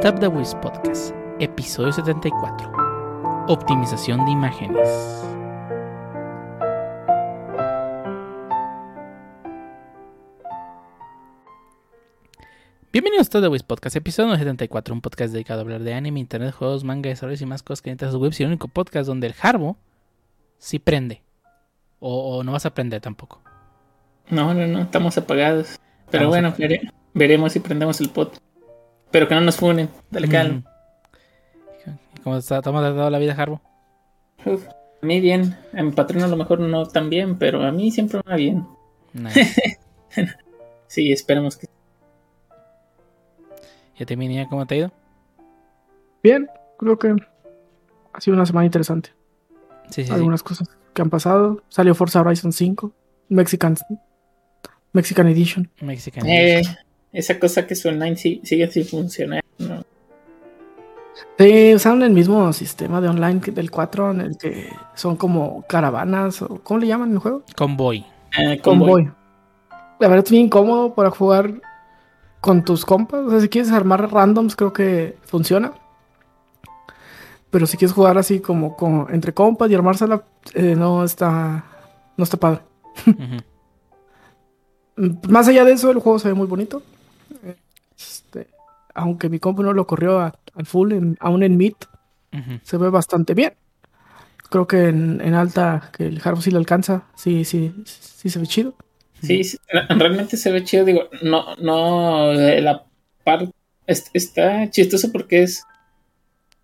Stop the Wiz Podcast, episodio 74. Optimización de imágenes. Bienvenidos a Stop the Wiz Podcast, episodio 74, un podcast dedicado a hablar de anime, internet, juegos, manga, desarrollos y más cosas que necesitas webs y el único podcast donde el Harbo sí prende. O, o no vas a aprender tampoco. No, no, no, estamos apagados. Pero Estamos bueno, apagados. vere- veremos si prendemos el pot. Pero que no nos funen, dale calma. Mm. ¿Cómo está, estamos tratando la vida, Harbo? Uf, a mí bien, a mi patrón a lo mejor no tan bien, pero a mí siempre me va bien. Nice. Sí, esperemos que... ¿Y a ti, mi niña, cómo te ha ido? Bien, creo que ha sido una semana interesante. Sí, sí, sí. Algunas cosas que han pasado. Salió Forza Horizon 5, Mexican, Mexican Edition. Mexican. Eh, esa cosa que su online sí- sigue sin funcionar. ¿no? Sí, usaron el mismo sistema de online que del 4 en el que son como caravanas o ¿cómo le llaman en el juego? Convoy. Ah, convoy. Convoy. La verdad es bien incómodo para jugar con tus compas. O sea, si quieres armar randoms creo que funciona. Pero si quieres jugar así como, como entre compas y armársela, eh, no está no está padre. Más allá de eso, el juego se ve muy bonito. Aunque mi compu no lo corrió a- al full, en- aún en mid, se ve bastante bien. Creo que en, en alta, que el Harbo sí le alcanza, sí, sí, sí se ve chido. Sí, sí, realmente se ve chido. Digo, no, no, eh, la parte está chistoso porque es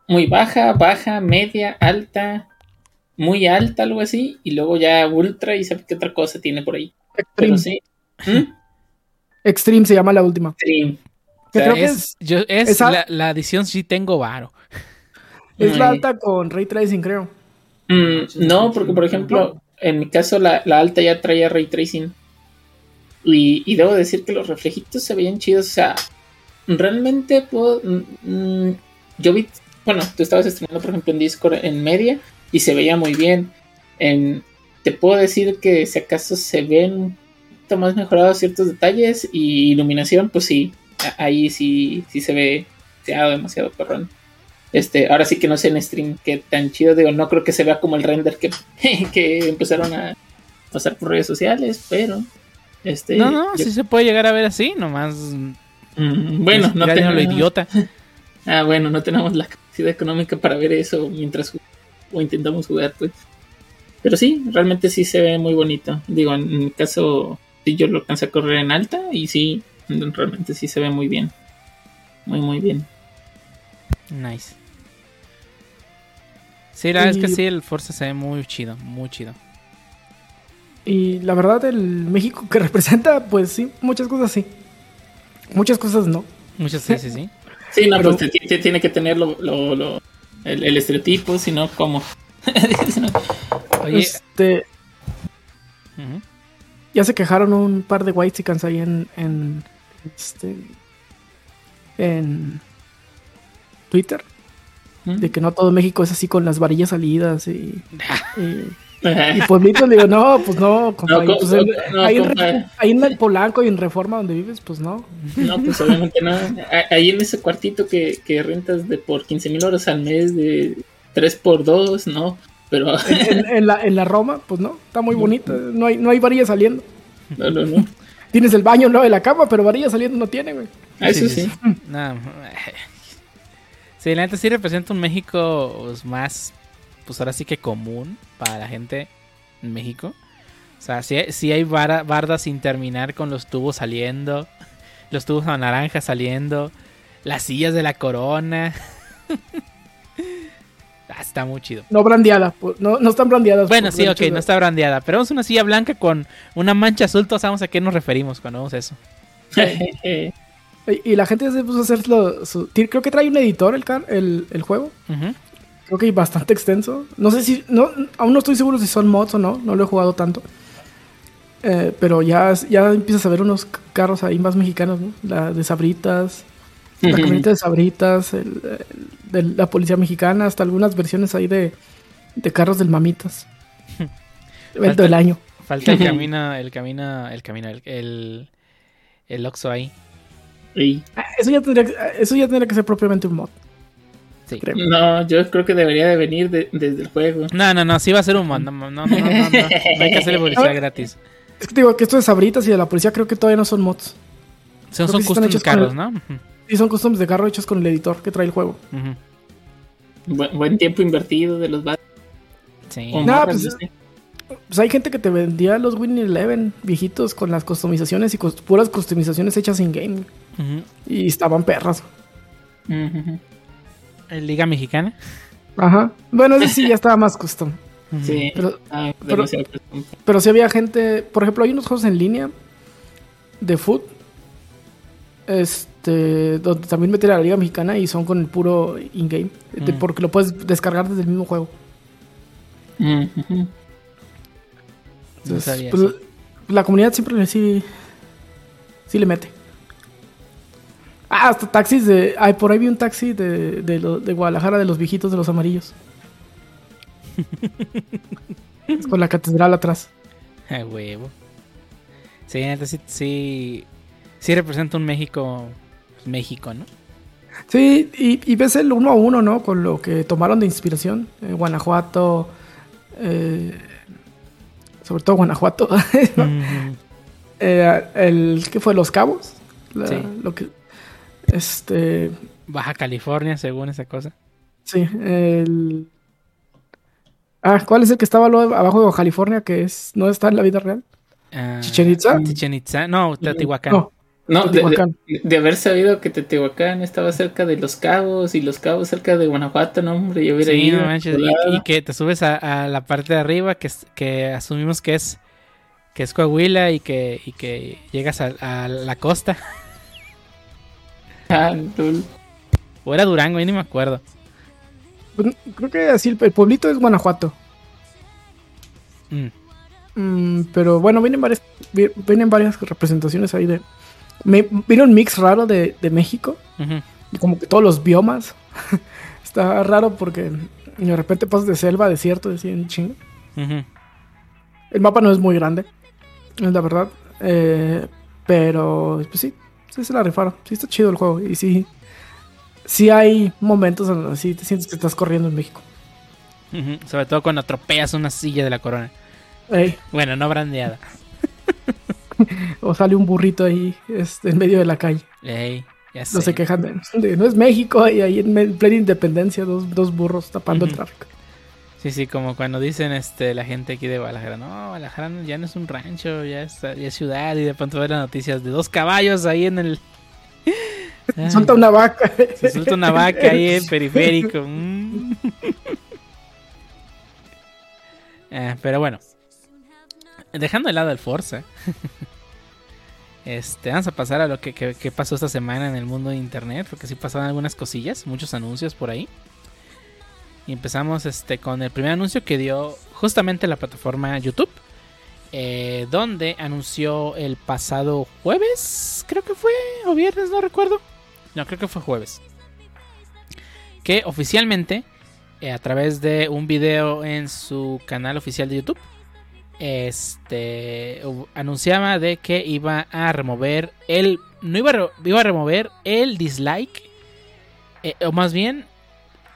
muy baja, baja, media, alta, muy alta, algo así, y luego ya ultra y sabe qué otra cosa tiene por ahí. Pero Extreme, sí. ¿Mm? Extreme se llama la última. Sí. Que O sea, creo que es, yo, es esa- la, la edición sí tengo varo. es la alta con Ray Tracing, creo. Mm, no, porque por ejemplo, en mi caso la, la alta ya traía ray tracing. Y, y debo decir que los reflejitos se veían chidos. O sea, realmente puedo. mm, mm, yo vi. Bueno, tú estabas estrenando, por ejemplo, en Discord en media y se veía muy bien. En, te puedo decir que si acaso se ven un poquito más mejorados ciertos detalles y iluminación, pues sí, ahí sí, sí se ve demasiado, demasiado perrón. Este, ahora sí que no sé en stream qué tan chido, digo, no creo que se vea como el render que, que empezaron a pasar por redes sociales, pero este No, no, yo- sí se puede llegar a ver así, nomás. Mm, bueno, no tengo lo tenemos, idiota. ah, bueno, no tenemos la capacidad económica para ver eso mientras o intentamos jugar, pues. Pero sí, realmente sí se ve muy bonito. Digo, en mi caso, sí yo lo alcancé a correr en alta y sí, realmente sí se ve muy bien. Muy, muy bien. Nice. Sí, la verdad es que sí, el Forza se ve muy chido, muy chido. Y la verdad, el México que representa, pues sí, muchas cosas sí. Muchas cosas no. Muchas sí, sí, sí. Sí, no, Pero- pues te- te- tiene que tener lo, lo- lo- el, el estereotipo, si no, ¿cómo? Oye, Este. Ya se quejaron un par de whitexicans ahí en, en este en Twitter de que no todo México es así con las varillas salidas y, y, y pueblitos le digo no pues no, compa, No, pues, en- no, ahí, en, compa. Re- ahí en el Polanco y en Reforma donde vives pues no No, pues obviamente no. Ahí en ese cuartito que, que rentas de por 15 mil horas al mes de 3 por 2 no. Pero en, en la, en la Roma pues no está muy bonita no hay no hay varillas saliendo no, no, no. Tienes el baño no de la cama pero varillas saliendo no tiene güey Ah, Eso sí. No, sí, la neta sí representa un México pues, más, pues ahora sí que común para la gente en México. O sea, sí, hay- sí hay bardas sin terminar con los tubos saliendo, los tubos a naranja saliendo, las sillas de la corona. Ah, está muy chido. no brandeada pues, no, no están brandeadas Bueno, por sí, ok, no está brandeada, pero es una silla blanca con una mancha azul, todos sabemos a qué nos referimos cuando vemos eso. Y, la gente se puso a hacer lo- su- creo que trae un editor el, car- el, el juego. Creo que bastante extenso. No sé si. No, aún no estoy seguro si son mods o no. No lo he jugado tanto. Eh, pero ya, ya empiezas a ver unos carros ahí más mexicanos, ¿no? La de Sabritas. La camioneta de Sabritas. el- el- de la policía mexicana. Hasta algunas versiones ahí de, de carros del Mamitas. Evento del año. Falta el camino, el camino, el camino, el, el, el Oxxo ahí. Ah, eso, ya tendría, eso ya tendría que ser propiamente un mod. Sí. No, yo creo que debería de venir desde el juego. No, no, no, sí va a ser un mod. No, no, no, no, no, hay que hacerle publicidad gratis. Es que te digo que esto de Sabritas y de la policía creo que todavía no son mods. Son, son customs de carros, ¿no? Sí, son customs de carro hechos con el editor que trae el juego. buen, tiempo invertido de los Sí. No, pues, pues, hay gente que te vendía los Winning Eleven viejitos con las customizaciones y puras customizaciones hechas in game. Y estaban perras. ¿El Liga Mexicana? Ajá. Bueno, ese sí ya estaba más custom. Sí. Pero, pero, si había gente. Por ejemplo, hay unos juegos en línea de foot. Este. Donde también meten a la Liga Mexicana y son con el puro in-game. Porque lo puedes descargar desde el mismo juego. Pues, la comunidad siempre le sí, sí le mete. Ah, hasta taxis de. Ay, por ahí vi un taxi de, de, Guadalajara de los viejitos de los amarillos. con la catedral atrás. Ah, huevo. Sí, sí, sí, representa un México. México, ¿no? Sí, y, ves el uno a uno, ¿no? Con lo que tomaron de inspiración. Eh, Guanajuato. Eh, sobre todo Guanajuato. Eh, el ¿Qué fue? Los Cabos. sí. Lo que, este. Baja California, según esa cosa. Sí, el. Ah, ¿cuál es el que estaba abajo de California que es no está en la vida real? Uh, ¿Chichen Itza? Chichen Itza, no, Teotihuacán. No, De, haber sabido que Teotihuacán estaba cerca de Los Cabos y Los Cabos cerca de Guanajuato, no, hombre, yo hubiera ido. y, que te subes a, la parte de arriba que, que asumimos que es que es Coahuila y que, y que llegas a la costa. o era Durango, yo ni me acuerdo. Pues, creo que así, el pueblito es Guanajuato. Mm. Mm, pero bueno, vienen varias, vienen varias representaciones ahí de... Me, vino un mix raro de, México. Como que todos los biomas. Está raro porque de repente pasas de selva a desierto, decían chingo. El mapa no es muy grande, es la verdad. Eh, pero, pues sí, sí se la rifaron. Sí está chido el juego. Y sí, sí hay momentos en los que sí te sientes que estás corriendo en México. Sobre todo cuando atropellas una silla de la corona. Bueno, no brandeada. o sale un burrito ahí este, en medio de la calle. no se quejan de, no es México y ahí en plena independencia dos, dos burros tapando el tráfico. Sí, sí, como cuando dicen este la gente aquí de Guadalajara, no, Guadalajara ya no es un rancho, ya es, ya es ciudad y de pronto ven las noticias de dos caballos ahí en el... Se suelta una vaca. Se suelta una vaca ahí en periférico. Mm. Ah, pero bueno, dejando de lado el Forza, este, vamos a pasar a lo que, pasó esta semana en el mundo de internet, porque sí pasaron algunas cosillas, muchos anuncios por ahí. Y empezamos este, con el primer anuncio que dio justamente la plataforma YouTube. Eh, donde anunció el pasado jueves, creo que fue, o viernes, no recuerdo. No, creo que fue jueves. Que oficialmente, eh, a través de un video en su canal oficial de YouTube, este anunciaba de que iba a remover el no iba a, iba a remover el dislike eh, o más bien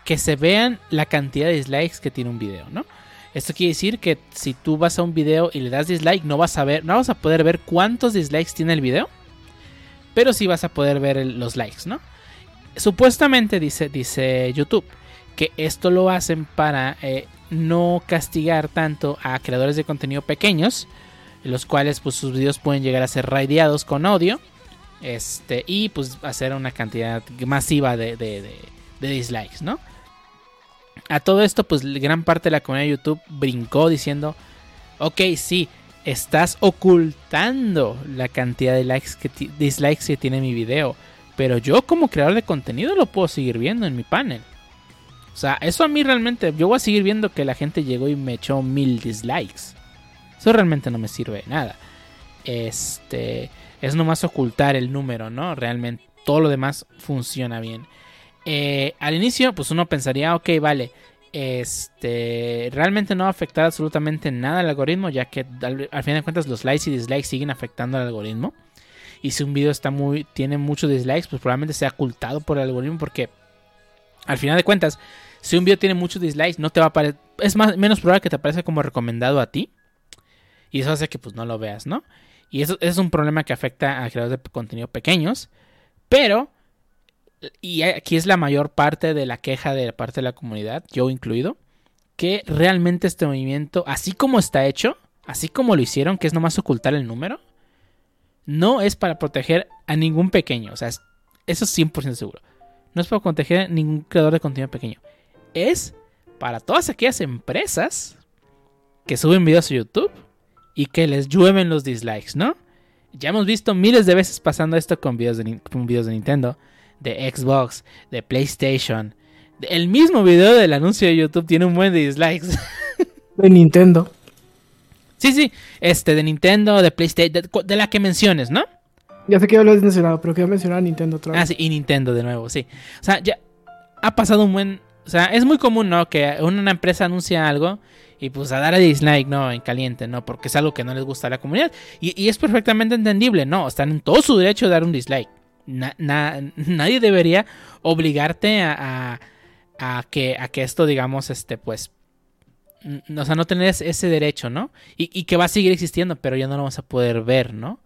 que se vean la cantidad de dislikes que tiene un video, ¿no? Esto quiere decir que si tú vas a un video y le das dislike, no vas a ver, no vas a poder ver cuántos dislikes tiene el video, pero sí vas a poder ver los likes, ¿no? Supuestamente dice, dice YouTube que esto lo hacen para eh, no castigar tanto a creadores de contenido pequeños, los cuales pues sus videos pueden llegar a ser raideados con odio, este y pues hacer una cantidad masiva de, de dislikes, ¿no? A todo esto, pues gran parte de la comunidad de YouTube brincó diciendo, ok, sí, estás ocultando la cantidad de likes que dislikes que tiene mi video, pero yo como creador de contenido lo puedo seguir viendo en mi panel. O sea, eso a mí realmente, yo voy a seguir viendo que la gente llegó y me echó mil dislikes. Eso realmente no me sirve de nada. Este, es nomás ocultar el número, ¿no? Realmente todo lo demás funciona bien. Eh, al inicio, pues uno pensaría, ok, vale, este, realmente no va a afectar absolutamente nada al algoritmo, ya que al, final de cuentas los likes y dislikes siguen afectando al algoritmo. Y si un video está muy, tiene muchos dislikes, pues probablemente sea ocultado por el algoritmo. Porque al final de cuentas, si un video tiene muchos dislikes, no te va a aparecer. Es más, menos probable que te aparezca como recomendado a ti. Y eso hace que pues no lo veas, ¿no? Y eso, es un problema que afecta a creadores de contenido pequeños. Pero, y aquí es la mayor parte de la queja de la parte de la comunidad, yo incluido, que realmente este movimiento, así como está hecho, así como lo hicieron, que es nomás ocultar el número, no es para proteger a ningún pequeño. O sea, eso es 100% seguro. No es para proteger ningún creador de contenido pequeño. Es para todas aquellas empresas que suben videos a YouTube y que les llueven los dislikes, ¿no? Ya hemos visto miles de veces pasando esto con videos de, videos de Nintendo, de Xbox, de PlayStation. El mismo video del anuncio de YouTube tiene un buen de dislikes. De Nintendo. Sí, sí, este, de Nintendo, de PlayStation, de, la que menciones, ¿no? Ya sé que ya lo has mencionado, pero quiero mencionar a Nintendo otra vez. Ah, sí, y Nintendo de nuevo, sí. O sea, ya ha pasado un buen... O sea, es muy común, ¿no? Que una empresa anuncia algo y pues a dar a dislike, ¿no? En caliente, ¿no? Porque es algo que no les gusta a la comunidad. Y, es perfectamente entendible, ¿no? Están en todo su derecho de dar un dislike. nadie debería obligarte a, a, que, a que esto, digamos, este, pues... O sea, no tener ese derecho, ¿no? Y, que va a seguir existiendo, pero ya no lo vamos a poder ver, ¿no?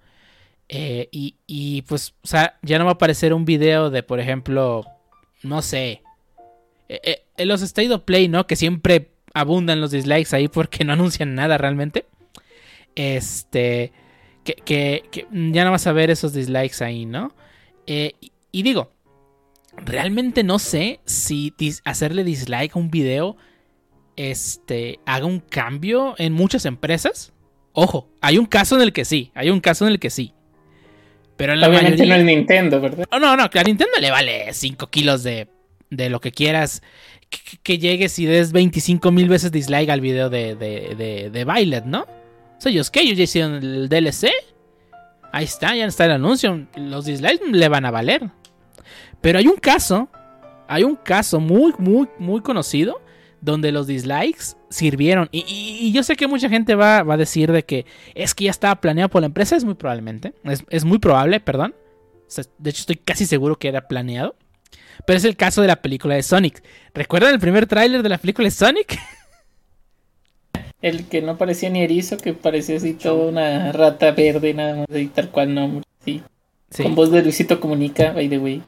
Eh, y, y pues, o sea, ya no va a aparecer un video de, por ejemplo, no sé, eh, eh, los State of Play, ¿no? Que siempre abundan los dislikes ahí porque no anuncian nada realmente. Este. Que, ya no vas a ver esos dislikes ahí, ¿no? Eh, y, digo, realmente no sé si hacerle dislike a un video este, haga un cambio en muchas empresas. Ojo, hay un caso en el que sí, hay un caso en el que sí. Pero la Obviamente no el Nintendo, ¿verdad? Oh, no, no, que a Nintendo le vale 5 kilos de, de lo que quieras que, llegues y des 25 mil veces dislike al video de, de, de, Violet, ¿no? O sea, ellos qué, ellos ya hicieron el DLC. Ahí está, ya está el anuncio. Los dislikes le van a valer. Pero hay un caso, hay un caso muy, muy, muy conocido donde los dislikes sirvieron. Y, yo sé que mucha gente va, a decir de que es que ya estaba planeado por la empresa. Es muy probablemente. Es, es muy probable, perdón. de hecho, estoy casi seguro que era planeado. Pero es el caso de la película de Sonic. ¿Recuerdan el primer tráiler de la película de Sonic? El que no parecía ni erizo, que parecía así toda una rata verde, nada más, y tal cual no, sí. Con voz de Luisito Comunica, by the way.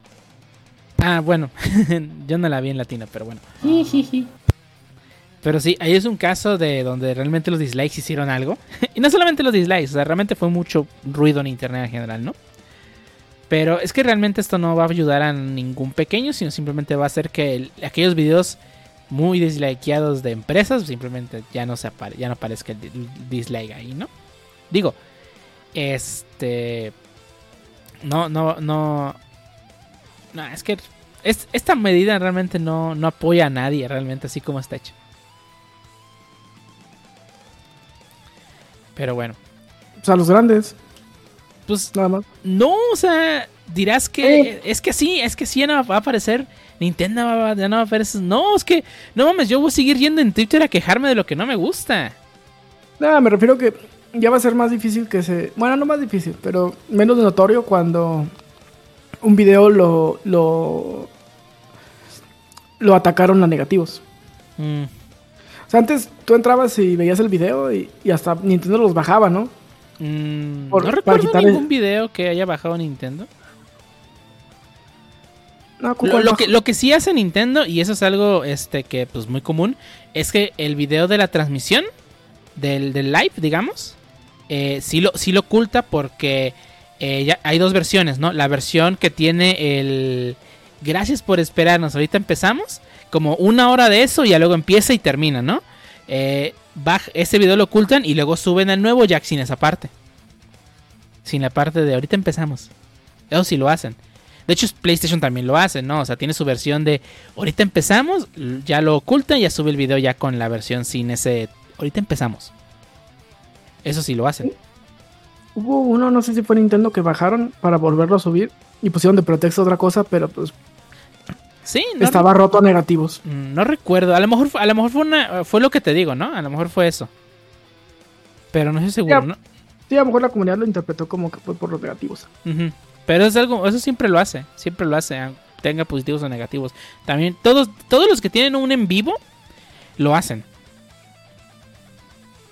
Ah, bueno, yo no la vi en latino, pero bueno. Pero sí, ahí es un caso de donde realmente los dislikes hicieron algo. y no solamente los dislikes, o sea, realmente fue mucho ruido en internet en general, ¿no? Pero es que realmente esto no va a ayudar a ningún pequeño, sino simplemente va a hacer que aquellos videos muy dislikeados de empresas simplemente ya no se ya no aparezca el dislike ahí, ¿no? Digo, este no no no no, es que esta medida realmente no, no apoya a nadie, realmente así como está hecho. Pero bueno. O sea, los grandes. Pues nada más. No, o sea, dirás que es que sí, es que sí ya no va a aparecer Nintendo, ya no va a aparecer. No, es que no mames, yo voy a seguir yendo en Twitter a quejarme de lo que no me gusta. Nada, me refiero que ya va a ser más difícil que se. Bueno, no más difícil, pero menos notorio cuando un video lo. lo. lo atacaron a negativos. Mm. O sea, antes tú entrabas y veías el video y, y hasta Nintendo los bajaba, ¿no? Mm, no recuerdo ningún video que haya bajado Nintendo. lo, que, lo que sí hace Nintendo, y eso es algo este que pues muy común, es que el video de la transmisión del, live, digamos, eh, sí, lo, sí lo oculta porque eh, ya hay dos versiones, ¿no? La versión que tiene el... Gracias por esperarnos, ahorita empezamos, como una hora de eso y ya luego empieza y termina, ¿no? Eh, ese video lo ocultan y luego suben el nuevo jack sin esa parte. Sin la parte de ahorita empezamos. Eso sí lo hacen. De hecho, PlayStation también lo hace, ¿no? O sea, tiene su versión de ahorita empezamos, ya lo ocultan y ya sube el video ya con la versión sin ese ahorita empezamos. Eso sí lo hacen. Hubo uno, no sé si fue Nintendo, que bajaron para volverlo a subir y pusieron de pretexto otra cosa, pero pues Sí, estaba roto a negativos. Mm, no recuerdo. A lo mejor, a lo mejor fue, una, fue lo que te digo, ¿no? A lo mejor fue eso. Pero no estoy seguro, ¿no? Sí, a lo mejor la comunidad lo interpretó como que fue por los negativos. Pero es algo, eso siempre lo hace, siempre lo hace, tenga positivos o negativos. También todos, todos los que tienen un en vivo lo hacen.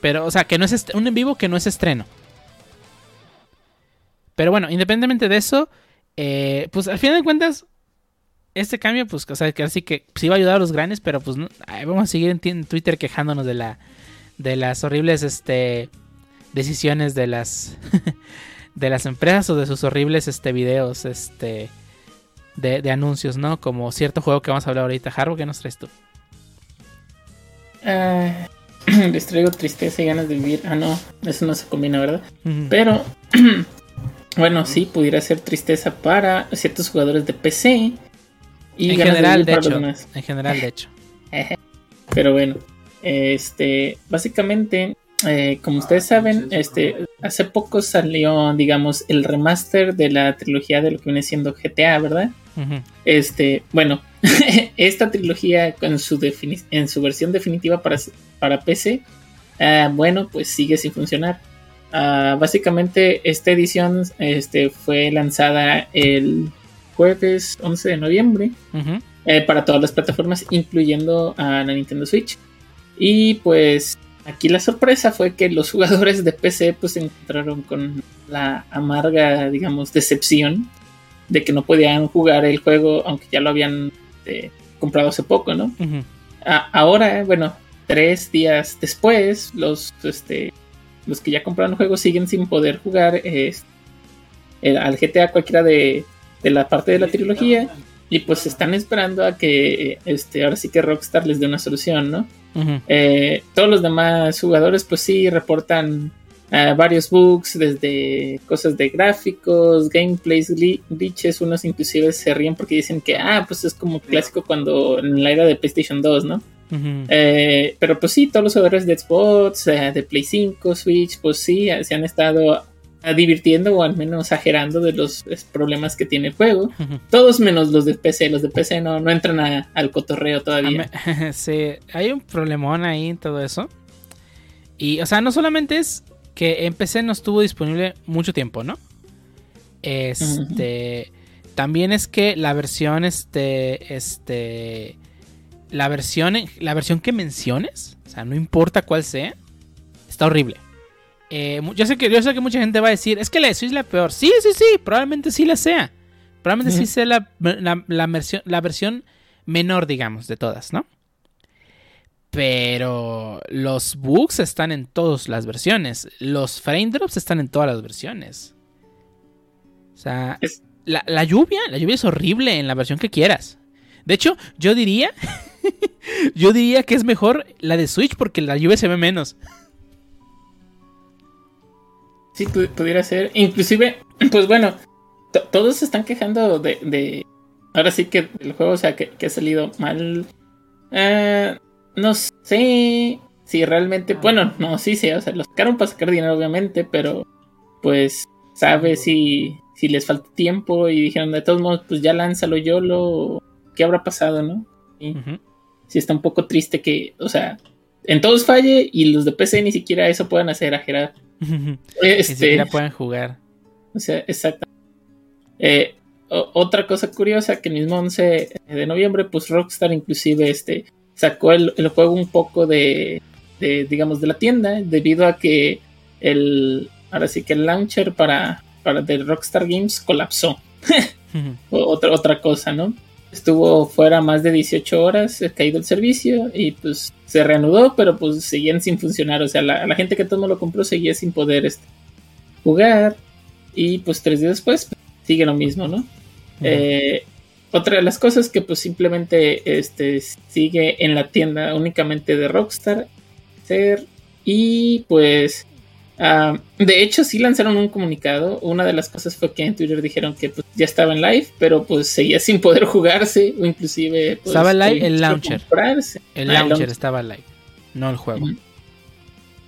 Pero, o sea, que no es un en vivo que no es estreno. Pero bueno, independientemente de eso, eh, pues al final de cuentas, este cambio, pues, o sea, que así que sí va a ayudar a los grandes, pero pues vamos a seguir en, Twitter quejándonos de la de las horribles este decisiones de las de las empresas o de sus horribles este videos este de, anuncios, ¿no? Como cierto juego que vamos a hablar ahorita. Harbo, ¿qué nos traes tú? Ah, les traigo tristeza y ganas de vivir. Ah, no, eso no se combina, ¿verdad? Pero Bueno, sí, pudiera ser tristeza para ciertos jugadores de PC. Y en general, de, hecho. En general, de hecho. Pero bueno, este, básicamente, eh, como ustedes saben, este, hace poco salió, digamos, el remaster de la trilogía de lo que viene siendo GTA, ¿verdad? Este, bueno, esta trilogía en su, en su versión definitiva para, para PC, ah, bueno, pues sigue sin funcionar. Ah, básicamente esta edición este, fue lanzada el jueves 11 de noviembre eh, para todas las plataformas, incluyendo a la Nintendo Switch. Y pues aquí la sorpresa fue que los jugadores de PC pues se encontraron con la amarga, digamos, decepción de que no podían jugar el juego aunque ya lo habían eh, comprado hace poco, ¿no? ahora, bueno, tres días después, los este, los que ya compraron juegos siguen sin poder jugar al GTA cualquiera de, la parte de la trilogía y pues están esperando a que este ahora sí que Rockstar les dé una solución, ¿no? Eh, todos los demás jugadores pues sí reportan eh, varios bugs desde cosas de gráficos, gameplays, glitches, unos inclusive se ríen porque dicen que ah pues es como clásico cuando en la era de PlayStation 2, ¿no? Eh, pero pues sí, todos los jugadores de Xbox, de Play 5, Switch, pues sí, se han estado divirtiendo o al menos exagerando de los problemas que tiene el juego. Todos menos los de PC, los de PC no, no entran al cotorreo todavía. sí, hay un problemón ahí en todo eso. Y, o sea, no solamente es que en PC no estuvo disponible mucho tiempo, ¿no? Este. También es que la versión, este. Este la versión, la versión que menciones, o sea, no importa cuál sea, está horrible. Eh, yo, sé que, yo sé que mucha gente va a decir, es que la de Switch es la peor. Sí, sí, sí, probablemente sí la sea. Probablemente sí sea la, la, versión, la versión menor, digamos, de todas, ¿no? Pero los bugs están en todas las versiones. Los frame drops están en todas las versiones. O sea, la, la, lluvia, la lluvia es horrible en la versión que quieras. De hecho, yo diría Yo diría que es mejor la de Switch porque la lluvia se ve menos. Sí, pudiera ser. Inclusive, pues bueno, todos se están quejando de, Ahora sí que el juego, o sea, que, ha salido mal. Eh, no sé si realmente... Bueno, no, sí, sí, o sea, los sacaron para sacar dinero, obviamente, pero pues sabe si, si les falta tiempo y dijeron, de todos modos, pues ya lánzalo yo, lo... ¿Qué habrá pasado, no? sí está un poco triste que, o sea, en todos falle y los de PC ni siquiera eso puedan hacer a Gerard. este, puedan jugar. O sea, exacto. Eh, otra cosa curiosa que el mismo 11 de noviembre, pues Rockstar inclusive este, sacó el, juego un poco de, de, digamos, de la tienda debido a que el, ahora sí que el launcher para, para de Rockstar Games colapsó. otra, otra cosa, ¿no? Estuvo fuera más de 18 horas caído el servicio y pues se reanudó, pero pues seguían sin funcionar. O sea, la, gente que todo lo compró seguía sin poder este, jugar. Y pues tres días después pues, sigue lo mismo, ¿no? Eh, otra de las cosas que pues simplemente este, sigue en la tienda únicamente de Rockstar. Ser, y pues Ah, de hecho, sí lanzaron un comunicado. Una de las cosas fue que en Twitter dijeron que pues, ya estaba en live, pero pues seguía sin poder jugarse o inclusive... Pues, estaba live el launcher. El, ah, launcher estaba live, no el juego.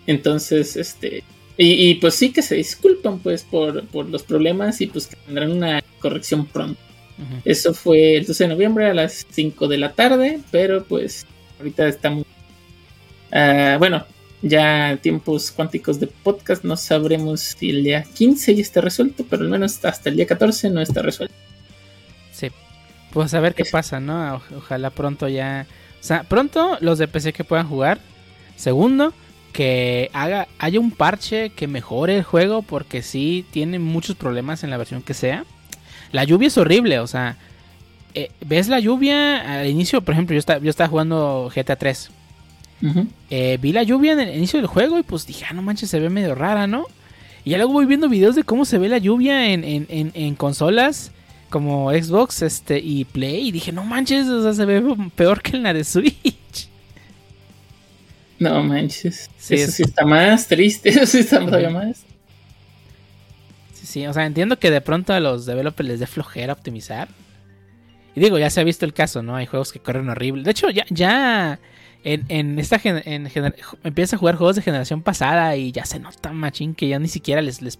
Entonces, este... Y, pues sí que se disculpan pues por, los problemas y pues que tendrán una corrección pronto. Eso fue el 12 de noviembre a las 5 de la tarde, pero pues ahorita estamos... Ah, bueno, ya tiempos cuánticos de podcast, no sabremos si el día 15 ya está resuelto, pero al menos hasta el día 14 no está resuelto. Sí, pues a ver qué pasa, ¿no? ojalá pronto ya... O sea, pronto los de PC que puedan jugar. Segundo, que haga, haya un parche que mejore el juego porque sí tiene muchos problemas en la versión que sea. La lluvia es horrible, o sea, eh, ves la lluvia al inicio, por ejemplo, yo estaba, yo estaba jugando GTA 3. Eh, vi la lluvia en el inicio del juego y pues dije, ah, no manches, se ve medio rara, ¿no? Y ya luego voy viendo videos de cómo se ve la lluvia en, en, consolas como Xbox este, y Play. Y dije, no manches, o sea, se ve peor que en la de Switch. No manches. eso sí está más triste. Eso sí está todavía más. Sí, sí, o sea, entiendo que de pronto a los developers les dé flojera optimizar. Y digo, ya se ha visto el caso, ¿no? Hay juegos que corren horrible. De hecho, ya, ya en, en esta en empieza a jugar juegos de generación pasada y ya se nota machín que ya ni siquiera les, les,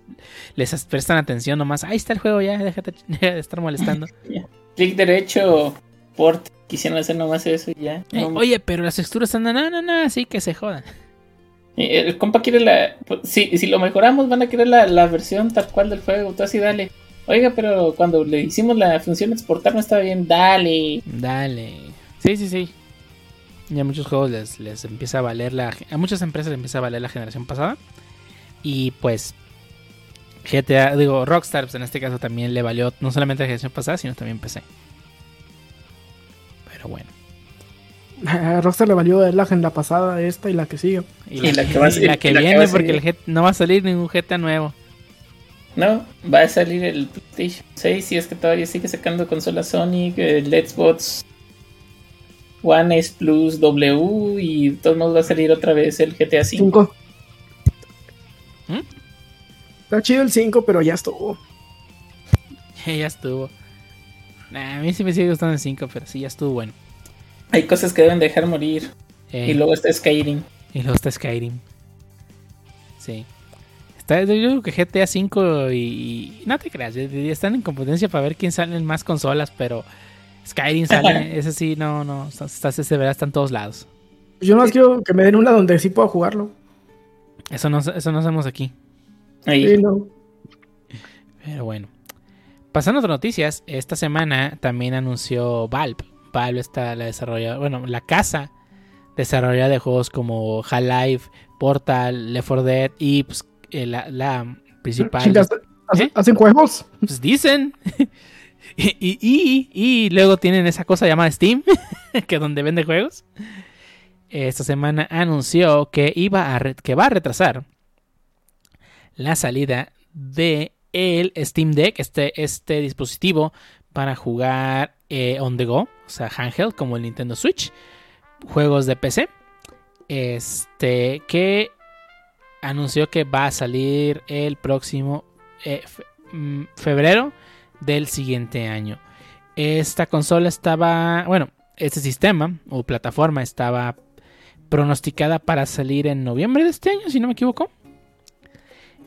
les prestan atención nomás. Ahí está el juego, ya, déjate de estar molestando. Clic derecho, port, quisieron hacer nomás eso y ya. Eh, oye, pero las texturas están, no, no, no, así que se jodan. El compa quiere la. Pues, si, si lo mejoramos, van a querer la, la versión tal cual del juego. Tú así dale. Oiga, pero cuando le hicimos la función exportar no estaba bien, dale. Dale. Sí, sí, sí. Y a muchos juegos les, les empieza a valer la... A muchas empresas les empieza a valer la generación pasada. Y pues GTA, digo, Rockstar, pues en este caso también le valió no solamente la generación pasada, sino también PC. Pero bueno. A Rockstar le valió la agenda pasada, esta y la que sigue. Y la, que, va, la que viene, porque el no va a salir ningún GTA nuevo. No, va a salir el PlayStation 6 si es que todavía sigue sacando consolas Sonic, el Xbox One S Plus W y de todos modos va a salir otra vez el GTA 5. ¿Mm? Está chido el 5, pero ya estuvo. ya estuvo. a mí sí me sigue gustando el 5, pero sí, ya estuvo bueno. Hay cosas que deben dejar morir. Y luego está Skyrim. Y luego está Skyrim. Sí yo creo que GTA V y, No te creas, están en competencia para ver quién sale en más consolas, pero Skyrim sale, ese sí, no, no, está, ese verá, está en todos lados. Yo nomás quiero que me den una donde sí pueda jugarlo. Eso no, eso no hacemos aquí. Sí, no. Pero bueno. Pasando a otras noticias, esta semana también anunció Valve. Valve está la desarrolladora, bueno, la casa desarrolladora de juegos como Half-Life, Portal, Left 4 Dead y pues, eh, la, principal. ¿Eh? ¿Hacen, juegos? Pues dicen. y, luego tienen esa cosa llamada Steam, que donde vende juegos. Esta semana anunció que iba a que va a retrasar la salida de el Steam Deck, este, este dispositivo para jugar eh, on the go, o sea, handheld como el Nintendo Switch, juegos de PC. Este que anunció que va a salir el próximo eh, mm, febrero del siguiente año. Esta consola estaba, bueno, este sistema o plataforma estaba pronosticada para salir en noviembre de este año, si no me equivoco.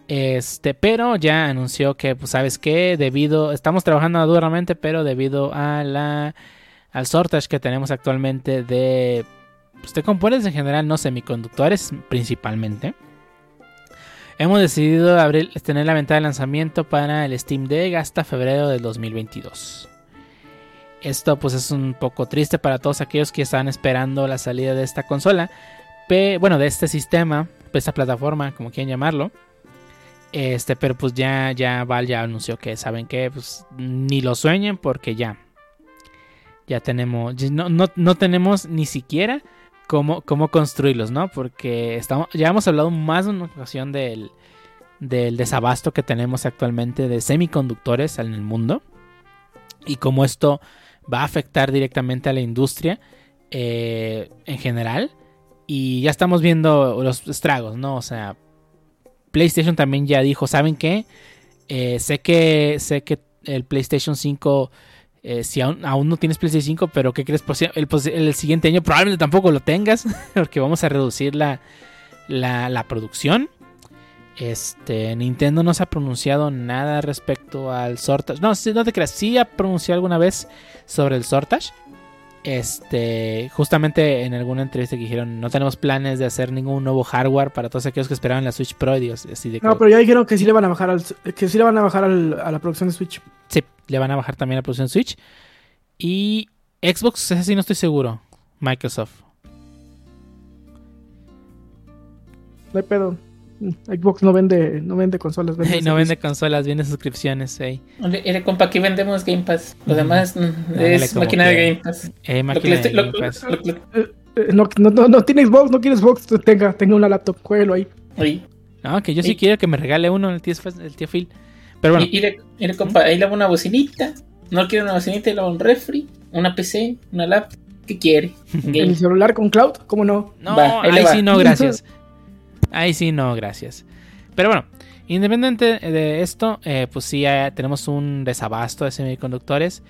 Este, pero ya anunció que, pues, sabes qué, debido, estamos trabajando duramente, pero debido a la, al shortage que tenemos actualmente de, pues, de componentes en general, no semiconductores principalmente Hemos decidido tener la venta de lanzamiento para el Steam Deck hasta febrero del 2022. Esto pues es un poco triste para todos aquellos que están esperando la salida de esta consola. bueno, de este sistema, de esta plataforma, como quieran llamarlo. Este, pero pues ya, ya Val ya anunció que saben que pues ni lo sueñen porque ya. Ya tenemos. No, no tenemos ni siquiera cómo, cómo construirlos, ¿no? Porque estamos, ya hemos hablado más de una ocasión del, del desabasto que tenemos actualmente de semiconductores en el mundo y cómo esto va a afectar directamente a la industria eh, en general. Y ya estamos viendo los estragos, ¿no? O sea, PlayStation también ya dijo, ¿saben qué? Eh, sé que sé que el PlayStation 5 eh, si aún, no tienes PlayStation 5, pero ¿qué crees? El, el, siguiente año probablemente tampoco lo tengas, porque vamos a reducir la, la, producción. Este, Nintendo no se ha pronunciado nada respecto al Sortage. No, no te creas, sí ha pronunciado alguna vez sobre el Sortage. Este, justamente en alguna entrevista que dijeron, no tenemos planes de hacer ningún nuevo hardware para todos aquellos que esperaban la Switch Pro. Dios, así de No, pero ya dijeron que sí le van a bajar al, que sí le van a bajar al- a la producción de Switch. Sí, le van a bajar también la producción Switch. Y Xbox, ese sí no estoy seguro. Microsoft. No hay pedo. Mm, Xbox no vende, no vende consolas. Vende no vende consolas, vende suscripciones. ey. Mire, mire, compa, aquí vendemos Game Pass. Lo demás mm, es máquina de. Game Pass. Eh, máquina de Game Pass. lo- Eh, no, no, no, no tiene Xbox, no quiere Xbox. Tenga, tenga una laptop, jueguelo ahí. Oye, No, que yo sí quiero que me regale uno el tío, el tío Phil. Pero bueno, y- compa, ahí le hago una bocinita. No quiere una bocinita y le hago un refri, una PC, una laptop. ¿Qué quiere? Game. El celular con cloud, ¿cómo no? no, va, ahí ahí, sí no, gracias. Ahí sí no, gracias. Pero bueno, independiente de esto, eh, pues sí, tenemos un desabasto de semiconductores.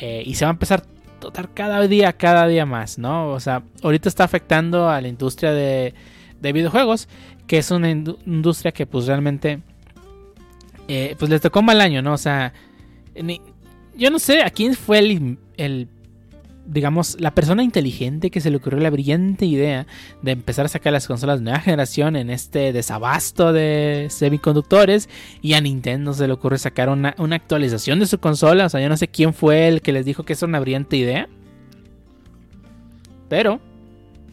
eh, y se va a empezar a notar cada día, cada día más, ¿no? O sea, ahorita está afectando a la industria de, de videojuegos, que es una indu- industria que pues realmente, eh, pues les tocó mal año, ¿no? O sea, yo no sé a quién fue el, el, digamos, la persona inteligente que se le ocurrió la brillante idea de empezar a sacar las consolas de nueva generación en este desabasto de semiconductores y a Nintendo se le ocurre sacar una, una actualización de su consola. O sea, yo no sé quién fue el que les dijo que es una brillante idea. Pero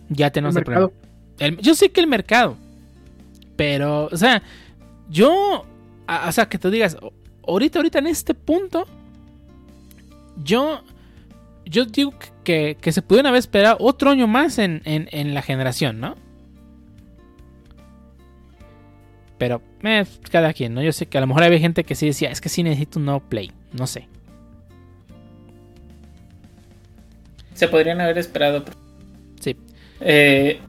ya tenemos El mercado. El- yo sé que el mercado. Pero, o sea, yo. a- o sea, que tú digas, ahorita, ahorita en este punto. Yo. Yo digo que, que se pudieron haber esperado otro año más en, en- en la generación, ¿no? Pero, eh, cada quien, ¿no? Yo sé que a lo mejor había gente que sí decía, es que sí necesito un nuevo Play. No sé. Se podrían haber esperado. Sí. Eh,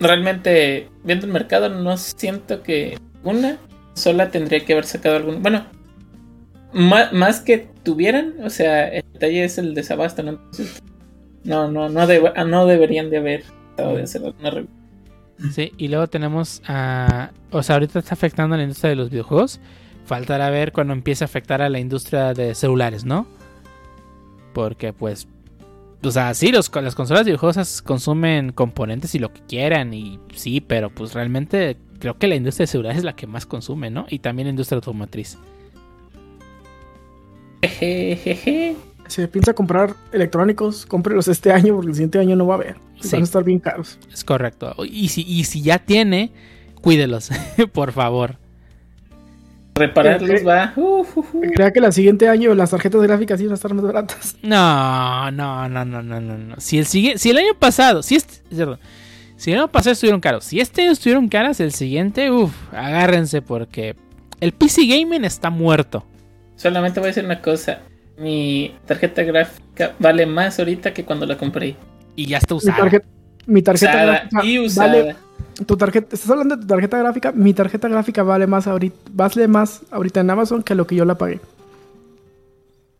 realmente, viendo el mercado, no siento que una sola tendría que haber sacado algún. Bueno, ma- más, que tuvieran, o sea, el detalle es el desabasto, ¿no? Entonces, no, no, no, ah, no deberían de haber tratado de hacer alguna review. Sí, y luego tenemos a... O sea, ahorita está afectando a la industria de los videojuegos. Faltará ver cuando empiece a afectar a la industria de celulares, ¿no? Porque pues... O sea, sí, los, las consolas de videojuegos consumen componentes y lo que quieran. Y sí, pero pues realmente creo que la industria de celulares es la que más consume, ¿no? Y también la industria automotriz. Jejeje. Si piensa comprar electrónicos, cómprelos este año porque el siguiente año no va a haber. Sí. Van a estar bien caros. Es correcto. Y si, y si ya tiene, cuídelos, por favor. Repararlos Eh, va. uf. Crea que el siguiente año las tarjetas gráficas iban a estar más baratas. No, no, no, no, no, no, no. Si el sigue, si el año pasado, si este, perdón, si el año pasado estuvieron caros, si este año estuvieron caras, el siguiente, uff, agárrense porque el PC gaming está muerto. Solamente voy a decir una cosa. Mi tarjeta gráfica vale más ahorita que cuando la compré. Y ya está Mi usada. tarjeta, mi tarjeta Usada gráfica y usada. vale. Tu tarjeta, ¿Estás hablando de tu tarjeta gráfica? Mi tarjeta gráfica vale más ahorita, vale más ahorita en Amazon que lo que yo la pagué.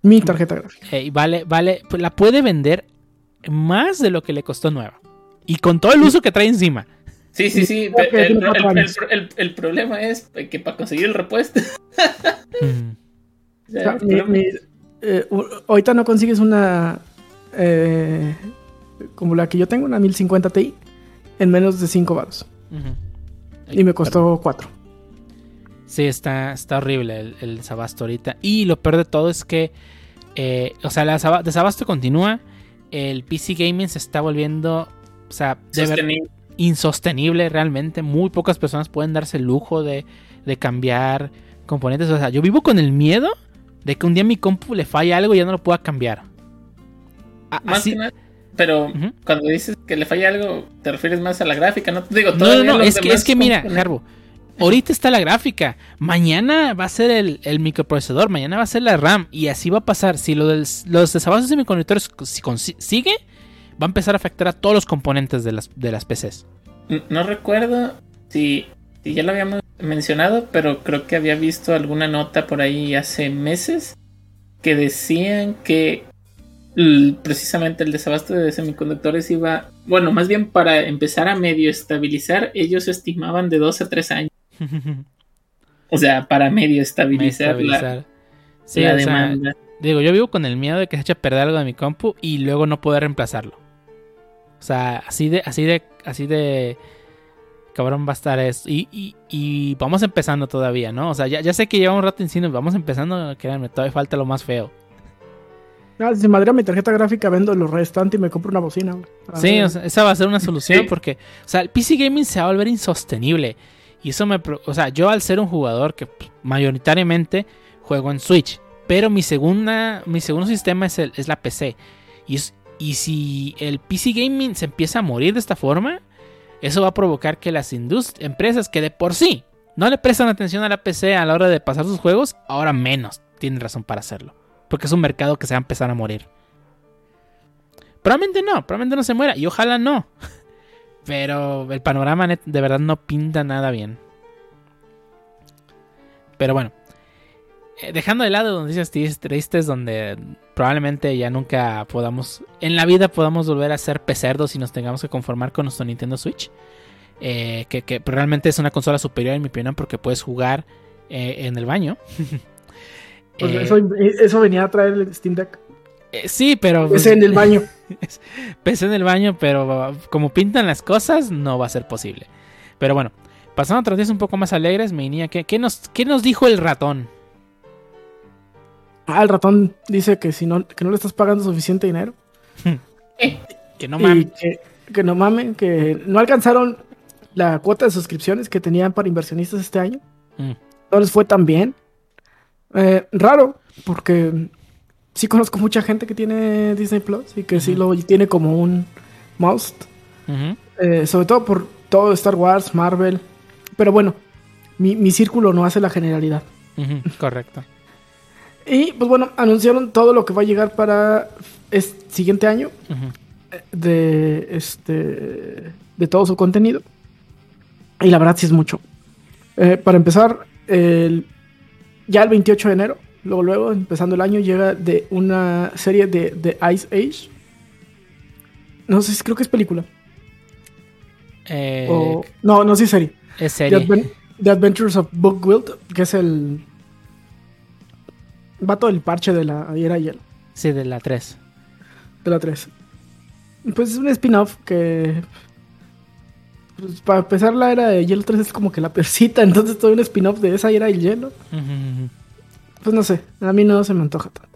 Mi tarjeta gráfica. Eh, y vale, vale, pues la puede vender más de lo que le costó nueva. Y con todo el uso que trae encima. Sí, sí, sí. El, tiene cuatro el- el- años. el- el problema es que para conseguir el repuesto. Mm. O sea, O sea, mi- mi- eh, ahorita no consigues una eh, como la que yo tengo, una 1050 Ti, en menos de 5 baros. Y me costó 4. Sí, está, está horrible el, el desabasto ahorita. Y lo peor de todo es que, eh, o sea, el desaba- desabasto continúa. El PC Gaming se está volviendo, o sea, de ver- sostenible. insostenible realmente. Muy pocas personas pueden darse el lujo de, de cambiar componentes. O sea, yo vivo con el miedo de que un día mi compu le falle algo y ya no lo pueda cambiar. A- Más así- que nada, pero cuando dices que le falla algo, te refieres más a la gráfica, ¿no? Te digo, No, no, no, los es que, es que mira, Harbo, ahorita está la gráfica, mañana va a ser el, el microprocesador, mañana va a ser la RAM, y así va a pasar. Si lo del, los desabastos de semiconductores si sigue, va a empezar a afectar a todos los componentes de las, de las PCs. N- No recuerdo si, si ya lo habíamos mencionado, pero creo que había visto alguna nota por ahí hace meses que decían que precisamente el desabasto de semiconductores iba, bueno, más bien para empezar a medio estabilizar, ellos estimaban de 2 a 3 años. O sea, para medio estabilizar, la, Estabilizar. Sí, la sea, demanda. digo, yo vivo con el miedo de que se eche a perder algo de mi compu y luego no poder reemplazarlo. O sea, así de, así de, así de cabrón va a estar esto. Y, y, y vamos empezando todavía, ¿no? O sea, ya, ya sé que lleva un rato encima, vamos empezando, créanme, todavía falta lo más feo. Ah, si madera mi tarjeta gráfica, vendo lo restante y me compro una bocina. Sí, ver. o sea, esa va a ser una solución Sí. porque, o sea, el PC gaming se va a volver insostenible. Y eso me, o sea, yo al ser un jugador que mayoritariamente juego en Switch, pero mi segunda, mi segundo sistema es, el- es la PC. Y, es- y si el PC gaming se empieza a morir de esta forma, eso va a provocar que las empresas que de por sí no le prestan atención a la PC a la hora de pasar sus juegos, ahora menos tienen razón para hacerlo. Porque es un mercado que se va a empezar a morir. Probablemente no, probablemente no se muera. Y ojalá no. Pero el panorama de verdad no pinta nada bien. Pero bueno. Eh, dejando de lado noticias tris- tristes donde probablemente ya nunca podamos... En la vida podamos volver a ser pecerdos y nos tengamos que conformar con nuestro Nintendo Switch. eh, que, que realmente es una consola superior en mi opinión porque puedes jugar eh, en el baño. Pues Eh, eso, eso venía a traer el Steam Deck. sí, pero... Ese en el baño. Pensé en el baño, pero como pintan las cosas, no va a ser posible. Pero bueno, pasando a otros días un poco más alegres, me niña, ¿qué, qué nos, ¿qué nos dijo el ratón? Ah, el ratón dice que si no, que no le estás pagando suficiente dinero. Que no mames. que, que no mamen, que no alcanzaron la cuota de suscripciones que tenían para inversionistas este año. Mm. No les fue tan bien. Eh, raro, porque sí conozco mucha gente que tiene Disney Plus y que sí lo tiene como un must. Eh, sobre todo por todo Star Wars, Marvel. Pero bueno, mi, mi círculo no hace la generalidad. correcto. Y pues bueno, anunciaron todo lo que va a llegar para el siguiente año de este de todo su contenido. Y la verdad sí es mucho. Eh, para empezar, el- ya el 28 de enero, luego luego, empezando el año, llega de una serie de, de Ice Age. No sé si creo que es película. Eh, o, no, no, sí es serie. es The, serie. Adven- The Adventures of Bookwild, que es el vato del parche de la era hielo. Sí, de la 3. De la 3. Pues es un spin-off que. pues, para empezar, la era de hielo 3 es como que la persita. Entonces, todo un spin-off de esa era del hielo. Pues no sé, a mí no se me antoja tanto.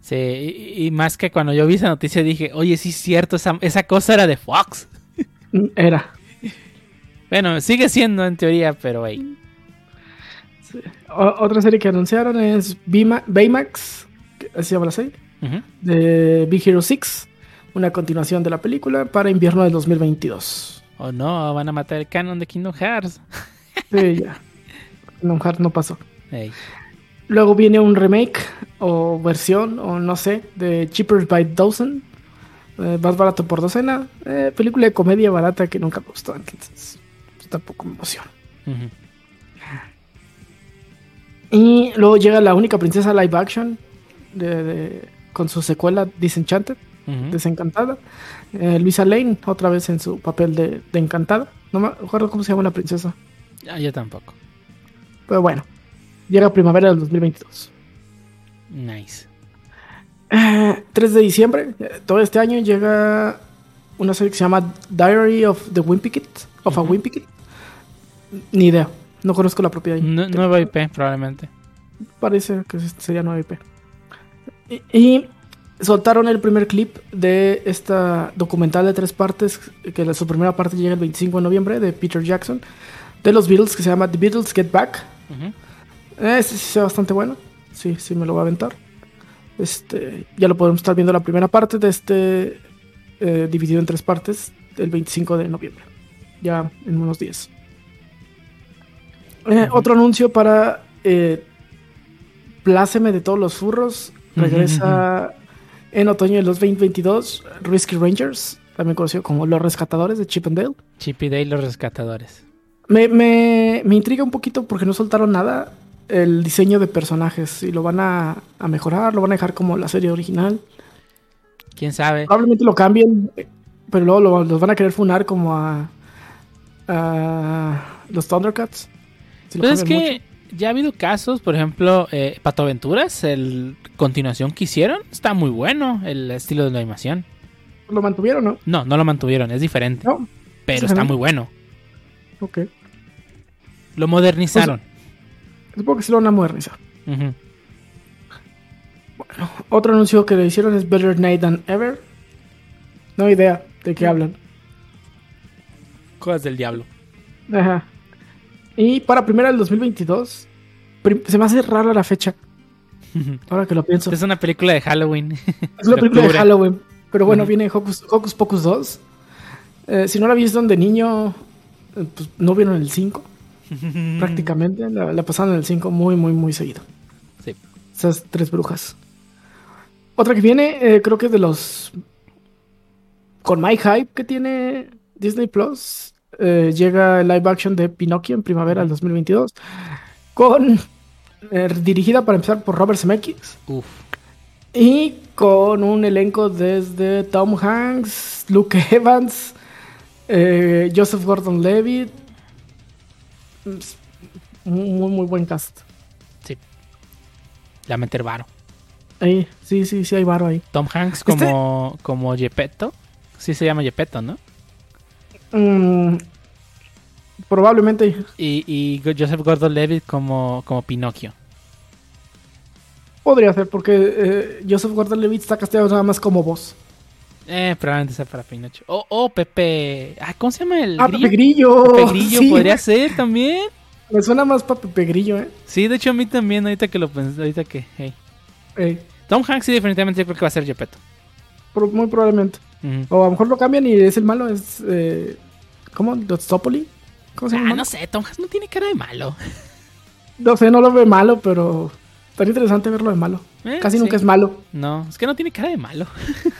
Sí, y, y más que cuando yo vi esa noticia dije, oye, sí es cierto, esa, esa cosa era de Fox. Mm, Era. Bueno, sigue siendo en teoría, pero hey. Otra serie que anunciaron es Baymax, así se llama la serie, de Big Hero 6. Una continuación de la película para invierno del 2022. O no, van a matar el canon de Kingdom Hearts. Sí, ya. Kingdom Hearts no pasó. Hey. Luego viene un remake o versión, o no sé, de Cheaper by Dozen. eh, más barato por docena. eh, película de comedia barata que nunca me gustó, entonces pues, tampoco me emociona. Ujú. Y luego llega la única princesa live action de, de- con su secuela Disenchanted. Desencantada. Eh, Luisa Lane, otra vez en su papel de, de Encantada. No me acuerdo cómo se llama la princesa. Ah, yo tampoco. Pero bueno, llega primavera del 2022. Nice. Eh, 3 de diciembre, eh, todo este año llega una serie que se llama Diary of the Wimpy Kid, of a. Wimpy Kid. Ni idea, no conozco la propiedad. Nu- nueva IP, probablemente. Parece que sería 9IP. Y, y soltaron el primer clip de esta documental de tres partes, que la- su primera parte llega el 25 de noviembre, de Peter Jackson, de los Beatles, que se llama The Beatles Get Back. Eh, sí, sí, sea bastante bueno. Sí, sí, me lo va a aventar. Este, ya lo podemos estar viendo la primera parte de este, eh, dividido en tres partes, el 25 de noviembre. Ya en unos días. Eh. Otro anuncio para eh, Pláceme de todos los furros. Regresa en otoño de los 2022 Risky Rangers, también conocido como Los Rescatadores de Chip and Dale. Chip y Dale, los rescatadores. Me, me, me intriga un poquito porque no soltaron nada el diseño de personajes. Si lo van a, a mejorar, lo van a dejar como la serie original. ¿Quién sabe? Probablemente lo cambien, pero luego lo- los van a querer funar como a, a los Thundercats. Si Pues es que mucho. ya ha habido casos, por ejemplo, eh, Pato Aventuras, el continuación que hicieron, está muy bueno el estilo de la animación. ¿Lo mantuvieron, no? No, no lo mantuvieron, es diferente. No. pero está muy bueno. Ok. Lo modernizaron. Supongo que sí lo van a modernizar. Ujú. Otro anuncio que le hicieron es Better Night Than Ever. No idea de qué hablan. Cosas del diablo. Ajá. Y para primera del 2022, prim- se me hace rara la fecha. Ahora que lo pienso. Es una película de Halloween. Es una película de. Halloween. Pero bueno, viene Hocus, Hocus Pocus 2. Eh, si no la vieron de niño, eh, pues no vieron el 5. Prácticamente. La, la pasaron en el 5 muy, muy, muy seguido. Sí. Esas tres brujas. Otra que viene, eh, creo que es de los. Con My Hype que tiene Disney Plus. Eh, llega el live action de Pinocchio en primavera del 2022. Con. eh, dirigida para empezar por Robert Zemeckis. Uf. Y con un elenco desde Tom Hanks, Luke Evans, eh, Joseph Gordon Levitt. Muy, muy, muy buen cast. Sí. La meter varo. Ahí, sí, sí, sí, hay varo ahí. Tom Hanks Este- como, como Gepetto. Sí se llama Gepetto, ¿no? Mm, probablemente. Y, y Joseph Gordon-Levitt como, como Pinocchio. Podría ser, porque eh, Joseph Gordon Levitt está casteado nada más como voz. Eh, probablemente sea para Pinocho. O oh, Pepe. Ah, ¿cómo se llama el Ah? Pepe Grillo. Pepe Grillo Sí, podría ser también. Me suena más para Pepe Grillo, ¿eh? Sí, de hecho a mí también, ahorita que lo pensé, ahorita que... hey. Tom Hanks sí definitivamente yo creo que va a ser Gepetto. pro- muy probablemente. O a lo mejor lo cambian y es el malo, es... Eh, ¿Cómo? ¿Dostopoli? ¿Cómo se Ah, no sé, Tom Hanks no tiene cara de malo. No sé, no lo ve malo, pero estaría interesante verlo de malo. Eh, Casi sí. nunca es malo. No, es que no tiene cara de malo.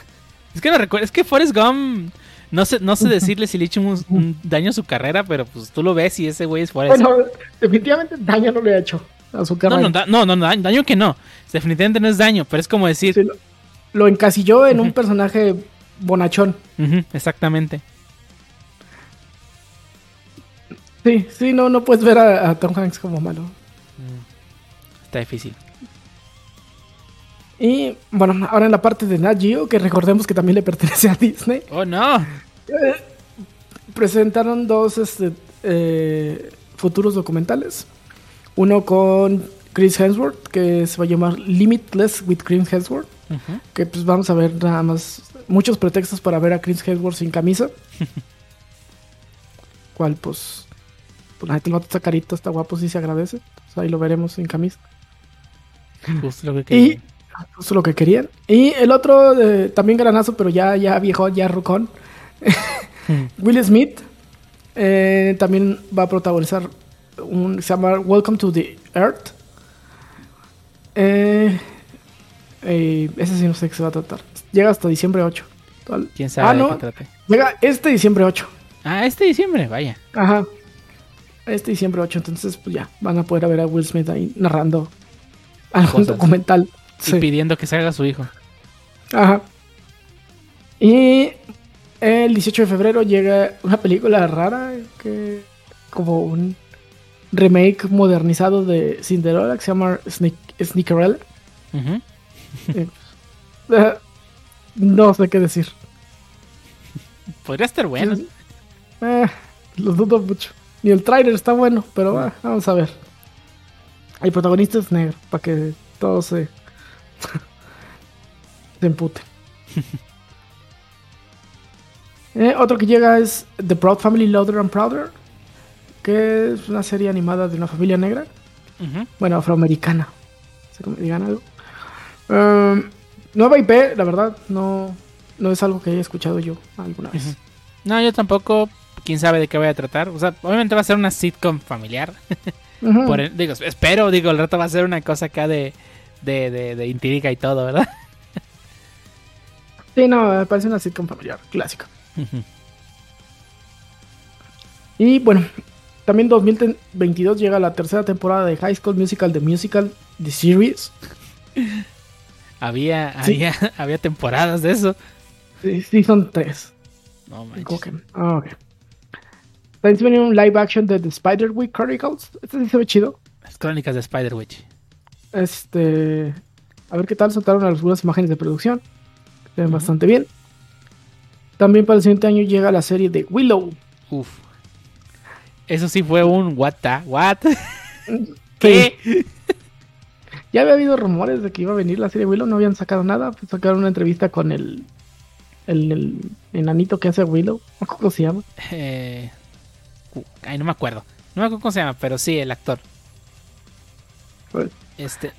es que no recuerdo, es que Forrest Gump, no sé, no sé decirle si le he hecho un, un daño a su carrera, pero pues tú lo ves y ese güey es Forrest. Bueno, definitivamente daño no le ha hecho a su no, carrera. no, da- no, no, no, daño, daño que no. Definitivamente no es daño, pero es como decir, Sí, lo, lo encasilló en un personaje bonachón. exactamente. Sí, sí, no, no puedes ver a, a Tom Hanks como malo. Está difícil. Y bueno, ahora en la parte de Nat Geo, que recordemos que también le pertenece a Disney, Oh, no. presentaron dos este, eh, futuros documentales. Uno con Chris Hemsworth, que se va a llamar Limitless with Chris Hemsworth. Que pues vamos a ver nada más muchos pretextos para ver a Chris Hemsworth sin camisa. Cual pues, pues la gente lo está carito, está guapo, sí se agradece. Pues, ahí lo veremos sin camisa. Justo lo que Y quería. justo lo que querían. Y el otro, eh, también granazo, pero ya, ya viejo, ya rucón. Will Smith eh, también va a protagonizar un se llama Welcome to the Earth. Eh, eh, ese sí no sé qué se va a tratar. Llega hasta diciembre 8. Tal- ¿Quién sabe Ah, no. Llega este diciembre 8. Ah, este diciembre, vaya. Ajá. Este diciembre 8. Entonces, pues ya, van a poder ver a Will Smith ahí narrando algún Cosas. documental. Y Sí. pidiendo que salga su hijo. Ajá. Y el 18 de febrero llega una película rara que como un remake modernizado de Cinderella que se llama Sneak- Sneakerella. Eh, no sé qué decir. Podría estar bueno. Eh, lo dudo mucho. Ni el trailer está bueno, pero ah, vamos a ver. El protagonista es negro, para que todos se, se emputen. Eh, otro que llega es The Proud Family Louder and Prouder, que es una serie animada de una familia negra, Ujú. bueno, afroamericana. Cómo digan algo. Um, nueva IP, la verdad, no, no es algo que haya escuchado yo alguna vez. No, yo tampoco. Quién sabe de qué voy a tratar. O sea, obviamente va a ser una sitcom familiar. Ujú. Por el- digo, espero, digo, el rato va a ser una cosa acá de, de, de, de intriga y todo, ¿verdad? Sí, no, parece una sitcom familiar, clásica. Ujú. Y bueno, también 2022 llega la tercera temporada de High School Musical, The Musical, The Series. había, Sí. había, había temporadas de eso. Sí, sí, son tres. No manches. Ah, ok. También se viene un live action de The Spider-Week Chronicles. Este sí se ve chido. Las crónicas de Spider-Witch. Este. A ver qué tal. Soltaron algunas imágenes de producción. Se ven bastante bien. También para el siguiente año llega la serie de Willow. Uf. Eso sí fue un what the, what? ¿Qué? Ya había habido rumores de que iba a venir la serie de Willow, no habían sacado nada, pues sacaron una entrevista con el, el, el enanito que hace Willow. ¿cómo se llama? Eh, ay, no me acuerdo. No me acuerdo cómo se llama, pero sí, el actor. Pues, Este,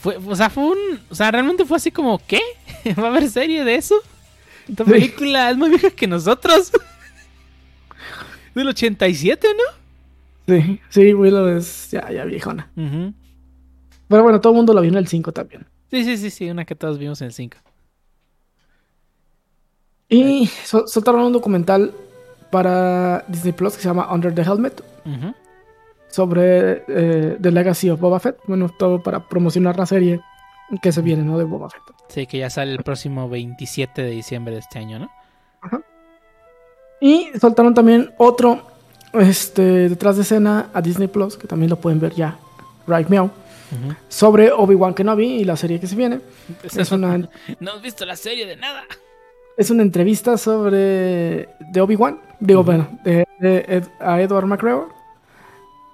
fue, o sea, fue un, o sea, realmente fue así como, ¿qué? ¿Va a haber serie de eso? Esta Sí. película es más vieja que nosotros. Del 87, ¿no? Sí, sí, Willow es ya, ya viejona. Pero bueno, todo el mundo la vio en el 5 también. Sí, sí, sí, sí, una que todos vimos en el 5. Y sol- soltaron un documental para Disney Plus que se llama Under the Helmet sobre eh, The Legacy of Boba Fett. Bueno, todo para promocionar la serie que se viene, ¿no? De Boba Fett. Sí, que ya sale el próximo 27 de diciembre de este año, ¿no? Y soltaron también otro este, detrás de escena a Disney Plus, que también lo pueden ver ya, right meow, sobre Obi-Wan Kenobi y la serie que se viene. Es una, No has visto la serie de nada. es una entrevista sobre de Obi-Wan, digo, bueno, de, a Edward McGregor.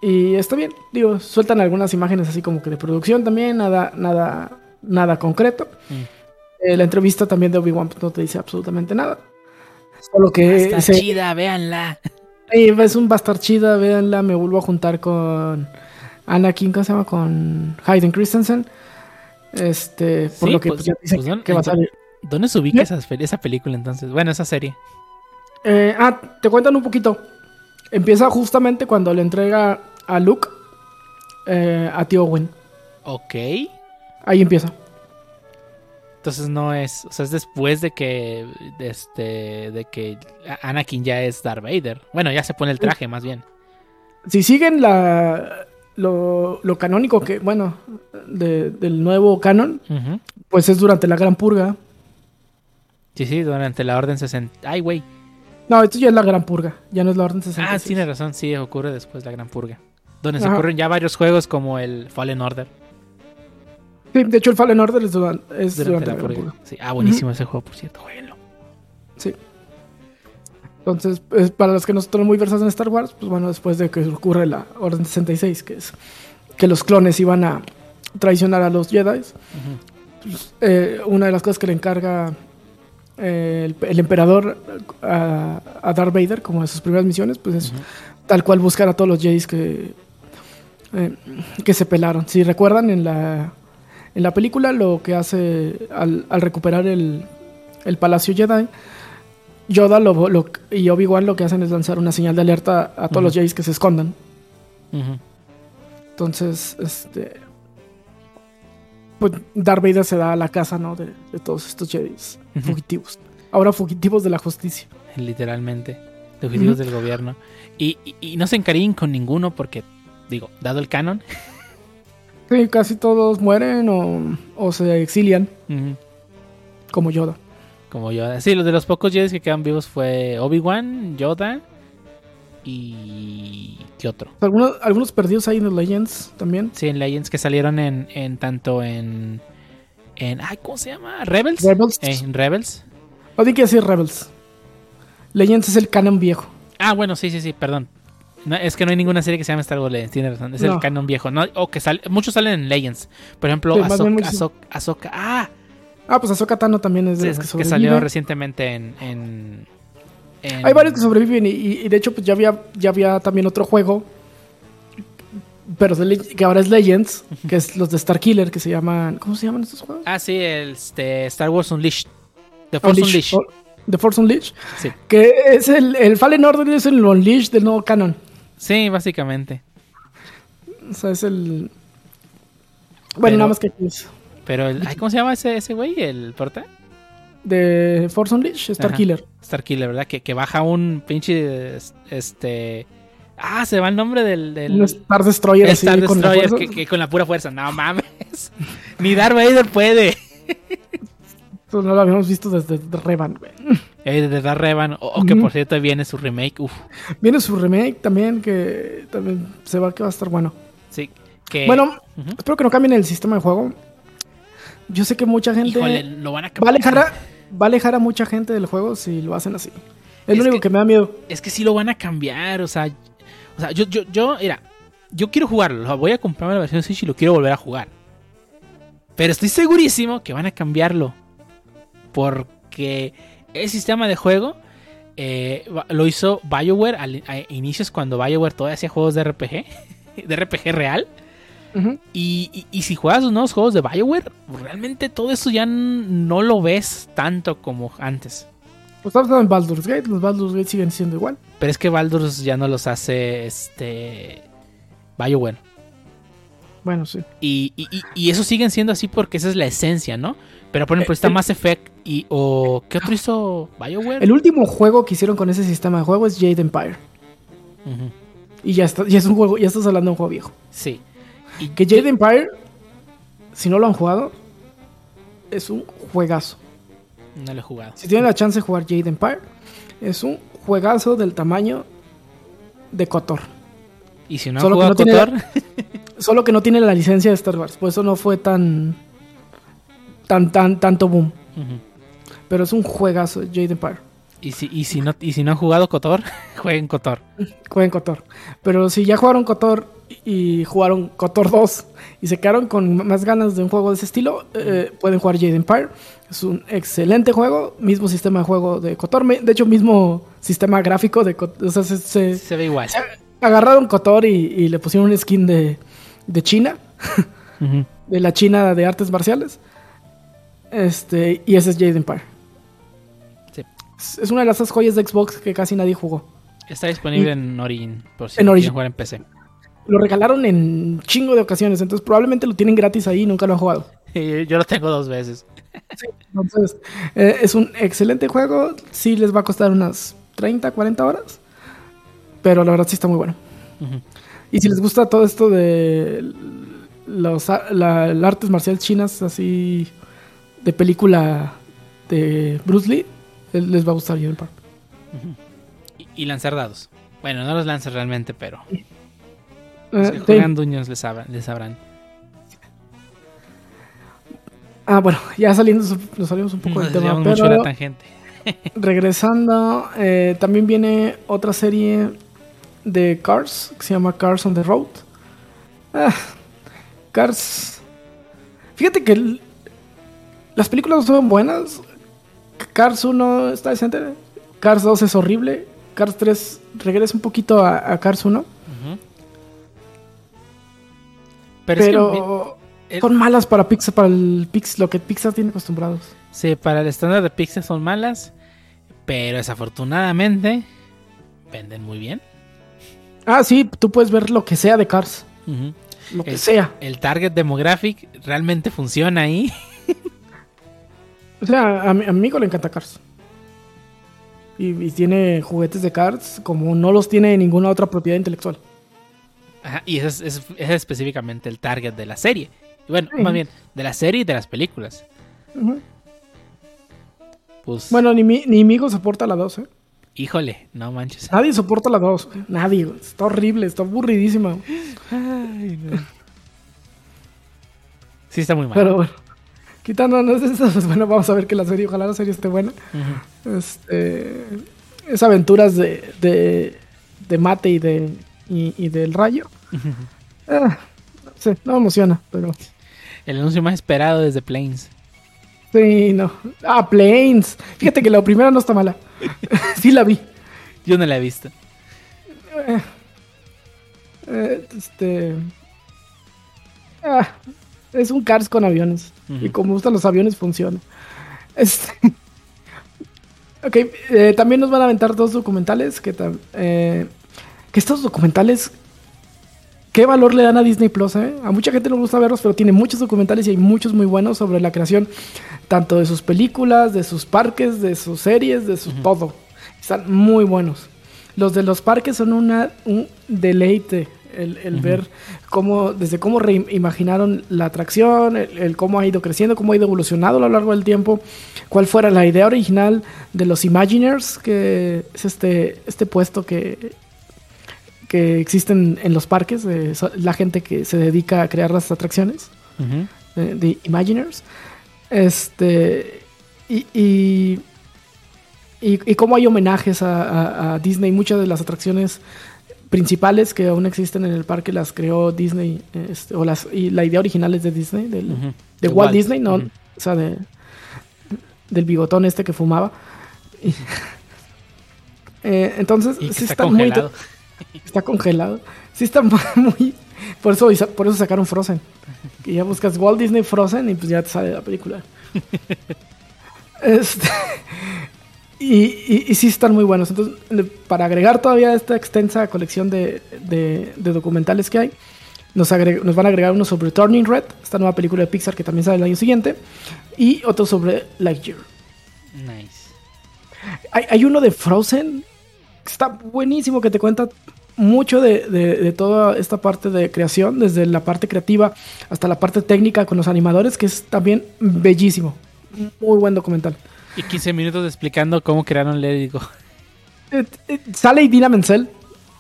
Y está bien, digo, sueltan algunas imágenes así como que de producción también, nada, nada, nada concreto. Mm. Eh, la entrevista también de Obi-Wan pues, no te dice absolutamente nada. Solo que Está se- chida, véanla. Sí, es un bastar chida, véanla, me vuelvo a juntar con Anakin, ¿cómo se llama? Con Hayden Christensen. Este, por Sí, lo que pues- pues, ya dicen pues, ¿dónde- que va a salir. ¿Dónde se ubica esa, esa película entonces? Bueno, esa serie. Eh, ah, te cuentan un poquito. Empieza justamente cuando le entrega a Luke eh, a tío Owen. Ok. Ahí empieza. Entonces no es, o sea, es después de que, de este, de que Anakin ya es Darth Vader. Bueno, ya se pone el traje más bien. Si siguen la, lo, lo canónico que, bueno, de- del nuevo canon, pues es durante la Gran Purga. Sí, sí, durante la Orden 60. Ay, güey. No, esto ya es la Gran Purga, ya no es la Orden 66. Ah, tiene razón, sí, ocurre después la Gran Purga. Donde se ocurren ya varios juegos como el Fallen Order Sí, de hecho el Fallen Order es durante, es durante durante la Purga. Purga. Sí. Ah, buenísimo ese juego, por cierto, jueguenlo. Sí. Entonces, pues, para los que no están muy versados en Star Wars, pues bueno, después de que ocurre la Orden 66, que es que los clones iban a traicionar a los Jedi, pues, eh, una de las cosas que le encarga eh, el, el emperador a, a Darth Vader, como de sus primeras misiones, pues es tal cual buscar a todos los Jedi que, eh, que se pelaron. Si recuerdan en la, en la película, lo que hace al, al recuperar el, el Palacio Jedi, Yoda lo- lo- y Obi-Wan lo que hacen es lanzar una señal de alerta a todos los Jedi que se escondan. Entonces, este. Pues Darth Vader se da a la casa, ¿no? De, de todos estos Jedi fugitivos. Ahora fugitivos de la justicia. Literalmente. Objetivos del gobierno. Y, y- y no se encariñen con ninguno porque, digo, dado el canon. Sí, casi todos mueren o, o se exilian, como Yoda. Como Yoda. Sí, los de los pocos Jedi que quedan vivos fue Obi-Wan, Yoda y... Algunos, algunos perdidos ahí en los Legends también. Sí, en Legends que salieron en, en tanto en... en ay, ¿Cómo se llama? ¿Rebels? Rebels. Eh, en Rebels. Tiene que decir Rebels. Legends es el canon viejo. Ah, bueno, sí, sí, sí, perdón. No, es que no hay ninguna serie que se llame Star Wars Legends, tiene razón. Es No. el canon viejo. No, o que sale, muchos salen en Legends. Por ejemplo, Sí, Ahsoka. Ahsoka, Ahsoka- Ah, Ah, pues Ahsoka Tano también es de sí, los que salió recientemente en, en, en- Hay varios que sobreviven y, de hecho pues ya había, ya había también otro juego, pero que ahora es Legends, que es los de Starkiller, que se llaman... ¿Cómo se llaman estos juegos? Ah, sí, el este, Star Wars Unleashed. The Force Unleashed. O- The Force Unleashed. Sí. Que es el, el Fallen Order es el Unleashed del nuevo canon. sí, básicamente. O sea, es el... Bueno, Pero- nada más que Pero, el, ¿cómo se llama ese, ese güey? ¿El porta? De Force Unleashed, Starkiller. Starkiller, ¿verdad? Que, que baja un pinche. Este. Ah, se va el nombre del. del Un Star Destroyer así Star con la Destroyer que, que con la pura fuerza. No mames. Ni Darth Vader puede. Esto no lo habíamos visto desde Revan, güey. Eh, de Darth Revan. O, o que por cierto viene su remake. Uf. Viene su remake también, que también se va que va a estar bueno. Sí. Que, Bueno, espero que no cambien el sistema de juego. Yo sé que mucha gente Híjole, lo van a va a cambiar. alejar a, va a alejar a mucha gente del juego si lo hacen así. Es, Es lo único que- que... me da miedo. Es que sí lo van a cambiar, o sea, o sea, yo, yo, yo, mira, yo quiero jugarlo, o sea, voy a comprarme la versión Switch y lo quiero volver a jugar. Pero estoy segurísimo que van a cambiarlo. Porque el sistema de juego eh, lo hizo BioWare al, a inicios cuando BioWare todavía hacía juegos de RPG, de RPG real. Y, y- y si juegas los nuevos juegos de BioWare, realmente todo eso ya no lo ves tanto como antes. Pues estamos hablando en Baldur's Gate. Los Baldur's Gate siguen siendo igual. Pero es que Baldur's ya no los hace este BioWare. Bueno, sí. Y, y, y- y eso siguen siendo así porque esa es la esencia, ¿no? Pero por ejemplo, Eh, está el- Mass Effect y. O, ¿Qué otro hizo BioWare? El último juego que hicieron con ese sistema de juego es Jade Empire. Y ya, está, ya es un juego, ya estás hablando de un juego viejo. Sí. Y Que Jade Empire, si no lo han jugado, es un juegazo. No lo he jugado. Si tienen la chance de jugar Jade Empire, es un juegazo del tamaño de Kotor. Y si no han Solo que no tiene- Kotor, Solo que no tiene la licencia de Star Wars, por eso no fue tan. tan, tan, tanto boom. Pero es un juegazo, Jade Empire. Y, si, y, si no, y si no han jugado Kotor, jueguen Kotor. Jueguen Kotor. Pero si ya jugaron Kotor y jugaron Kotor 2 y se quedaron con más ganas de un juego de ese estilo, eh, pueden jugar Jade Empire. Es un excelente juego, mismo sistema de juego de Kotor, me- de hecho mismo sistema gráfico de Kotor. O sea, se, se- Se ve igual. agarraron Kotor y, y le pusieron un skin de, de China, de la China de artes marciales. Este, y ese es Jade Empire. Sí. Es, una de las joyas de Xbox que casi nadie jugó. Está disponible en Origin, por si En lo Origin. jugar en PC. Lo regalaron en chingo de ocasiones, entonces probablemente lo tienen gratis ahí y nunca lo han jugado. Yo lo tengo dos veces. Entonces, eh, es un excelente juego. Sí les va a costar unas 30, 40 horas. Pero la verdad sí está muy bueno. Y si les gusta todo esto de los la, las artes marciales chinas, así de película de Bruce Lee, les va a gustar Jade Empire. Y, y lanzar dados. Bueno, no los lanzas realmente, pero Eh, los que sí. juegan duños les, sabrán- les sabrán. Ah, bueno, ya saliendo, nos salimos un poco Nos del tema. Pero la tangente. regresando, eh, también viene otra serie de Cars que se llama Cars on the Road. Ah, Cars. Fíjate que el- las películas son buenas. Cars 1 está decente. Cars 2 es horrible. Cars 3 regresa un poquito a, a Cars 1. Ujú. Pero, Pero, es que, el- son malas para Pixar, para el Pix, lo que Pixar tiene acostumbrados. sí, para el estándar de Pixar son malas, pero desafortunadamente venden muy bien. Ah, sí, tú puedes ver lo que sea de Cars. Lo que El- sea. El target demographic realmente funciona ahí. O sea, a mi a mi amigo le encanta Cars. Y, y tiene juguetes de Cars como no los tiene ninguna otra propiedad intelectual. Ajá, y ese es, es- ese es específicamente el target de la serie. Y Bueno, Sí. más bien, de la serie y de las películas. Pues, Bueno, ni mi, ni mi hijo soporta la 2, ¿eh? híjole, no manches. Nadie soporta la 2. güey. Nadie. Está horrible, está aburridísima. Ay, no. Sí, está muy mal. Pero bueno. Quitándonos eso, pues bueno, vamos a ver que la serie, ojalá la serie esté buena. Este, es aventuras de, de, de mate y, de, y, y del rayo. Ah, no sé, no me emociona, pero El anuncio más esperado desde Planes. sí, no. Ah, Planes. Fíjate que la primera no está mala. sí la vi. Yo no la he visto. Eh, este. ah, es un Cars con aviones. Y como gustan los aviones, funciona. Este. ok, eh, también nos van a aventar dos documentales. Que, eh, que estos documentales. ¿Qué valor le dan a Disney Plus? eh? A mucha gente no gusta verlos, pero tiene muchos documentales y hay muchos muy buenos sobre la creación tanto de sus películas, de sus parques, de sus series, de su todo. Están muy buenos. Los de los parques son una, un deleite el, el ver cómo, desde cómo reimaginaron la atracción, el, el cómo ha ido creciendo, cómo ha ido evolucionando a lo largo del tiempo, cuál fuera la idea original de los Imagineers, que es este, este puesto que, que existen en los parques, de so- la gente que se dedica a crear las atracciones Ujú. de, de Imagineers. Este. Y. y y, y cómo hay homenajes a, a- a Disney. Muchas de las atracciones principales que aún existen en el parque las creó Disney. este, o las, y la idea original es de Disney, del, de De Walt. Disney, no, o sea, de, del bigotón este que fumaba. Y- Eh, entonces, Y que sí está está muy. Está congelado. Sí está mu- muy... Por eso, por eso sacaron Frozen. Que ya buscas Walt Disney Frozen y pues ya te sale la película. Este, y, y, y sí están muy buenos. Entonces, para agregar todavía esta extensa colección de, de- de documentales que hay, nos, agre- nos van a agregar uno sobre Turning Red, esta nueva película de Pixar que también sale el año siguiente, y otro sobre Lightyear. Nice. Hay, hay uno de Frozen que está buenísimo, que te cuenta mucho de, de- de toda esta parte de creación, desde la parte creativa hasta la parte técnica con los animadores, que es también bellísimo. Muy buen documental. Y 15 minutos explicando cómo crearon Let. Eh, eh, sale Idina Menzel,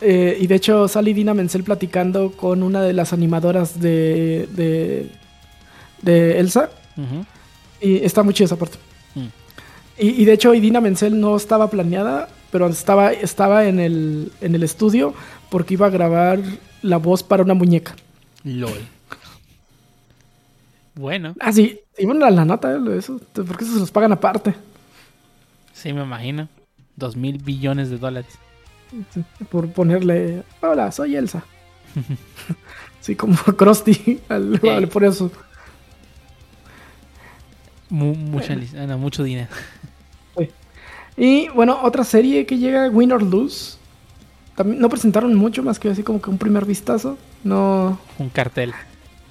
eh, y de hecho sale Idina Menzel platicando con una de las animadoras de, de, de Elsa, y está muy chida esa parte. Mm. Y, y de hecho, Idina Menzel no estaba planeada, pero estaba, estaba en, el, en el estudio porque iba a grabar la voz para una muñeca. LOL. Bueno, Ah, sí, y bueno, la, la nota, eh, eso, porque eso se los pagan aparte. Sí me imagino. Dos mil billones de dólares. Por ponerle, hola, soy Elsa. sí, como Krusty, al- Sí. pone su... Mu- mucha lic- ah, no, mucho dinero. Y bueno, otra serie que llega, Win or Lose. También no presentaron mucho, más que así como que un primer vistazo. No, Un cartel.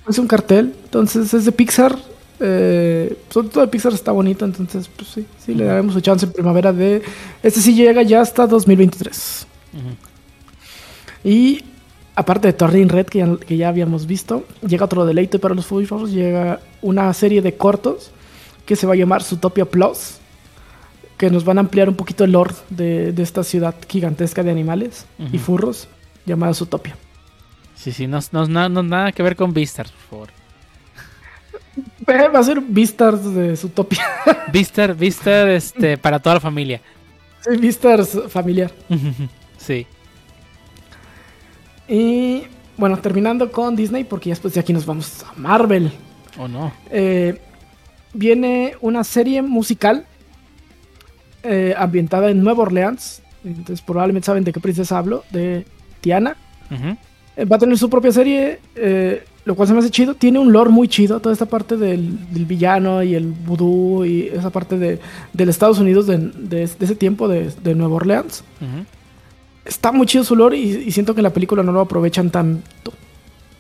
Es un cartel, entonces es de Pixar. Eh, sobre todo de Pixar está bonito, entonces pues sí, sí le daremos su chance en primavera de... Este sí llega ya hasta 2023. Ujú. Y aparte de Turning Red, que ya, que ya habíamos visto, llega otro deleite para los foodies, llega una serie de cortos que se va a llamar Zootopia Plus, que nos van a ampliar un poquito el lore de, de esta ciudad gigantesca de animales y furros llamada Zootopia. Sí, sí, no, no, no, nada que ver con Vistar, por favor. Va a ser Vistas de Zootopia. Vistar, Vistar, este, para toda la familia. sí, Vistas familiar. Sí. Y bueno, terminando con Disney, porque ya después de aquí nos vamos a Marvel. ¿O no? Eh, viene una serie musical eh, ambientada en Nueva Orleans. Entonces probablemente saben de qué princesa hablo, de Tiana. Eh, va a tener su propia serie, eh, lo cual se me hace chido. Tiene un lore muy chido, toda esta parte del, del villano y el vudú y esa parte de, del Estados Unidos de, de- de ese tiempo de, de Nueva Orleans. Está muy chido su lore y, y siento que en la película no lo aprovechan tanto.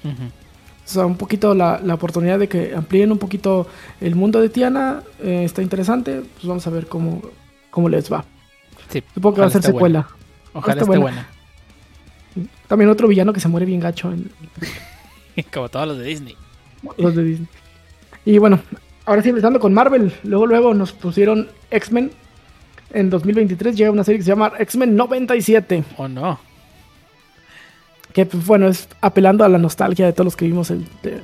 O sea, un poquito la, la oportunidad de que amplíen un poquito el mundo de Tiana eh, está interesante. Pues vamos a ver cómo, cómo les va. Sí. Supongo que va a ser buena. secuela. Ojalá esté buena. buena. También otro villano que se muere bien gacho en Como todos los de Disney. los de Disney. Y bueno, ahora sí empezando con Marvel. Luego, luego nos pusieron X-Men. En 2023 llega una serie que se llama X-Men 97. ¿O no? Que pues, bueno, es apelando a la nostalgia de todos los que vimos el... Que,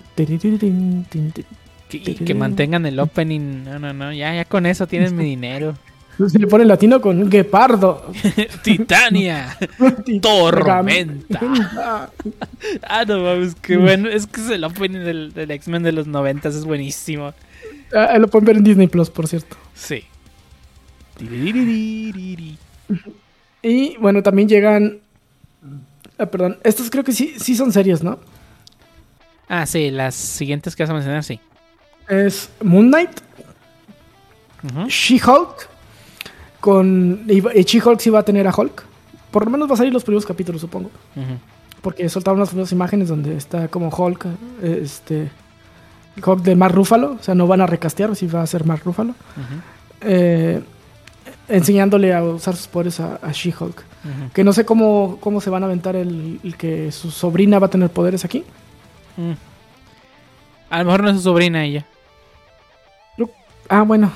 y que mantengan el opening. No, no, no. Ya, ya con eso tienes mi dinero. Se le pone latino con Guepardo. Titania. Tormenta. Ah, no mames, qué bueno. Es que es el opening del, del X-Men de los 90 es buenísimo. Ah, lo pueden ver en Disney Plus, por cierto. Sí. Y bueno, también llegan. ah, perdón, estos creo que sí, sí son series, ¿no? Ah, sí, las siguientes que vas a mencionar, sí. Es Moon Knight. She-Hulk. Con. She-Hulk sí va a tener a Hulk. Por lo menos va a salir los primeros capítulos, supongo. Porque soltaron unas primeras imágenes donde está como Hulk. eh, Este. Hulk de Mark Ruffalo. O sea, no van a recastear, sí va a ser Mark Ruffalo. Ujú. eh, enseñándole a usar sus poderes a, a She-Hulk. Que no sé cómo, cómo se van a aventar el, el que su sobrina va a tener poderes aquí. Mm. A lo mejor no es su sobrina ella. Ah, bueno.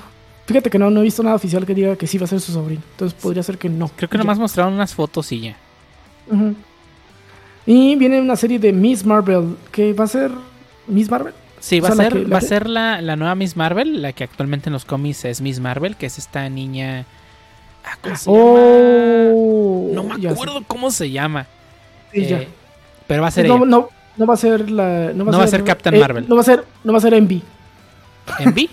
Fíjate que no, no he visto nada oficial que diga que sí va a ser su sobrino. Entonces podría ser que no. Creo que Ya. nomás mostraron unas fotos y ya. Y viene una serie de Miss Marvel, que va a ser Miss Marvel. Sí, va O sea, a ser, la va a ser la, la nueva Miss Marvel, la que actualmente en los cómics es Miss Marvel, que es esta niña. Ah, ¿Cómo se llama? Oh, No me acuerdo cómo se llama. Sí, ya. Eh, pero va a ser no, ella. no, no va a ser la. No va, No va a ser Captain eh, Marvel. No va a ser, no va a ser Envy. ¿Envy?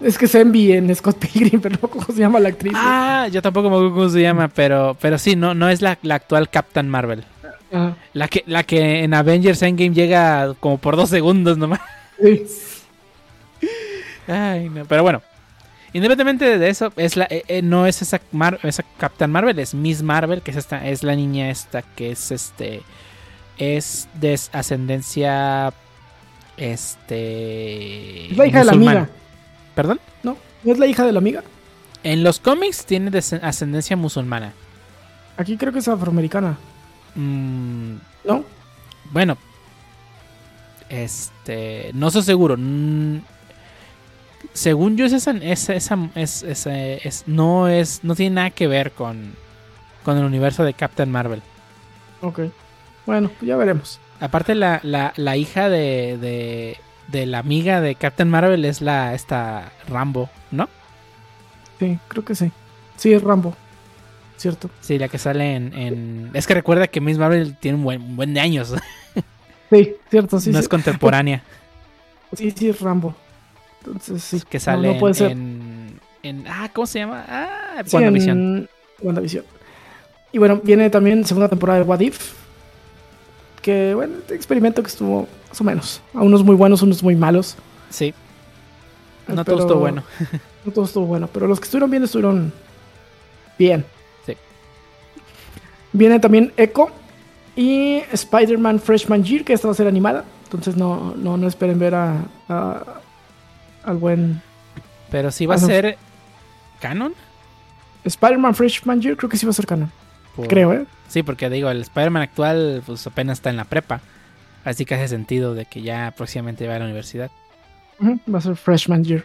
Es que es Envy en Scott Pilgrim, pero no cómo se llama la actriz. ah, yo tampoco me acuerdo cómo se llama, pero, pero sí, no, no es la, la actual Captain Marvel. Ajá. La que, la que en Avengers Endgame llega como por dos segundos nomás. Sí. Ay, no. Pero bueno, independientemente de eso, es la, eh, eh, no es esa, Mar- esa Captain Marvel, es Miss Marvel, que es esta, es la niña esta que es este, es de ascendencia, este, Es la hija de la amiga. ¿Perdón? ¿No? ¿No es la hija de la amiga? En los cómics tiene ascendencia musulmana. Aquí creo que es afroamericana. Mm, ¿No? bueno, este, no estoy seguro. Mm, según yo, es esa, es, esa- es- es- eh, es- no es, no tiene nada que ver con, con el universo de Captain Marvel. Ok. Bueno, pues ya veremos. Aparte, la, la, la hija de, de, de la amiga de Captain Marvel es la esta Rambo, ¿no? Sí, creo que sí. Sí, es Rambo. Cierto. Sí, la que sale en, en- Es que recuerda que Miss Marvel tiene un buen, un buen de años. Sí, cierto, sí. no sí. es contemporánea. Sí, sí, es Rambo. Entonces, sí. que sale no puede ser. en, en- Ah, ¿cómo se llama? Ah, Sí, WandaVision. en WandaVision. Y bueno, viene también segunda temporada de What If. Que, bueno, este experimento que estuvo más o menos. A unos muy buenos, unos muy malos. Sí. No todo estuvo bueno. No todo estuvo bueno, pero los que estuvieron bien estuvieron bien. Sí. Viene también Echo y Spider-Man Freshman Year, que esta va a ser animada. Entonces no, no, no esperen ver a, a- al buen Pero sí va a ser canon. Spider-Man Freshman Year, creo que sí va a ser canon. Por- Creo, ¿eh? Sí, porque digo, el Spider-Man actual pues apenas está en la prepa. Así que hace sentido de que ya próximamente va a la universidad. Va a ser Freshman Year.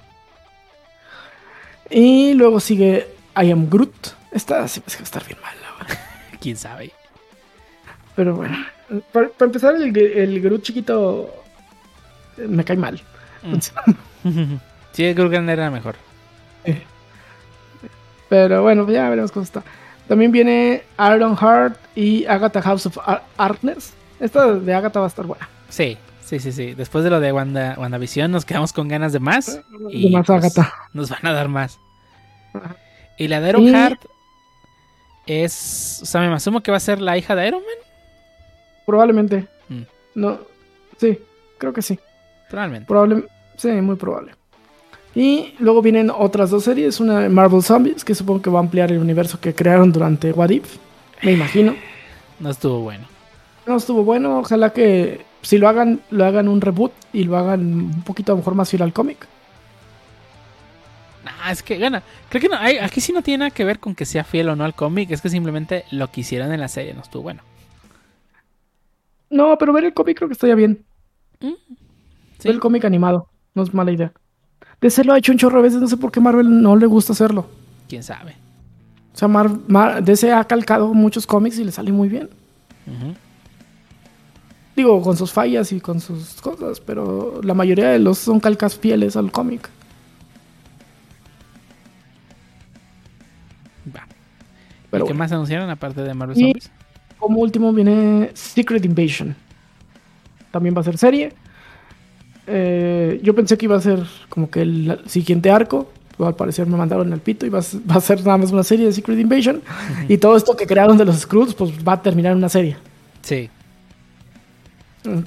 Y luego sigue I Am Groot. Esta sí va a estar bien mal. ¿Quién sabe? Pero bueno, para, para empezar, el, el Groot chiquito eh, me cae mal. Mm. sí, el Groot era mejor. Pero bueno, ya veremos cómo está. También viene Iron Heart y Agatha House of Ar-. Esta de Agatha va a estar buena. Sí, sí, sí, sí. Después de lo de Wanda, WandaVision nos quedamos con ganas de más. Y de más pues, Agatha. Nos van a dar más. Y la de Iron Y- Heart es... O sea, me asumo que va a ser la hija de Iron Man. Probablemente. Mm. No. Sí, creo que sí. Probablemente. Probable, sí, muy probable. Y luego vienen otras dos series, una de Marvel Zombies, que supongo que va a ampliar el universo que crearon durante What If, me imagino. No estuvo bueno. No estuvo bueno, ojalá que si lo hagan, lo hagan un reboot y lo hagan un poquito a lo mejor más fiel al cómic. Ah, es que, gana. Creo que no, hay- aquí sí no tiene nada que ver con que sea fiel o no al cómic. Es que simplemente lo que hicieron en la serie no estuvo bueno. No, pero ver el cómic creo que estaría bien. Sí. Ver el cómic animado, no es mala idea. DC lo ha hecho un chorro de veces, no sé por qué Marvel no le gusta hacerlo. Quién sabe. O sea, Mar- Mar- DC ha calcado muchos cómics y le sale muy bien. Ujú. Digo, con sus fallas y con sus cosas, pero la mayoría de los son calcas fieles al cómic. Va. Pero ¿Y qué bueno. más anunciaron aparte de Marvel Y- Zombies? Como último viene Secret Invasion. También va a ser serie. Eh, yo pensé que iba a ser como que el siguiente arco. Pero al parecer me mandaron el pito y va a, ser- va a ser nada más una serie de Secret Invasion. Y todo esto que crearon de los Skrulls, pues va a terminar en una serie. Sí.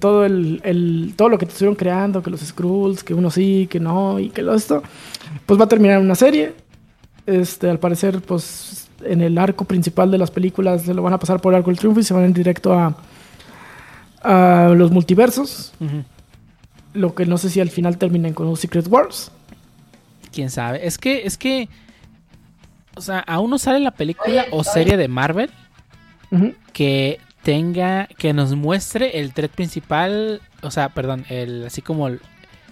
Todo, el, el- todo lo que te estuvieron creando, que los Skrulls, que uno sí, que no, y que lo esto, pues va a terminar en una serie. Este, al parecer, pues en el arco principal de las películas se lo van a pasar por el arco del triunfo y se van en directo a, a los multiversos. Lo que no sé si al final terminen con los Secret Wars. Quién sabe. Es que, es que. O sea, aún no sale la película o serie de Marvel que tenga. que nos muestre el thread principal. O sea, perdón, el. así como el.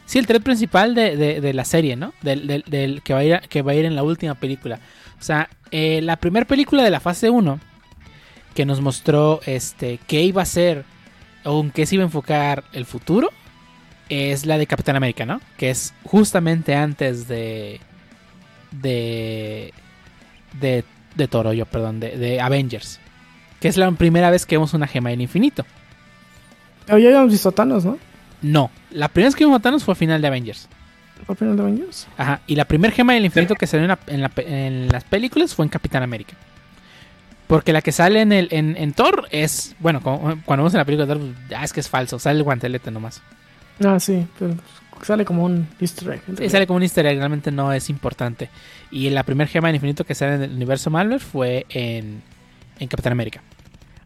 Sí, el thread principal de, de- la serie, ¿no? Del, del- que, va a ir, que va a ir en la última película. O sea, eh, la primera película de la fase 1 que nos mostró este qué iba a ser o en qué se iba a enfocar el futuro es la de Capitán América, ¿no? Que es justamente antes de de de, de Toro, yo, perdón, de, de Avengers. Que es la primera vez que vemos una gema del infinito. Pero ya habíamos visto a Thanos, ¿no? No, la primera vez que vimos a Thanos fue a final de Avengers. ¿Al final de Avengers? Ajá, y la primera gema del infinito que salió en, la- en la pe- en las películas fue en Capitán América. Porque la que sale en, el, en, en Thor es, bueno, como- cuando vemos en la película de Thor, ah, es que es falso, sale el guantelete nomás. Ah, sí, pero sale como un easter egg. Sí, sale como un easter egg, realmente no es importante. Y la primera gema del infinito que sale en el universo Marvel fue en, en Capitán América.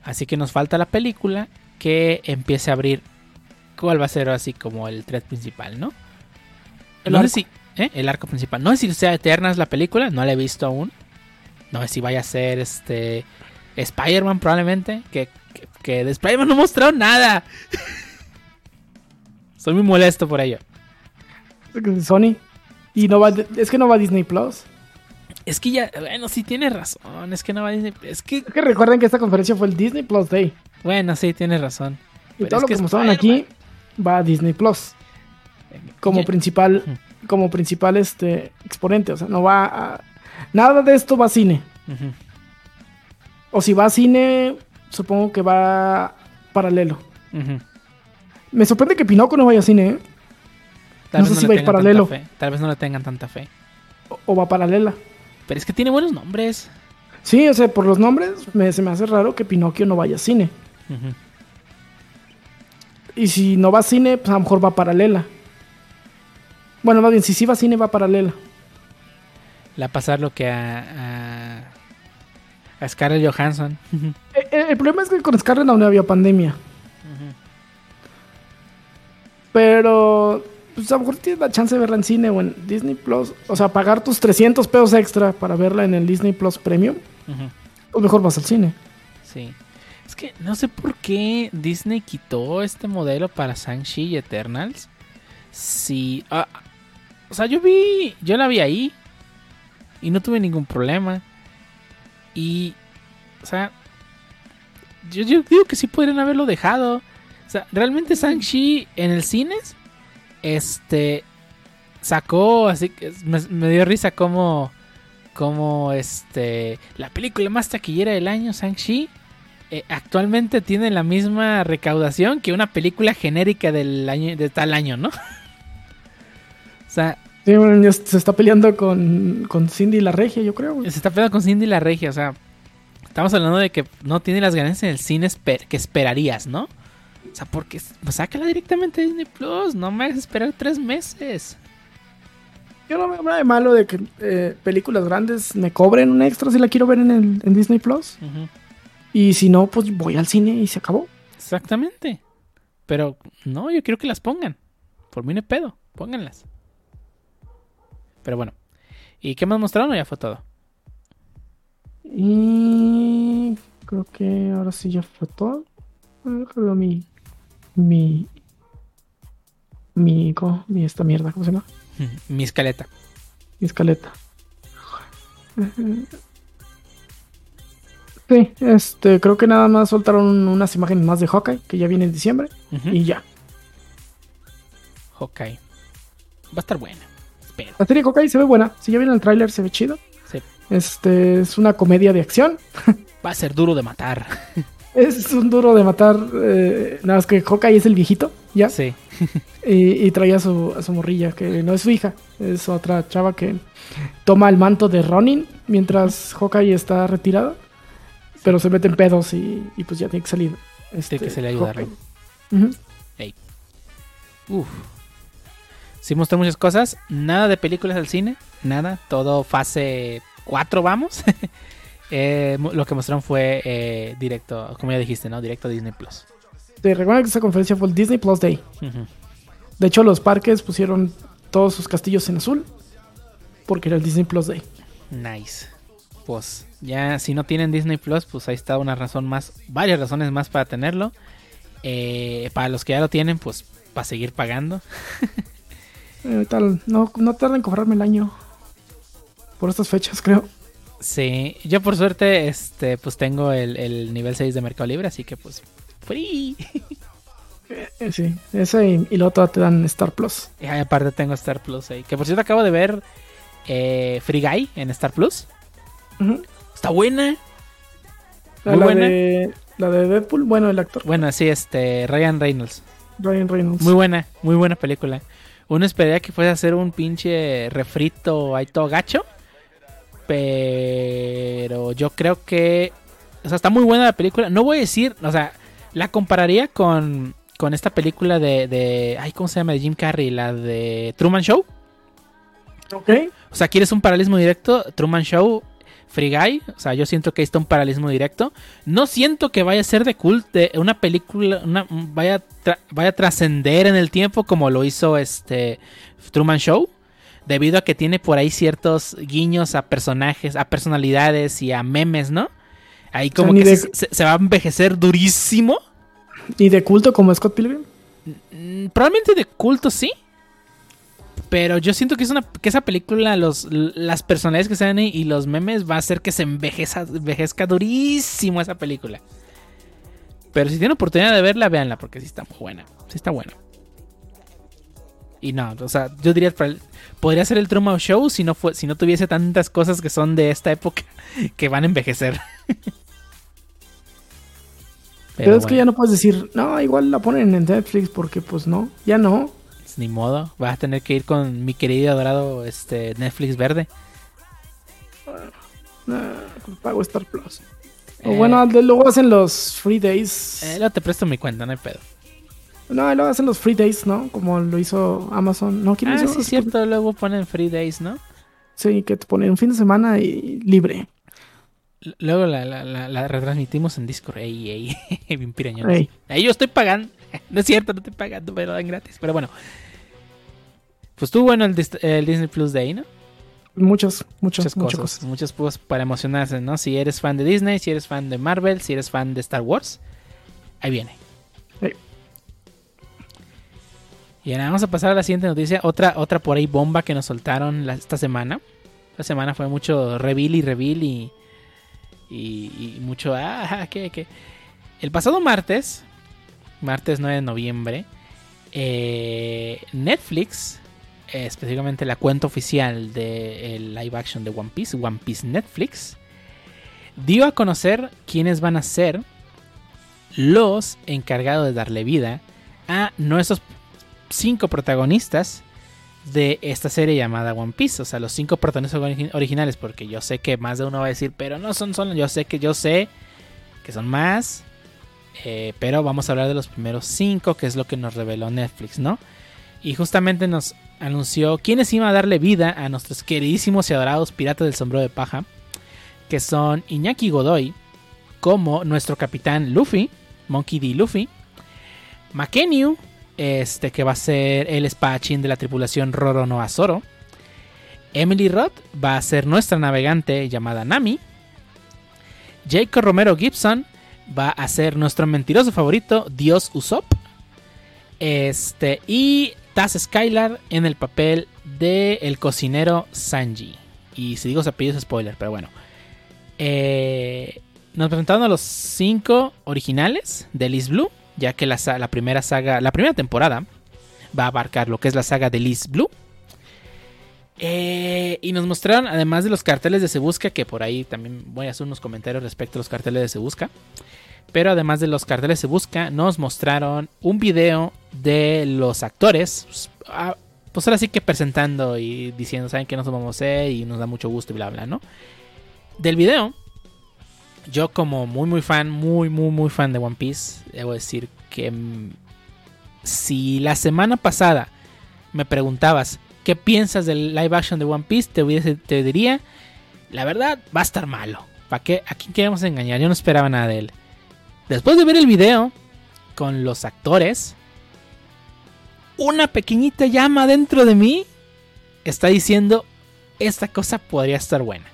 Así que nos falta la película que empiece a abrir cuál va a ser así como el thread principal, ¿no? El no sé arco. si, ¿eh? El arco principal. No sé si sea Eternas la película, no la he visto aún. No sé si vaya a ser este Spider-Man probablemente. Que, que, que de Spider-Man no mostraron nada. Soy muy molesto por ello. Sony. Y no va, es que no va a Disney Plus. Es que ya, bueno, sí tienes razón. Es que no va a Disney. Es que, Es que recuerden que esta conferencia fue el Disney Plus Day. bueno, sí, tienes razón. Y Pero todo es lo que mostraron aquí va a Disney Plus. Como Ya- principal, como principal este exponente. O sea, no va a. Nada de esto va a cine. O si va a cine, supongo que va paralelo. Me sorprende que Pinoco no vaya a cine, ¿eh? Tal No sé si le va a ir paralelo. Tal vez no le tengan tanta fe. O, o va paralela. Pero es que tiene buenos nombres. Sí, o sea, por los nombres me- se me hace raro que Pinocchio no vaya a cine. Y si no va a cine, pues a lo mejor va paralela. Bueno, más bien, si sí va a cine, va paralela. Le va a pasar lo que a, a, a Scarlett Johansson. Eh, eh, El, problema es que con Scarlett no había pandemia. Pero pues a lo mejor tienes la chance de verla en cine o en Disney Plus. O sea, pagar tus 300 pesos extra para verla en el Disney Plus Premium. Ujú. Pues mejor vas al cine. Sí. Es que no sé por qué Disney quitó este modelo para Shang-Chi y Eternals. Sí. ah, o sea, yo vi. Yo la vi ahí. Y no tuve ningún problema. Y. O sea. Yo, yo digo que sí podrían haberlo dejado. O sea, realmente Shang-Chi en el cines. Este. Sacó. Así que. Me, me dio risa como. Como este. La película más taquillera del año, Shang-Chi eh, actualmente tiene la misma recaudación que una película genérica del año de tal año, ¿no? o sea, Sí, bueno, ya se está peleando con, con Cindy la Regia, yo creo. güey. se está peleando con Cindy la Regia, o sea, estamos hablando de que no tiene las ganancias en el cine esper- que esperarías, ¿no? O sea, porque pues, sácala directamente de Disney Plus, no me hagas esperar tres meses. Yo no veo nada de malo de que eh, películas grandes me cobren un extra si la quiero ver en, el, en Disney Plus. Y si no, pues voy al cine y se acabó. Exactamente. Pero no, yo quiero que las pongan. Por mí no hay pedo, pónganlas. Pero bueno. ¿Y qué más mostraron o ya fue todo? Y creo que ahora sí ya fue todo. A ver, déjame ver mi. Mi. Mi. ¿cómo? Mi esta mierda, ¿cómo se llama? Mi escaleta. Mi escaleta. Sí, este, creo que nada más soltaron unas imágenes más de Hawkeye, que ya viene en diciembre, y ya. Hawkeye. Va a estar buena. Espero. La serie Hawkeye se ve buena, si ya viene el tráiler se ve chido. Sí. Este, es una comedia de acción. Va a ser duro de matar. Es un duro de matar, eh, nada más que Hawkeye es el viejito, ya. Sí. Y, y traía a su, a su morrilla, que no es su hija, es otra chava que toma el manto de Ronin mientras Hawkeye está retirado, pero se mete en pedos y, y pues ya tiene que salir. Este, que se le ayuda a Hawkeye. Ujú. Uf. Sí mostró muchas cosas. Nada de películas al cine. Nada. Todo fase 4 vamos. Eh, lo que mostraron fue eh, directo, como ya dijiste, ¿no? Directo a Disney Plus. Te recuerda que esa conferencia fue el Disney Plus Day. De hecho, los parques pusieron todos sus castillos en azul porque era el Disney Plus Day. Nice. Pues ya si no tienen Disney Plus, pues ahí está una razón más, varias razones más para tenerlo. Eh, para los que ya lo tienen, pues para seguir pagando. Eh, tal, no, no tarda en cobrarme el año por estas fechas, creo. Sí, yo por suerte, este, pues tengo el, el nivel 6 de Mercado Libre, así que pues, free. Eh, sí, ese y, y otro te dan Star Plus. Y aparte tengo Star Plus ahí. Que por cierto acabo de ver eh, Free Guy en Star Plus. Está buena. La, Muy la buena. de, la de Deadpool, bueno, el actor. Bueno, sí, este, Ryan Reynolds. Ryan Reynolds. Muy buena, muy buena película. Uno esperaría que fuese a hacer un pinche refrito ahí todo gacho. Pero yo creo que. O sea, está muy buena la película. No voy a decir. O sea, la compararía con. Con esta película de, de. Ay, ¿cómo se llama? De Jim Carrey. La de Truman Show. Ok. O sea, ¿quieres un paralelismo directo? Truman Show, Free Guy. O sea, yo siento que ahí está un paralelismo directo. No siento que vaya a ser de culto, una película, una, vaya, tra- vaya a trascender en el tiempo como lo hizo este Truman Show. Debido a que tiene por ahí ciertos guiños a personajes, a personalidades y a memes, ¿no? Ahí como que de- se, va a envejecer durísimo. ¿Y de culto como Scott Pilgrim? Mm, Probablemente de culto sí. Pero yo siento que es una que esa película, los, las personalidades que ahí y los memes va a hacer que se envejeza, envejezca durísimo esa película. Pero si tienen oportunidad de verla, véanla, porque sí está muy buena. Sí está buena. Y no, o sea, yo diría podría ser el Truman Show si no fue, si no tuviese tantas cosas que son de esta época que van a envejecer. Pero, es que ya no puedes decir, no, igual la ponen en Netflix porque pues no, ya no. Pues Ni modo, vas a tener que ir con mi querido adorado este, Netflix verde. Ah, pago Star Plus. O Eh. bueno, luego hacen los free days. Eh, te presto mi cuenta, no hay pedo. No, luego hacen los free days, ¿no? Como lo hizo Amazon. ¿No? ¿Quién Ah, lo hizo? sí, es cierto, luego ponen free days, ¿no? Sí, que te ponen un fin de semana y libre. Luego la, la, la- la retransmitimos en Discord. Ey, ey, bien pirañones. Ey. Ahí yo estoy pagando. No es cierto, no estoy pagando, pero dan gratis. Pero bueno. Pues tú, bueno, el, Dis- el Disney Plus Day, ¿no? Muchas, muchas, Muchas muchas cosas. cosas. Muchas cosas para emocionarse, ¿no? Si eres fan de Disney, si eres fan de Marvel, si eres fan de Star Wars. Ahí viene. Y ahora vamos a pasar a la siguiente noticia. Otra, otra por ahí bomba que nos soltaron esta semana. Esta semana fue mucho reveal y reveal y, y, y mucho... Ah, ¿qué, qué? El pasado martes, martes 9 de noviembre, eh, Netflix, específicamente la cuenta oficial del live action de One Piece, One Piece Netflix, dio a conocer quiénes van a ser los encargados de darle vida a nuestros cinco protagonistas de esta serie llamada One Piece. O sea, los cinco protagonistas origi- originales. Porque yo sé que más de uno va a decir, pero no son solo. Yo sé que yo sé que son más. eh, pero vamos a hablar de los primeros cinco, que es lo que nos reveló Netflix, ¿no? Y justamente nos anunció quiénes iban a darle vida a nuestros queridísimos y adorados piratas del sombrero de paja. Que son Iñaki Godoy, como nuestro capitán Luffy, Monkey D. Luffy. Makenyu, este que va a ser el espadachín de la tripulación Roro no Azoro. Emily Roth va a ser nuestra navegante llamada Nami. Jacob Romero Gibson va a ser nuestro mentiroso favorito, Dios Usopp. Este, y Taz Skylar en el papel de el cocinero Sanji. Y si digo su apellido es spoiler, pero bueno. Eh, nos presentaron a los cinco originales de Liz Blue, ya que la, primera saga, la primera temporada va a abarcar lo que es la saga de Liz Blue. Eh, y nos mostraron, además de los carteles de Se Busca, que por ahí también voy a hacer unos comentarios respecto a los carteles de Se Busca. Pero además de los carteles de Se Busca, nos mostraron un video de los actores. Pues, ah, pues ahora sí que presentando y diciendo, ¿saben que nos vamos a hacer? Y nos da mucho gusto y bla, bla, ¿no? Del video, yo como muy, muy fan, muy, muy, muy fan de One Piece, debo decir que mm, si la semana pasada me preguntabas qué piensas del live action de One Piece, te, diría, la verdad, va a estar malo. ¿Para qué? ¿A quién queremos engañar? Yo no esperaba nada de él. Después de ver el video con los actores, una pequeñita llama dentro de mí está diciendo, esta cosa podría estar buena.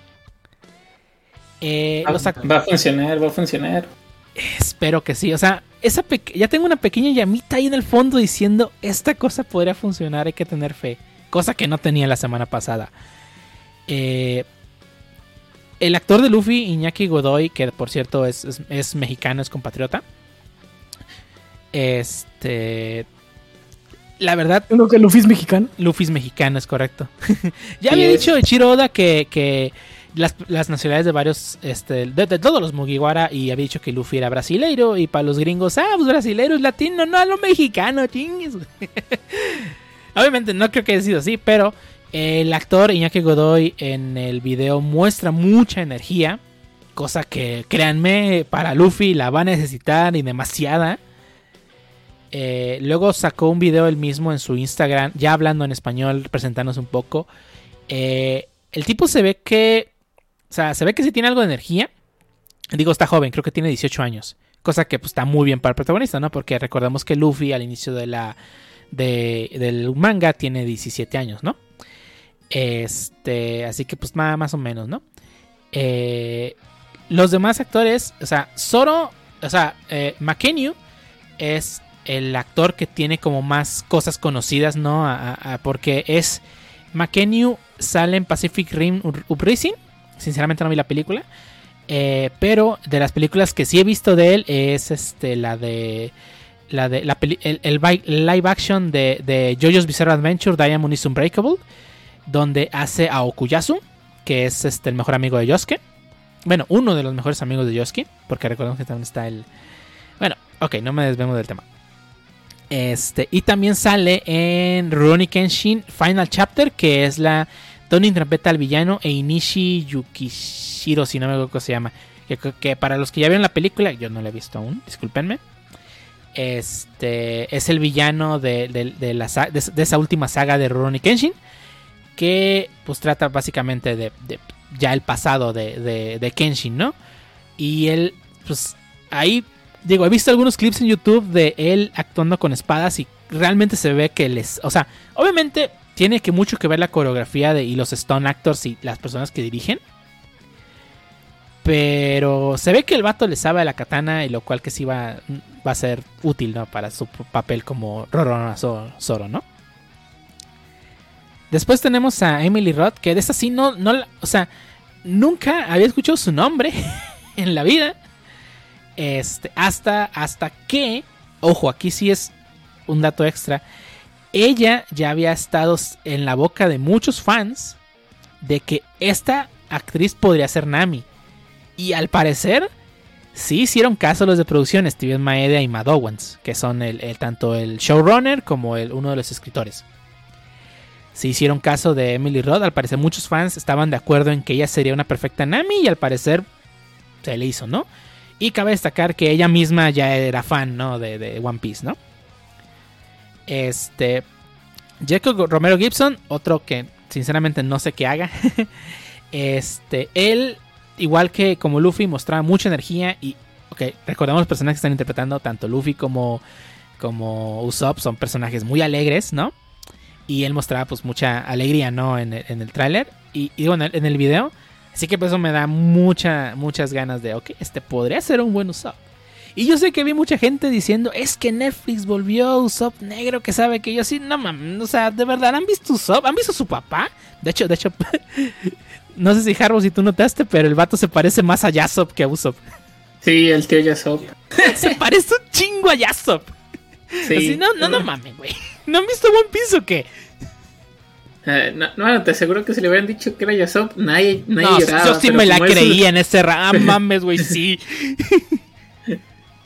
Eh, Va a funcionar, va a funcionar. Espero que sí. O sea, esa ya tengo una pequeña llamita ahí en el fondo diciendo esta cosa podría funcionar, hay que tener fe. Cosa que no tenía la semana pasada. Eh, el actor de Luffy, Iñaki Godoy, que por cierto es, es, es mexicano, es compatriota. Este. La verdad, Creo que Luffy es mexicano. Luffy es mexicano, es correcto. ya había dicho Ichiro Oda que, que las, nacionalidades de varios, este, de, de todos los Mugiwara, y había dicho que Luffy era brasileiro, y para los gringos, ah, pues brasileiro es latino, no a lo mexicano, chingues. Obviamente no creo que haya sido así, pero el actor Iñaki Godoy en el video muestra mucha energía, cosa que, créanme, para Luffy la va a necesitar y demasiada. Eh, luego sacó un video él mismo en su Instagram, ya hablando en español, presentándose un poco. Eh, el tipo se ve que, o sea, se ve que sí tiene algo de energía. Digo, está joven, creo que tiene 18 años. Cosa que pues, está muy bien para el protagonista, ¿no? Porque recordemos que Luffy al inicio de la, de- del manga tiene 17 años, ¿no? Este, así que pues más, más o menos, ¿no? Eh, los demás actores, o sea, Zoro, o sea, eh, es el actor que tiene como más cosas conocidas, ¿no? Porque es Makenyu sale en Pacific Rim Up- Uprising. Sinceramente no vi la película. Eh, pero de las películas que sí he visto de él es este la de la de la el, live action de, de JoJo's Bizarre Adventure Diamond is Unbreakable donde hace a Okuyasu que es este el mejor amigo de Yosuke bueno uno de los mejores amigos de Yosuke porque recordemos que también está el bueno ok no me desvemos del tema este y también sale en Rurouni Kenshin Final Chapter que es la donde interpreta al villano e Inishi Yukishiro si no me cómo se llama que, que para los que ya vieron la película yo no la he visto aún discúlpenme este es el villano de, de- de la de, esa última saga de Rurouni Kenshin. Que pues trata básicamente de, ya el pasado de Kenshin, ¿no? Y él, pues ahí, digo, he visto algunos clips en YouTube de él actuando con espadas y realmente se ve que les... O sea, obviamente tiene que mucho que ver la coreografía de, y los stone actors y las personas que dirigen. Pero se ve que el vato le sabe a la katana y lo cual que sí va, va a ser útil, ¿no? Para su papel como Roronoa Zo- Zoro, ¿no? Después tenemos a Emily Roth, que de esta sí no, no, o sea, nunca había escuchado su nombre en la vida. Este, hasta, hasta que, ojo, aquí sí es un dato extra. Ella ya había estado en la boca de muchos fans de que esta actriz podría ser Nami. Y al parecer, sí hicieron caso los de producción, Steven Maeda y Matt Owens, que son el, tanto el showrunner como el, uno de los escritores. Sí hicieron caso de Emily Roth, al parecer muchos fans estaban de acuerdo en que ella sería una perfecta Nami y al parecer se le hizo, ¿no? Y cabe destacar que ella misma ya era fan, ¿no? De, de One Piece, ¿no? Este. Jacob Romero Gibson, otro que sinceramente no sé qué haga. este, él, igual que como Luffy, mostraba mucha energía y, ok, recordemos los personajes que están interpretando, tanto Luffy como, como Usopp son personajes muy alegres, ¿no? Y él mostraba pues mucha alegría, ¿no? En el, en el tráiler y, digo, en el, video. Así que por eso me da mucha, muchas ganas de, ok, este podría ser un buen Usopp. Y yo sé que vi mucha gente diciendo, es que Netflix volvió a Usopp negro, que sabe que yo sí, no mames, o sea, de verdad, ¿han visto Usopp? ¿Han visto a su papá? De hecho, de hecho, no sé si Harbo, si tú notaste, pero el vato se parece más a Yasop que a Usopp. Sí, el tío Yasop. se parece un chingo a Yasop. Sí. Así, no, no, no mames, güey. ¿No han visto One Piece o qué? Eh, no, no, te aseguro que si le hubieran dicho que era Yasop, nadie, nadie No, lloraba, yo sí me la es- creía en ese ra... Ah, mames, güey, sí.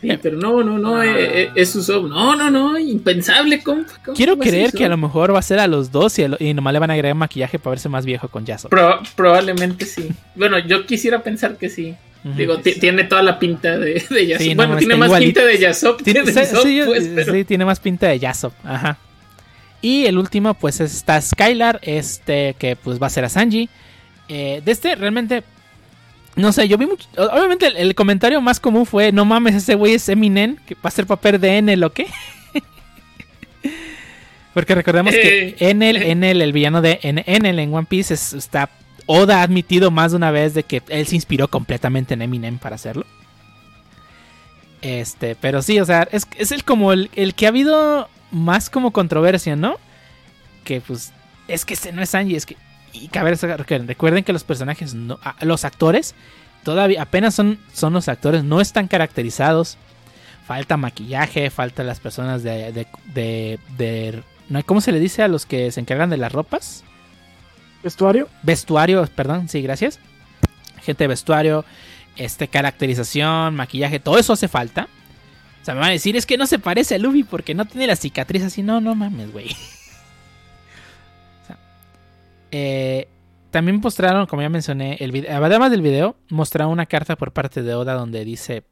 Pero no, no, no, eh, eh, es Usopp. No, no, no, impensable, compa. ¿cómo Quiero creer que a lo mejor va a ser a los dos y, a lo- y nomás le van a agregar maquillaje para verse más viejo con Yasop. Pro- probablemente sí. Bueno, yo quisiera pensar que sí. Digo, ti- tiene toda la pinta de, de Yasop. Sí, bueno, no, tiene más igualito. pinta de Yasop Tiene, sí, sí, pues, pero- sí, tiene más pinta de Yasop. Ajá. Y el último, pues está Skylar, este que pues va a ser a Sanji. Eh, de este, realmente, no sé, yo vi mucho. Obviamente, el, el comentario más común fue: No mames, ese güey es Eminem, que va a ser papel de Enel o qué. Porque recordemos que Eh. Enel, Enel, el villano de En- Enel en One Piece, es- está. Oda ha admitido más de una vez de que él se inspiró completamente en Eminem para hacerlo. Este, pero sí, o sea, es, es el como el, el que ha habido más como controversia, ¿no? Que pues, es que este no es Sanji, es que y cabe recuerden que los personajes, no, los actores, todavía apenas son, son los actores, no están caracterizados. Falta maquillaje, falta las personas de, de, de, de ¿Cómo se le dice a los que se encargan de las ropas? ¿Vestuario? Vestuario, perdón, sí, gracias. Gente de vestuario, este, caracterización, maquillaje, todo eso hace falta. O sea, me van a decir, es que no se parece a Luffy porque no tiene la cicatriz así. No, no mames, güey. Eh, también mostraron, como ya mencioné, el video, además del video, mostraron una carta por parte de Oda donde dice,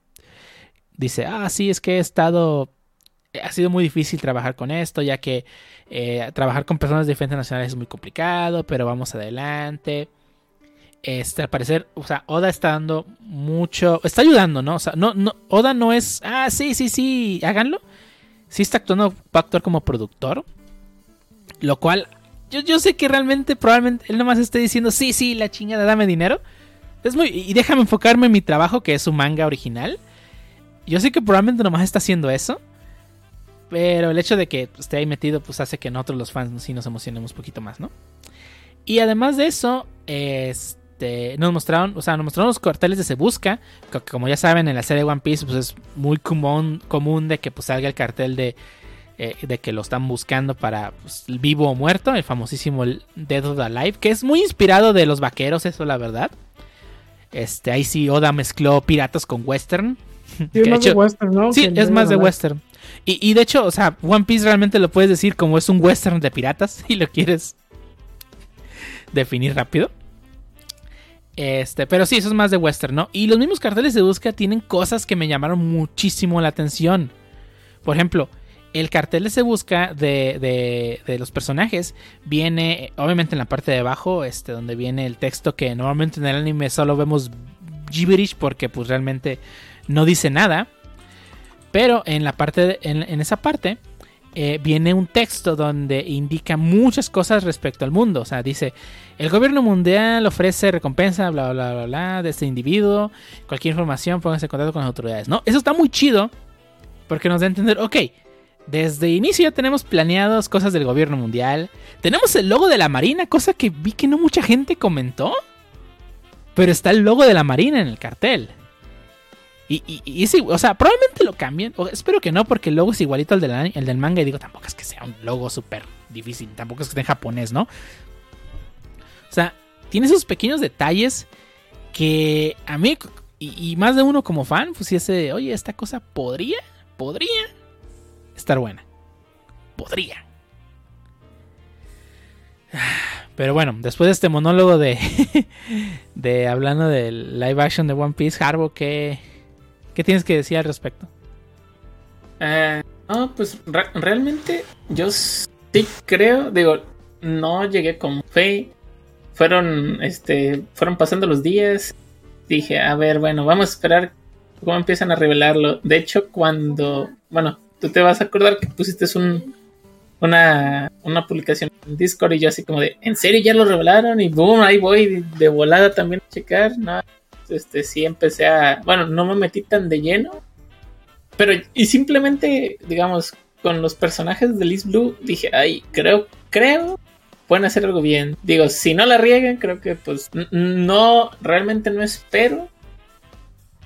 dice, ah, sí, es que he estado, ha sido muy difícil trabajar con esto, ya que eh, trabajar con personas de defensa nacional es muy complicado, pero vamos adelante. Este, al parecer, o sea, Oda está dando mucho, está ayudando, ¿no? O sea, Oda no es, ah, sí, sí, sí, háganlo. Sí está actuando, va actuar como productor. Lo cual, yo, yo sé que realmente, probablemente, él nomás esté diciendo, sí, sí, la chingada, dame dinero. Es muy, y déjame enfocarme en mi trabajo, que es su manga original. Yo sé que probablemente nomás está haciendo eso. Pero el hecho de que esté ahí metido, pues hace que nosotros los fans sí nos emocionemos un poquito más, ¿no? Y además de eso, este, nos mostraron, o sea, nos mostraron los carteles de Se Busca, que como ya saben, en la serie One Piece, pues es muy común, común de que pues salga el cartel de, eh, de que lo están buscando para pues, vivo o muerto, el famosísimo Dead of the Alive, que es muy inspirado de los vaqueros, eso la verdad. Este, ahí sí Oda mezcló piratas con western. Sí, es más de western, ¿no? Sí, es más de western. Y, de hecho, o sea, One Piece realmente lo puedes decir como es un western de piratas, si lo quieres definir rápido. Este, pero sí, eso es más de western, ¿no? Y los mismos carteles de búsqueda tienen cosas que me llamaron muchísimo la atención. Por ejemplo, el cartel de se busca de, de, los personajes viene, obviamente en la parte de abajo, este, donde viene el texto que normalmente en el anime solo vemos gibberish porque pues realmente no dice nada. Pero en la parte, en, esa parte, eh, viene un texto donde indica muchas cosas respecto al mundo. O sea, dice, el gobierno mundial ofrece recompensa, bla, bla, bla, bla, de este individuo. Cualquier información, pónganse en contacto con las autoridades. ¿no? Eso está muy chido porque nos da a entender, ok, desde inicio ya tenemos planeados cosas del gobierno mundial. Tenemos el logo de la Marina, cosa que vi que no mucha gente comentó. Pero está el logo de la Marina en el cartel. Y, y, sí, o sea, probablemente lo cambien. espero que no, porque el logo es igualito al del, el del manga. Y digo, tampoco es que sea un logo súper difícil. Tampoco es que esté en japonés, ¿no? O sea, tiene esos pequeños detalles que a mí, y, más de uno como fan, pues si ese, oye, esta cosa podría, podría estar buena. Podría. Pero bueno, después de este monólogo de, de hablando del live action de One Piece, Harbo, ¿qué, ¿Qué tienes que decir al respecto? Eh, no, pues realmente yo sí creo, digo, no llegué con fe. Fueron, este, fueron pasando los días. Dije, a ver, bueno, vamos a esperar cómo empiezan a revelarlo. De hecho, cuando, bueno, tú te vas a acordar que pusiste un, una, una publicación en Discord y yo así como de, ¿en serio ya lo revelaron? Y boom, ahí voy de volada también a checar. No, este sí empecé a, bueno, no me metí tan de lleno, pero y simplemente, digamos, con los personajes de Liz Blue dije, ay, creo, creo pueden hacer algo bien. Digo, si no la riegan, creo que pues no, realmente no espero,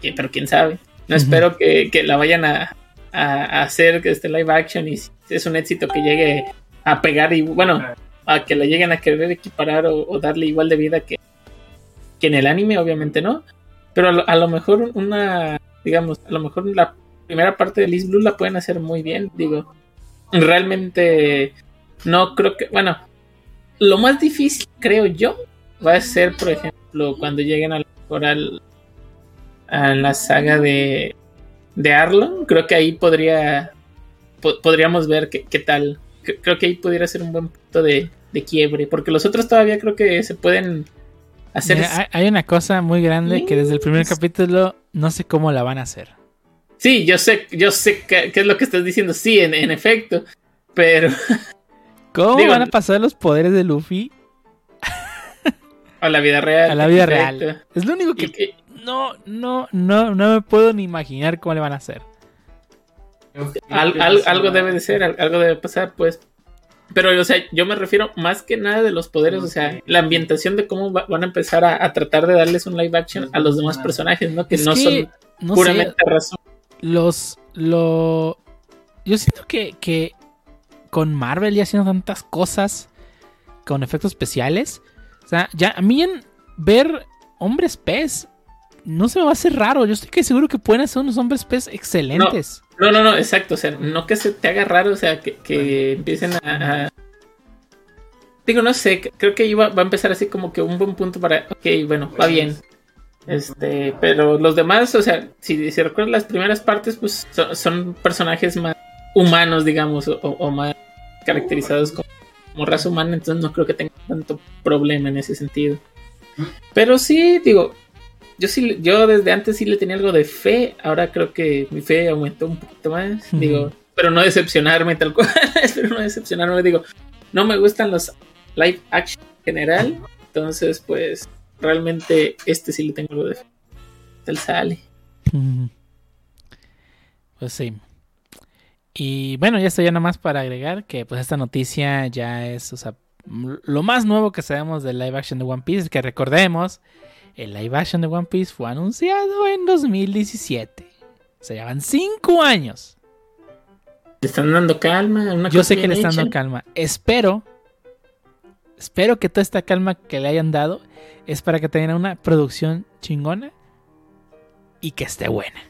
pero quién sabe, no espero que, la vayan a, a, hacer que este live action y es un éxito que llegue a pegar y bueno, a que la lleguen a querer equiparar o darle igual de vida que, que en el anime obviamente no, pero a lo, mejor una, digamos, a lo mejor la primera parte de Liz Blue la pueden hacer muy bien, digo, realmente no creo que, bueno, lo más difícil creo yo va a ser, por ejemplo, cuando lleguen a a la saga de, de Arlon, creo que ahí podría, podríamos ver qué, tal, creo que ahí podría ser un buen punto de, de quiebre, porque los otros todavía creo que se pueden hay una cosa muy grande que desde el primer capítulo no sé cómo la van a hacer. Sí, yo sé, yo sé qué, es lo que estás diciendo, sí, en, efecto, pero... ¿Cómo van a pasar los poderes de Luffy? a la vida real. A la vida real. Es lo único que, No, no, no, no me puedo ni imaginar cómo le van a hacer. algo debe de ser, algo debe pasar, pues. Pero, o sea, yo me refiero más que nada de los poderes, o sea, la ambientación de cómo van a empezar a, tratar de darles un live action a los demás personajes, ¿no? Que no son puramente razón. Los, lo... Yo siento que, que con Marvel ya haciendo tantas cosas con efectos especiales, o sea, ya a mí en ver hombres pez no se me va a hacer raro. Yo estoy que seguro que pueden hacer unos hombres pez excelentes. No, no, no, exacto. O sea, no que se te haga raro, o sea, que, empiecen a, Digo, no sé, creo que iba, va a empezar así como que un buen punto para. Ok, bueno, va bien. Este, pero los demás, o sea, si, si recuerdas las primeras partes, pues son, personajes más humanos, digamos, o, más caracterizados como, como, raza humana, entonces no creo que tenga tanto problema en ese sentido. Pero sí, digo, yo sí, yo desde antes sí le tenía algo de fe, ahora creo que mi fe aumentó un poquito más, digo, pero no decepcionarme tal cual, espero no decepcionarme, digo, no me gustan los live action en general, entonces pues realmente este sí le tengo algo de fe. Él sale. Pues sí. Y bueno, ya estoy ya nomás para agregar que pues esta noticia ya es, o sea, lo más nuevo que sabemos del live action de One Piece que recordemos el live action de One Piece fue anunciado en 2017. Se llevan 5 años. Le están dando calma. Yo sé que le están dando calma. Espero. Espero que toda esta calma que le hayan dado es para que tengan una producción chingona y que esté buena.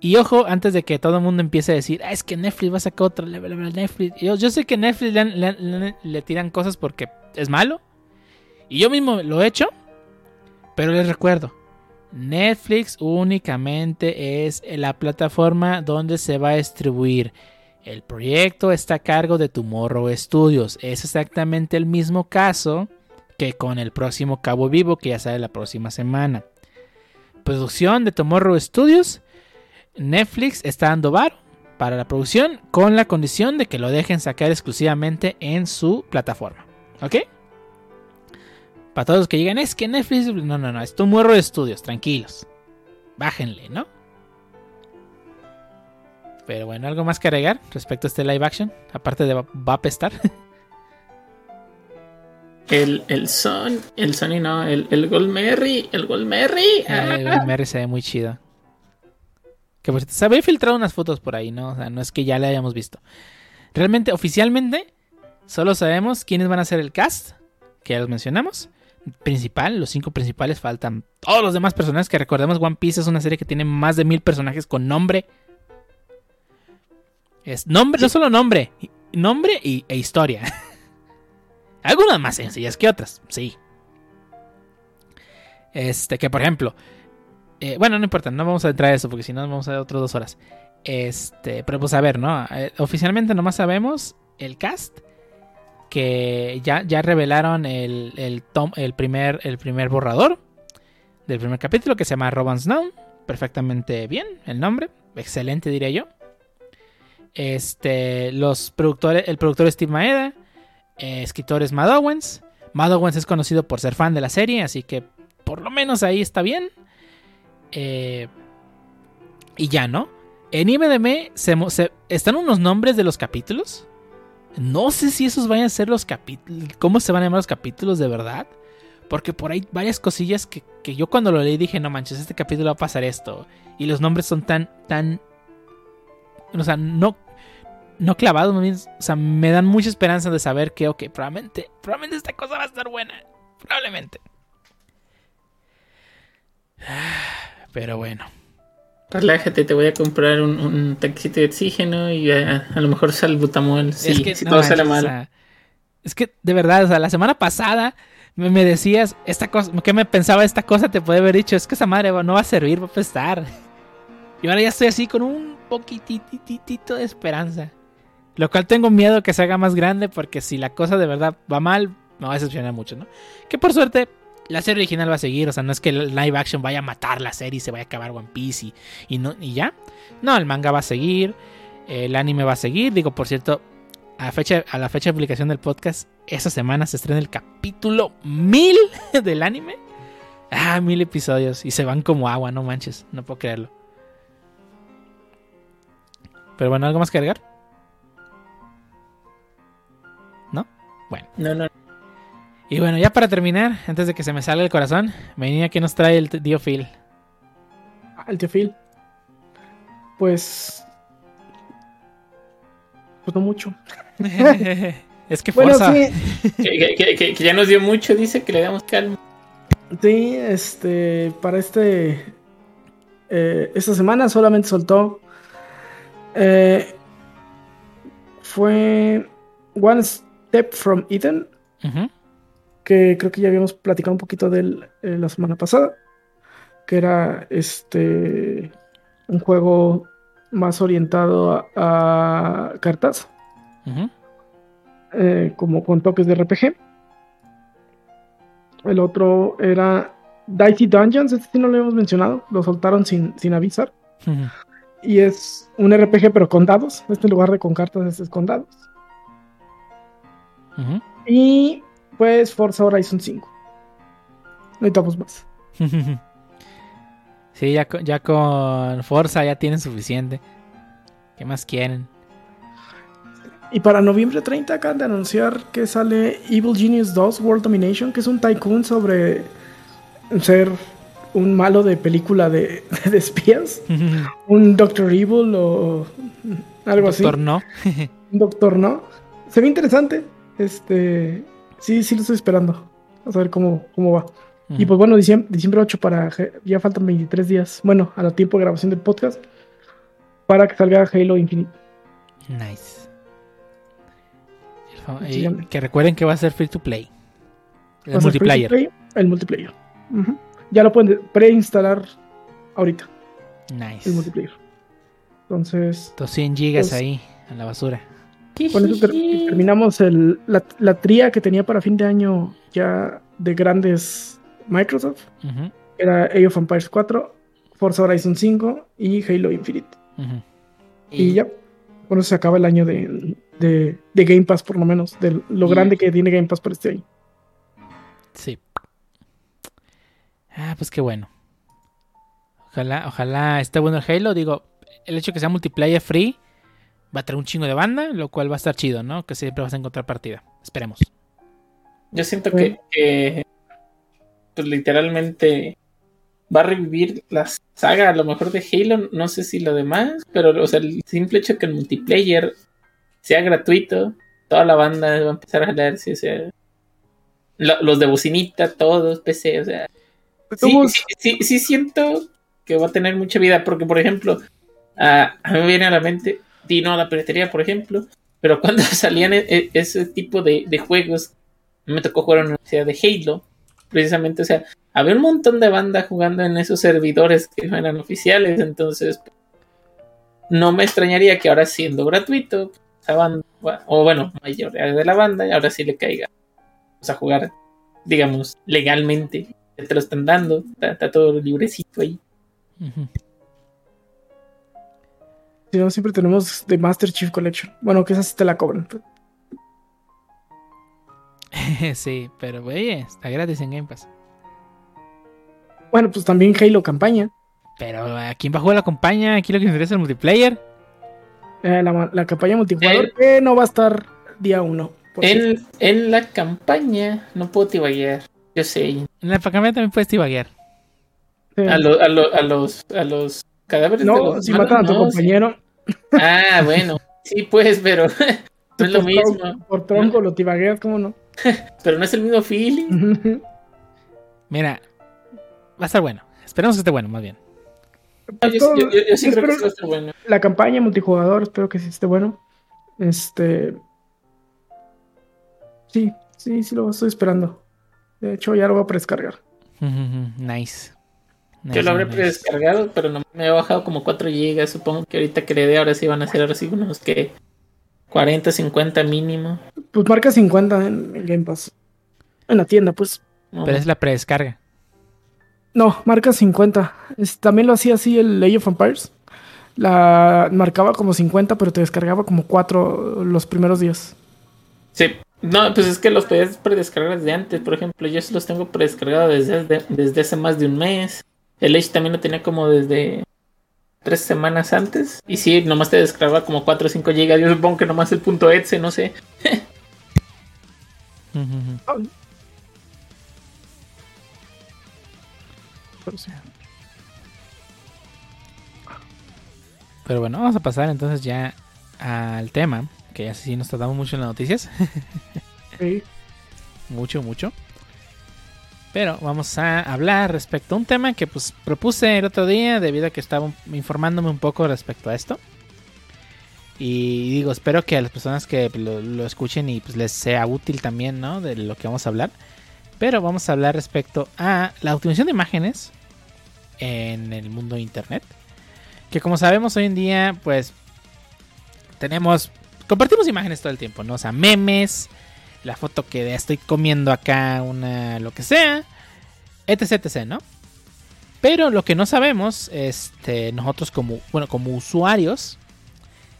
Y ojo, antes de que todo el mundo empiece a decir, ah, es que Netflix va a sacar otro Netflix. Yo, yo sé que Netflix le, tiran cosas porque es malo. Y yo mismo lo he hecho. Pero les recuerdo, Netflix únicamente es la plataforma donde se va a distribuir. El proyecto está a cargo de Tomorrow Studios. Es exactamente el mismo caso que con el próximo Cabo Vivo que ya sale la próxima semana. Producción de Tomorrow Studios. Netflix está dando bar para la producción con la condición de que lo dejen sacar exclusivamente en su plataforma. ¿Ok? Para todos los que llegan, es que Netflix. No, no, no, esto muerro de estudios, tranquilos. Bájenle, ¿no? Pero bueno, ¿algo más que agregar respecto a este live action? Aparte de va a apestar. El, el Son, el Sony no, el, el Goldmerry, el Goldmerry. Ah, el Goldmerry se ve muy chido. Que pues, se había filtrado unas fotos por ahí, ¿no? O sea, no es que ya le hayamos visto. Realmente, oficialmente, solo sabemos quiénes van a ser el cast, que ya los mencionamos principal, los cinco principales, faltan todos los demás personajes que recordemos. One Piece es una serie que tiene más de mil personajes con nombre. Es nombre, no solo nombre, nombre y, e historia. Algunas más sencillas que otras, sí. Este, que por ejemplo, eh, bueno, no importa, no vamos a entrar a eso porque si no vamos a dar otras dos horas. Este, pero pues a ver, ¿no? Eh, oficialmente nomás sabemos el cast que ya, ya revelaron el, el, el, primer, el primer borrador del primer capítulo que se llama Robin Snow. Perfectamente bien el nombre. Excelente diría yo. Este, los productores, el productor Steve Maeda, eh, escritores Mad Owens. Mad Owens es conocido por ser fan de la serie, así que por lo menos ahí está bien. Eh, y ya, ¿no? En IMDb se, están unos nombres de los capítulos. No sé si esos vayan a ser los capítulos. ¿Cómo se van a llamar los capítulos de verdad? Porque por ahí varias cosillas que, yo cuando lo leí dije, no manches, este capítulo va a pasar esto. Y los nombres son tan, tan. O sea, no. No clavados, o sea, me dan mucha esperanza de saber que, ok, probablemente, probablemente esta cosa va a estar buena. Probablemente. Pero bueno. Relájate, te voy a comprar un, un de oxígeno y a, lo mejor sale butamol si, todo sale mal. es que, de verdad, o sea, la semana pasada me, decías, esta cosa, ¿qué me pensaba esta cosa? Te puede haber dicho, es que esa madre no va a servir, va a prestar. Y ahora ya estoy así con un poquitito de esperanza. Lo cual tengo miedo que se haga más grande porque si la cosa de verdad va mal, me va a decepcionar mucho, ¿no? Que por suerte la serie original va a seguir, o sea, no es que el live action vaya a matar la serie y se vaya a acabar One Piece y, no, y ya. No, el manga va a seguir, el anime va a seguir. Digo, por cierto, a, fecha, a la fecha de publicación del podcast, esta semana se estrena el capítulo 1000 del anime. Ah, mil episodios y se van como agua, no manches, no puedo creerlo. Pero bueno, ¿algo más que agregar? Bueno. No, no. Y bueno, ya para terminar, antes de que se me salga el corazón, venía que nos trae el tío Phil. Ah, el tío Phil. Pues. Pues no mucho. es que fuerza. Bueno, sí. que, que, que, que, ya nos dio mucho, dice que le damos calma. Sí, este. Para este. Eh, esta semana solamente soltó. Eh, fue One Step from Eden. Uh -huh. Que creo que ya habíamos platicado un poquito de él eh, la semana pasada. Que era este. Un juego más orientado a, a cartas. Uh -huh. eh, como con toques de RPG. El otro era Dicey Dungeons, este sí no lo hemos mencionado, lo soltaron sin, sin avisar. Uh -huh. Y es un RPG pero con dados, este en lugar de con cartas, este es con dados. Uh -huh. Y pues Forza Horizon 5. No necesitamos más. sí, ya, ya con Forza ya tienen suficiente. ¿Qué más quieren? Y para noviembre 30 acaban de anunciar que sale Evil Genius 2 World Domination, que es un tycoon sobre ser un malo de película de, de espías. un Doctor Evil o algo así. Doctor No. un Doctor No. Se ve interesante. Este. Sí, sí lo estoy esperando. A ver cómo, cómo va. Uh -huh. Y pues bueno, diciembre, diciembre 8 para. Ya faltan 23 días. Bueno, a la tiempo de grabación del podcast. Para que salga Halo Infinite. Nice. Y que recuerden que va a ser free to play. El multiplayer. Play, el multiplayer. Uh -huh. Ya lo pueden preinstalar ahorita. Nice. El multiplayer. Entonces. 200 gigas pues, ahí, en la basura. Con eso ter terminamos el, la, la, tría que tenía para fin de año ya de grandes Microsoft. Uh -huh. Era Age of Empires 4, Forza Horizon 5 y Halo Infinite. Uh -huh. y, y ya, con eso se acaba el año de, de, de, Game Pass, por lo menos, de lo y... grande que tiene Game Pass para este año. Sí. Ah, pues qué bueno. Ojalá, ojalá esté bueno el Halo. Digo, el hecho de que sea multiplayer free va a traer un chingo de banda, lo cual va a estar chido, ¿no? Que siempre vas a encontrar partida. Esperemos. Yo siento que, que pues literalmente va a revivir la saga a lo mejor de Halo, no sé si lo demás, pero o sea, el simple hecho que el multiplayer sea gratuito, toda la banda va a empezar a jalarse, o sea, lo, los de bocinita, todos, PC, o sea, sí, sí, sí, sí, siento que va a tener mucha vida, porque por ejemplo, a, a mí me viene a la mente, no la piratería, por ejemplo, pero cuando salían e, ese tipo de, juegos, me tocó jugar en la universidad de Halo, precisamente, o sea, había un montón de banda jugando en esos servidores que no eran oficiales, entonces no me extrañaría que ahora siendo gratuito, esa banda, o bueno, mayoría de la banda, y ahora sí le caiga a jugar, digamos, legalmente, te lo están dando, está, está todo librecito ahí. Uh. Si no, siempre tenemos The Master Chief Collection. Bueno, que esa sí te la cobran. sí, pero oye, está gratis en Game Pass. Bueno, pues también Halo campaña. Pero ¿a quién va a jugar la campaña? Aquí lo que interesa es el multiplayer. Eh, la, la, campaña multijugador el, que no va a estar día uno. En, en, la campaña no puedo tibaguear. Yo sé. En la campaña también puedes tibaguear. Sí. A, lo, a, lo, a, los a los cadáveres no, de los si matan a tu no, compañero. Sí. Ah, bueno. Sí, pues, pero no es lo mismo. Por tronco lo tibagueas, ¿cómo no? pero no es el mismo feeling. Mira, va a estar bueno. Esperemos que esté bueno, más bien. No, yo, yo, yo, yo, sí creo que va a estar bueno. La campaña multijugador, espero que sí esté bueno. Este. Sí, sí, sí lo estoy esperando. De hecho, ya lo voy a predescargar. nice. Yo lo habré predescargado, pero no me he bajado como 4 GB. Supongo que ahorita que le dé, ahora sí van a ser ahora sí unos que 40, 50 mínimo. Pues marca 50 en, en Game Pass. En la tienda, pues. Pero es la predescarga. No, marca 50. Es, también lo hacía así el Age of Empires. La marcaba como 50, pero te descargaba como 4 los primeros días. Sí. No, pues es que los podías predescargar desde antes. Por ejemplo, yo los tengo predescargados desde, desde hace más de un mes. El Age también lo tenía como desde tres semanas antes. Y sí, nomás te descargaba como 4 o 5 GB. Yo supongo que nomás el punto .exe, no sé. Pero bueno, vamos a pasar entonces ya al tema, que ya sí nos tratamos mucho en las noticias. Sí. mucho, mucho. Pero vamos a hablar respecto a un tema que pues propuse el otro día debido a que estaba informándome un poco respecto a esto. Y digo, espero que a las personas que lo, escuchen y pues les sea útil también, ¿no? De lo que vamos a hablar. Pero vamos a hablar respecto a la optimización de imágenes en el mundo de internet. Que como sabemos hoy en día, pues tenemos, compartimos imágenes todo el tiempo, ¿no? O sea, memes, la foto que estoy comiendo acá, una lo que sea, etc, etc, ¿no? Pero lo que no sabemos, este, nosotros como, bueno, como usuarios,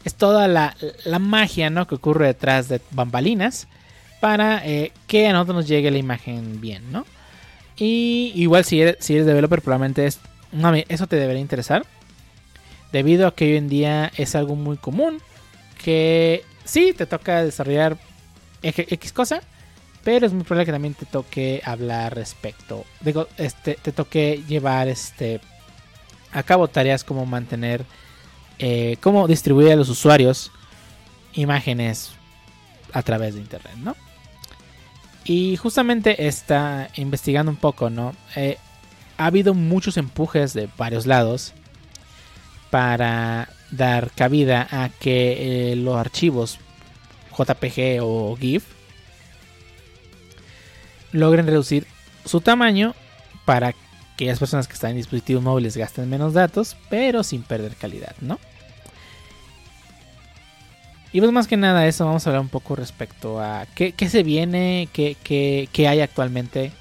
es toda la, magia, ¿no? Que ocurre detrás de bambalinas para eh, que a nosotros nos llegue la imagen bien, ¿no? Y igual si eres, si eres developer, probablemente es, eso te debería interesar. Debido a que hoy en día es algo muy común. Que sí, te toca desarrollar X cosa, pero es muy probable que también te toque hablar respecto, digo, este, te toque llevar este a cabo tareas como mantener, eh, cómo distribuir a los usuarios imágenes a través de internet, ¿no? Y justamente está investigando un poco, ¿no? Eh, ha habido muchos empujes de varios lados para dar cabida a que eh, los archivos JPG o GIF, logren reducir su tamaño para que las personas que están en dispositivos móviles gasten menos datos, pero sin perder calidad, ¿no? Y pues más que nada eso, vamos a hablar un poco respecto a qué, se viene, qué, hay actualmente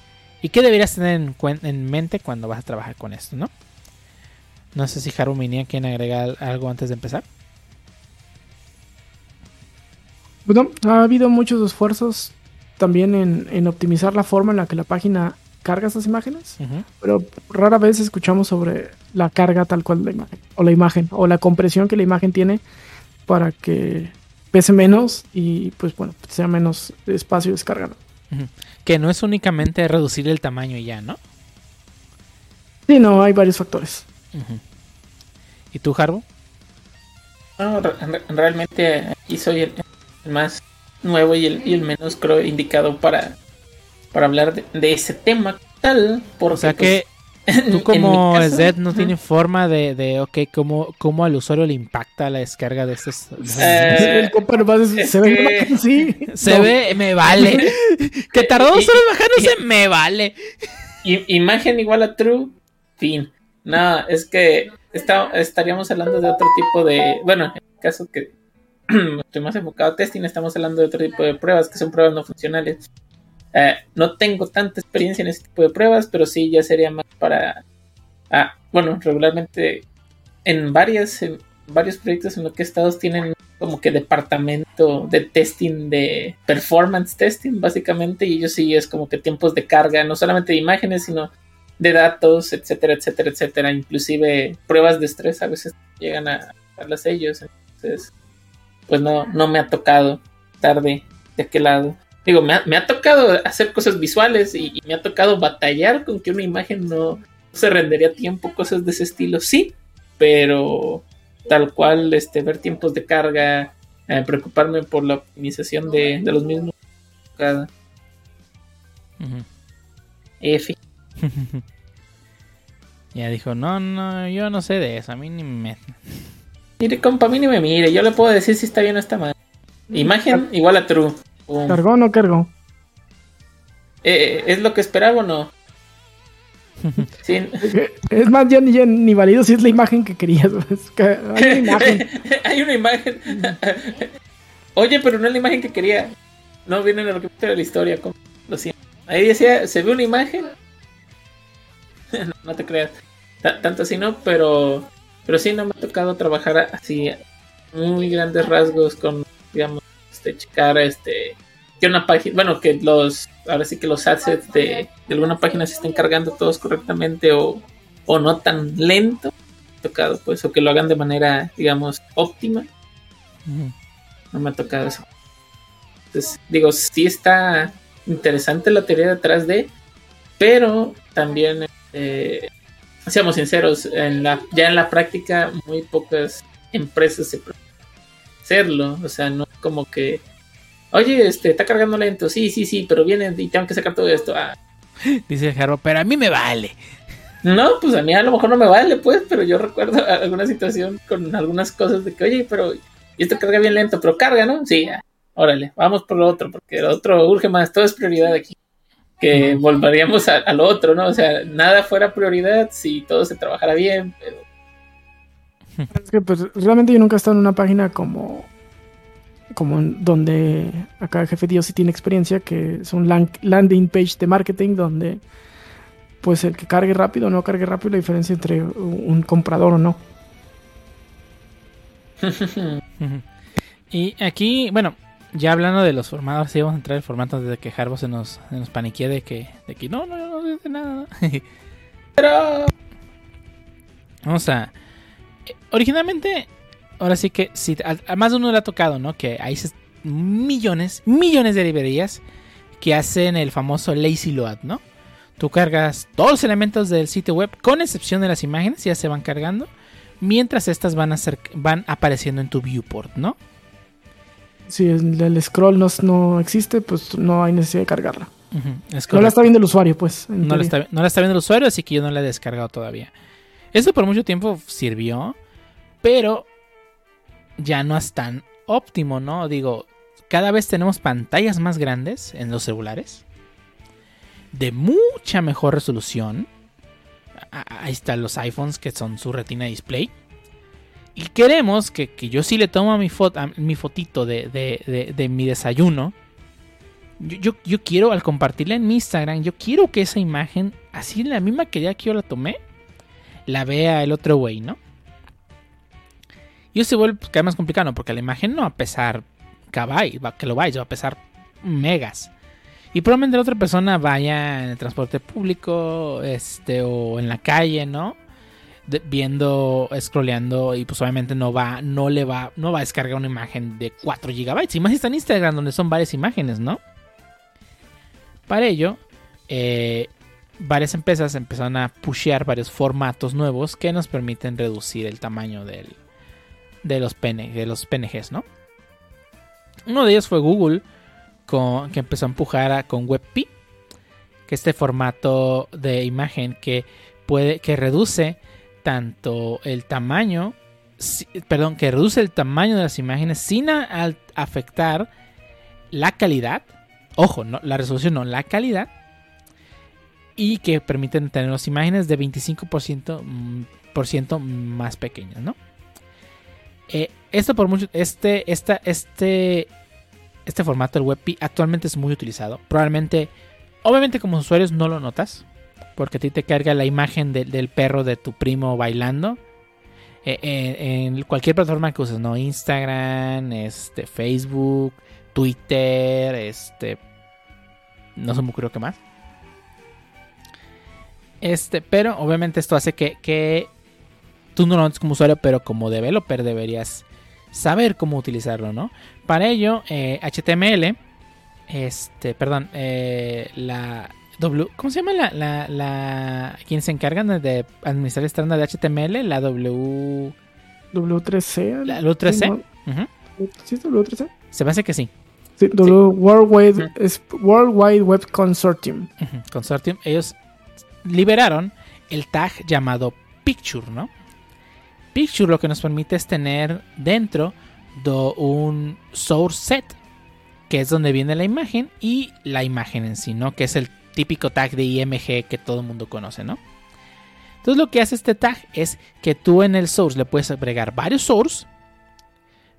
y qué deberías tener en, en, mente cuando vas a trabajar con esto, ¿no? No sé si Haru quiere agregar algo antes de empezar. Bueno, ha habido muchos esfuerzos también en, optimizar la forma en la que la página carga esas imágenes, pero rara vez escuchamos sobre la carga tal cual de la imagen, o la imagen, o la compresión que la imagen tiene para que pese menos y pues bueno, sea menos espacio descargado. Que no es únicamente reducir el tamaño y ya, ¿no? Sí, no, hay varios factores. ¿Y tú, Harbo? No, realmente aquí soy el, el más nuevo y el, menos creo indicado para, para hablar de, ese tema tal. Porque, o sea que pues, tú como Zed no tiene forma de, de ok, cómo, cómo al usuario le impacta la descarga de estos... Eh, se ve sí. Se ve, me vale. que tardó dos horas bajándose, me vale. Imagen igual a true, fin. No, es que está, estaríamos hablando de otro tipo de... Bueno, en el caso que estoy más enfocado a testing, estamos hablando de otro tipo de pruebas que son pruebas no funcionales. Eh, no tengo tanta experiencia en este tipo de pruebas, pero sí ya sería más para... Ah, bueno, regularmente en varias varios proyectos en los que estados tienen como que departamento de testing de performance testing básicamente y ellos sí es como que tiempos de carga no solamente de imágenes sino de datos etcétera etcétera etcétera inclusive pruebas de estrés a veces llegan a darlas ellos entonces pues no, no me ha tocado tarde de aquel lado. Digo, me ha, tocado hacer cosas visuales y, me ha tocado batallar con que una imagen no se rendería a tiempo, cosas de ese estilo, sí, pero tal cual, este, ver tiempos de carga, eh, preocuparme por la optimización de, los mismos. Cada... F. ya dijo, no, no, yo no sé de eso, a mí ni me... Mire, compa, a mí ni me mire. Yo le puedo decir si está bien o está mal. Imagen igual a true. ¿Cargó o no cargó? Eh, ¿Es lo que esperaba o no? Es más, ya ni, ni valido si es la imagen que querías. hay una imagen. hay una imagen. Oye, pero no es la imagen que quería. No viene en lo que de la historia. Lo siento. Ahí decía, se ve una imagen. no, te creas. tanto así no, pero pero sí, no me ha tocado trabajar así muy grandes rasgos con, digamos, este, checar este, que una página, bueno, que los, ahora sí que los assets de, alguna página se estén cargando todos correctamente o, o no tan lento, tocado pues, o que lo hagan de manera, digamos, óptima. No me ha tocado eso. Entonces, digo, sí está interesante la teoría detrás de, pero también, eh, seamos sinceros, en la, ya en la práctica muy pocas empresas se hacerlo, o sea, no es como que, oye, este, está cargando lento, sí, sí, sí, pero viene y tengo que sacar todo esto. Ah. Dice Jaro, pero a mí me vale. No, pues a mí a lo mejor no me vale, pues, pero yo recuerdo alguna situación con algunas cosas de que, oye, pero esto carga bien lento, pero carga, ¿no? Sí, órale, vamos por lo otro, porque lo otro urge más, todo es prioridad aquí. Que volveríamos a, lo otro, ¿no? O sea, nada fuera prioridad si todo se trabajara bien, pero... Es que pues realmente yo nunca he estado en una página como como donde acá el jefe Dios sí tiene experiencia, que es un landing page de marketing donde pues el que cargue rápido o no cargue rápido, la diferencia entre un comprador o no. y aquí, bueno, ya hablando de los formatos, sí vamos a entrar en formatos de que Harbo se nos, se nos paniquee de que, de que no, no, no, no nada. Pero... Vamos a... Originalmente, ahora sí que, si, a, más de uno le ha tocado, ¿no? Que hay millones, millones de librerías que hacen el famoso lazy load, ¿no? Tú cargas todos los elementos del sitio web, con excepción de las imágenes, ya se van cargando, mientras estas van, a ser, van apareciendo en tu viewport, ¿no? Si el, scroll no, existe, pues no hay necesidad de cargarla. no la está viendo el usuario, pues. No la, está, no la, está, viendo el usuario, así que yo no la he descargado todavía. Eso por mucho tiempo sirvió, pero ya no es tan óptimo, ¿no? Digo, cada vez tenemos pantallas más grandes en los celulares de mucha mejor resolución. Ahí están los iPhones que son su retina display. Y queremos que, yo sí le tomo mi, foto, mi fotito de, mi desayuno. Yo, yo, quiero, al compartirla en mi Instagram, yo quiero que esa imagen, así la misma que ya que yo la tomé, la vea el otro güey, ¿no? Y eso se vuelve cada vez más complicado, porque la imagen no va a pesar que lo vais, va a pesar megas. Y probablemente la otra persona vaya en el transporte público, este, o en la calle, ¿no? Viendo, scrolleando y pues obviamente no va, no le va, no va a descargar una imagen de 4 GB. Y más está en Instagram donde son varias imágenes, ¿no? Para ello, eh, varias empresas empezaron a pushear varios formatos nuevos que nos permiten reducir el tamaño del, de, los de los PNGs, ¿no? Uno de ellos fue Google que empezó a empujar con WebP, que este formato de imagen que puede que reduce tanto el tamaño, perdón, que reduce el tamaño de las imágenes sin afectar la calidad. Ojo, no, la resolución no, la calidad. Y que permiten tener las imágenes de 25% mm, más pequeñas, ¿no? Eh, esto por mucho, este, esta, este, este formato, el WebP, actualmente es muy utilizado. Probablemente, obviamente como usuarios no lo notas, porque a ti te carga la imagen del perro de tu primo bailando. Eh, eh, en cualquier plataforma que uses, ¿no? Instagram, este, Facebook, Twitter, este... No se me ocurrió qué más. Este, pero obviamente esto hace que, que tú no lo notes como usuario, pero como developer deberías saber cómo utilizarlo, ¿no? Para ello, HTML, eh, este, perdón, la W, ¿cómo se llama la, la, la quienes se encargan de administrar el estándar de HTML? La W W3C. La W3C. ¿Sí es W3C? Se me hace que sí. Sí, World, Wide, es World Wide Web Consortium. Consortium. Ellos liberaron el tag llamado Picture, ¿no? Picture lo que nos permite es tener dentro de un source set, que es donde viene la imagen, y la imagen en sí, ¿no? Que es el típico tag de IMG que todo el mundo conoce, ¿no? Entonces lo que hace este tag es que tú en el source le puedes agregar varios source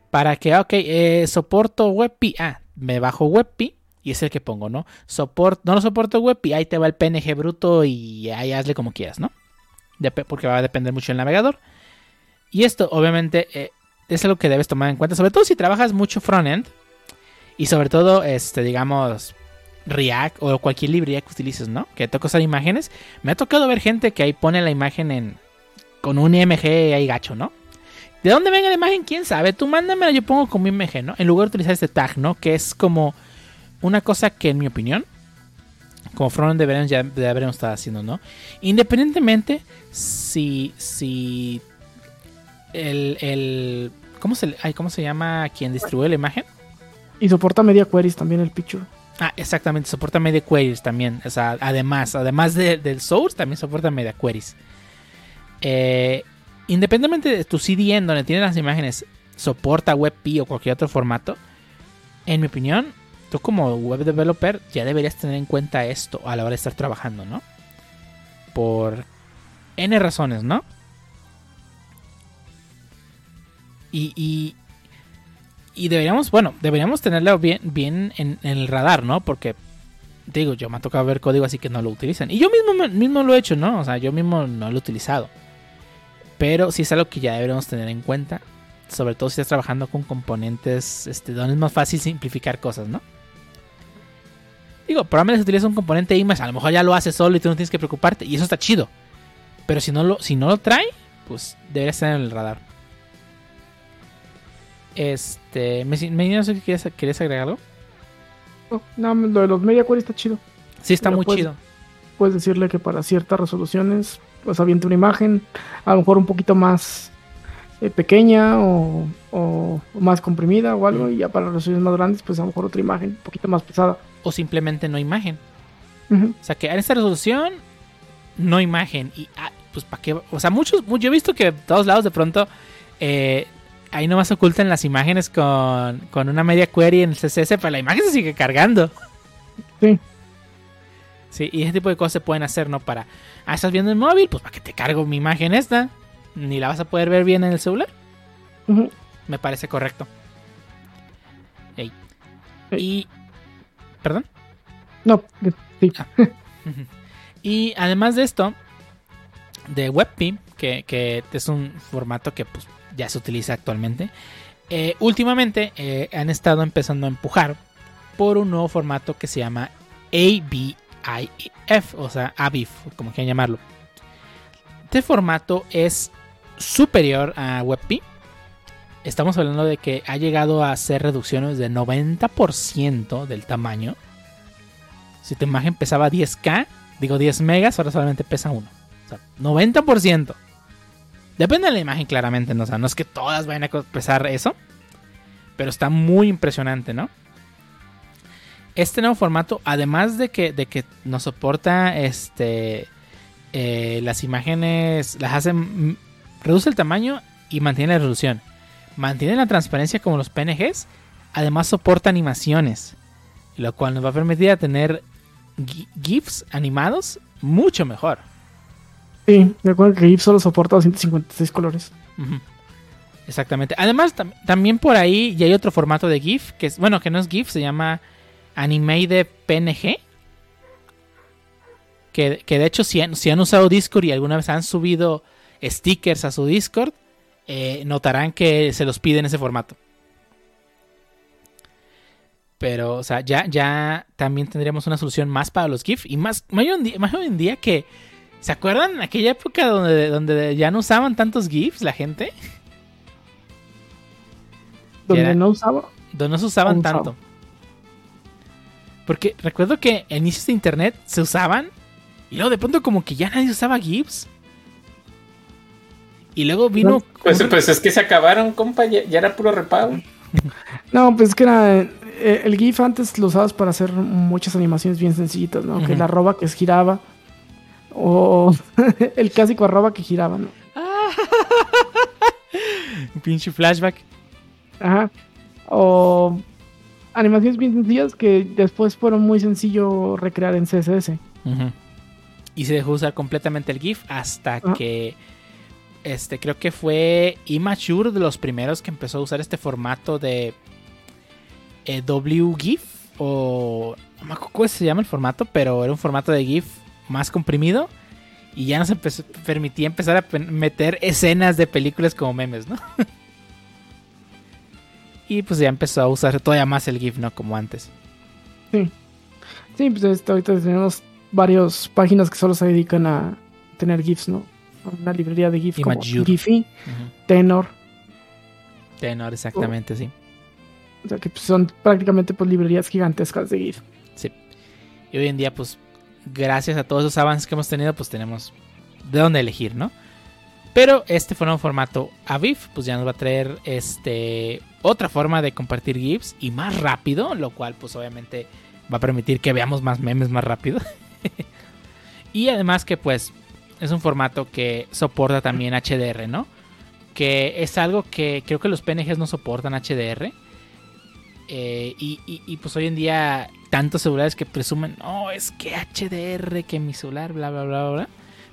para que, ok, eh, soporto WebP, ah, me bajo WebP y es el que pongo, ¿no? Soport, no lo soporto WebP, ahí te va el PNG bruto y ahí hazle como quieras, ¿no? porque va a depender mucho del navegador. Y esto obviamente eh, es algo que debes tomar en cuenta, sobre todo si trabajas mucho frontend y sobre todo, este, digamos, React o cualquier librería que utilices, ¿no? Que toca usar imágenes. Me ha tocado ver gente que ahí pone la imagen en con un IMG ahí gacho, ¿no? ¿De dónde venga la imagen? ¿Quién sabe? Tú mándamela, yo pongo como IMG, ¿no? En lugar de utilizar este tag, ¿no? Que es como una cosa que en mi opinión como frontend deberíamos ya deberíamos estar haciendo, ¿no? Independientemente si si el, el ¿cómo se ay, cómo se llama quien distribuye la imagen? Y soporta media queries también el picture. Ah, exactamente, soporta media queries también. O sea, además, además de- del source, también soporta media queries. Eh, independientemente de tu CDN donde tienes las imágenes, soporta WebP o cualquier otro formato. En mi opinión, tú como web developer ya deberías tener en cuenta esto a la hora de estar trabajando, ¿no? Por N razones, ¿no? Y, y, y deberíamos, bueno, deberíamos tenerlo bien, bien en, el radar, ¿no? Porque, digo, yo me ha tocado ver código así que no lo utilizan. Y yo mismo, mismo lo he hecho, ¿no? O sea, yo mismo no lo he utilizado. Pero sí es algo que ya deberíamos tener en cuenta. Sobre todo si estás trabajando con componentes este, donde es más fácil simplificar cosas, ¿no? Digo, probablemente si utilizas un componente image, a lo mejor ya lo hace solo y tú no tienes que preocuparte. Y eso está chido. Pero si no lo, si no lo trae, pues debería estar en el radar. Este. Me, me no sé si quieres, ¿quieres agregar algo. No, no, lo de los media queries está chido. Sí, está Pero muy chido. Puedes decirle que para ciertas resoluciones, pues aviente una imagen, a lo mejor un poquito más eh, pequeña o, o- o más comprimida o algo, y ya para resoluciones más grandes, pues a lo mejor otra imagen un poquito más pesada. O simplemente no imagen. O sea, que en esta resolución, no imagen. Y, ah, pues, ¿para qué? O sea, muchos, mu- yo he visto que de todos lados de pronto, eh, ahí nomás ocultan las imágenes con, con una media query en el CSS, pero la imagen se sigue cargando. Sí. Sí, y ese tipo de cosas se pueden hacer, ¿no? Para, ah, estás viendo el móvil, pues para que te cargo mi imagen esta. Ni la vas a poder ver bien en el celular. Me parece correcto. Ey. Y. ¿Perdón? No, sí. Ujú. Y además de esto, de WebP, que, que es un formato que pues, ya se utiliza actualmente, eh, últimamente eh, han estado empezando a empujar por un nuevo formato que se llama ABIF, o sea, ABIF, como quieran llamarlo. Este formato es superior a WebP. Estamos hablando de que ha llegado a hacer reducciones de 90% del tamaño. Si tu imagen pesaba 10K, digo 10 megas, ahora solamente pesa 1. O sea, 90%. Depende de la imagen claramente, ¿no? Es que todas vayan a pesar eso. Pero está muy impresionante, ¿no? Este nuevo formato, además de que, de que nos soporta este, eh, las imágenes, las hace, mm, reduce el tamaño y mantiene la resolución. Mantiene la transparencia como los PNGs. Además soporta animaciones. Lo cual nos va a permitir tener gi- GIFs animados mucho mejor. Sí, recuerda que GIF solo soporta 256 colores. Exactamente. Además, tam- también por ahí ya hay otro formato de GIF, que es, bueno, que no es GIF, se llama Animated PNG. Que, que de hecho, si han, han usado Discord y alguna vez han subido stickers a su Discord, eh, notarán que se los pide en ese formato. Pero, o sea, ya, ya también tendríamos una solución más para los GIF. Y más, más más hoy en día que. ¿Se acuerdan en aquella época donde, donde ya no usaban tantos GIFs la gente? Donde Era- no usaba. Donde no se usaban No usaba. tanto. Porque recuerdo que a inicios de internet se usaban. Y luego de pronto como que ya nadie usaba GIFs. Y luego vino. Pues, un- pues es que se acabaron, compa, ya, ya era puro repago. No, pues es que era. eh, el GIF antes lo usabas para hacer muchas animaciones bien sencillitas, ¿no? Que la arroba que giraba. O el clásico arroba que giraba, ¿no? un pinche flashback. Ajá. O animaciones bien sencillas que después fueron muy sencillo recrear en CSS. Y se dejó usar completamente el GIF hasta que. Este, creo que fue Immature de los primeros que empezó a usar este formato de eh, WGIF. O. No me acuerdo cómo se llama el formato, pero era un formato de GIF más comprimido. Y ya nos empezó- permitía empezar a meter escenas de películas como memes, ¿no? y pues ya empezó a usar todavía más el GIF, ¿no? Como antes. Sí, pues esto, ahorita tenemos varias páginas que solo se dedican a tener GIFs, ¿no? Una librería de GIF como. Giphy. Tenor. Tenor, exactamente, sí. O sea que pues, son prácticamente pues librerías gigantescas de GIF. Y hoy en día, pues, gracias a todos esos avances que hemos tenido, pues tenemos de dónde elegir, ¿no? Pero este fue un formato AVIF, pues ya nos va a traer este otra forma de compartir GIFs y más rápido, lo cual pues obviamente va a permitir que veamos más memes más rápido. y además que pues es un formato que soporta también HDR, ¿no? Que es algo que creo que los PNGs no soportan HDR. Eh, y, pues hoy en día tantos celulares que presumen, no, es que HDR, que mi celular, bla, bla, bla, bla.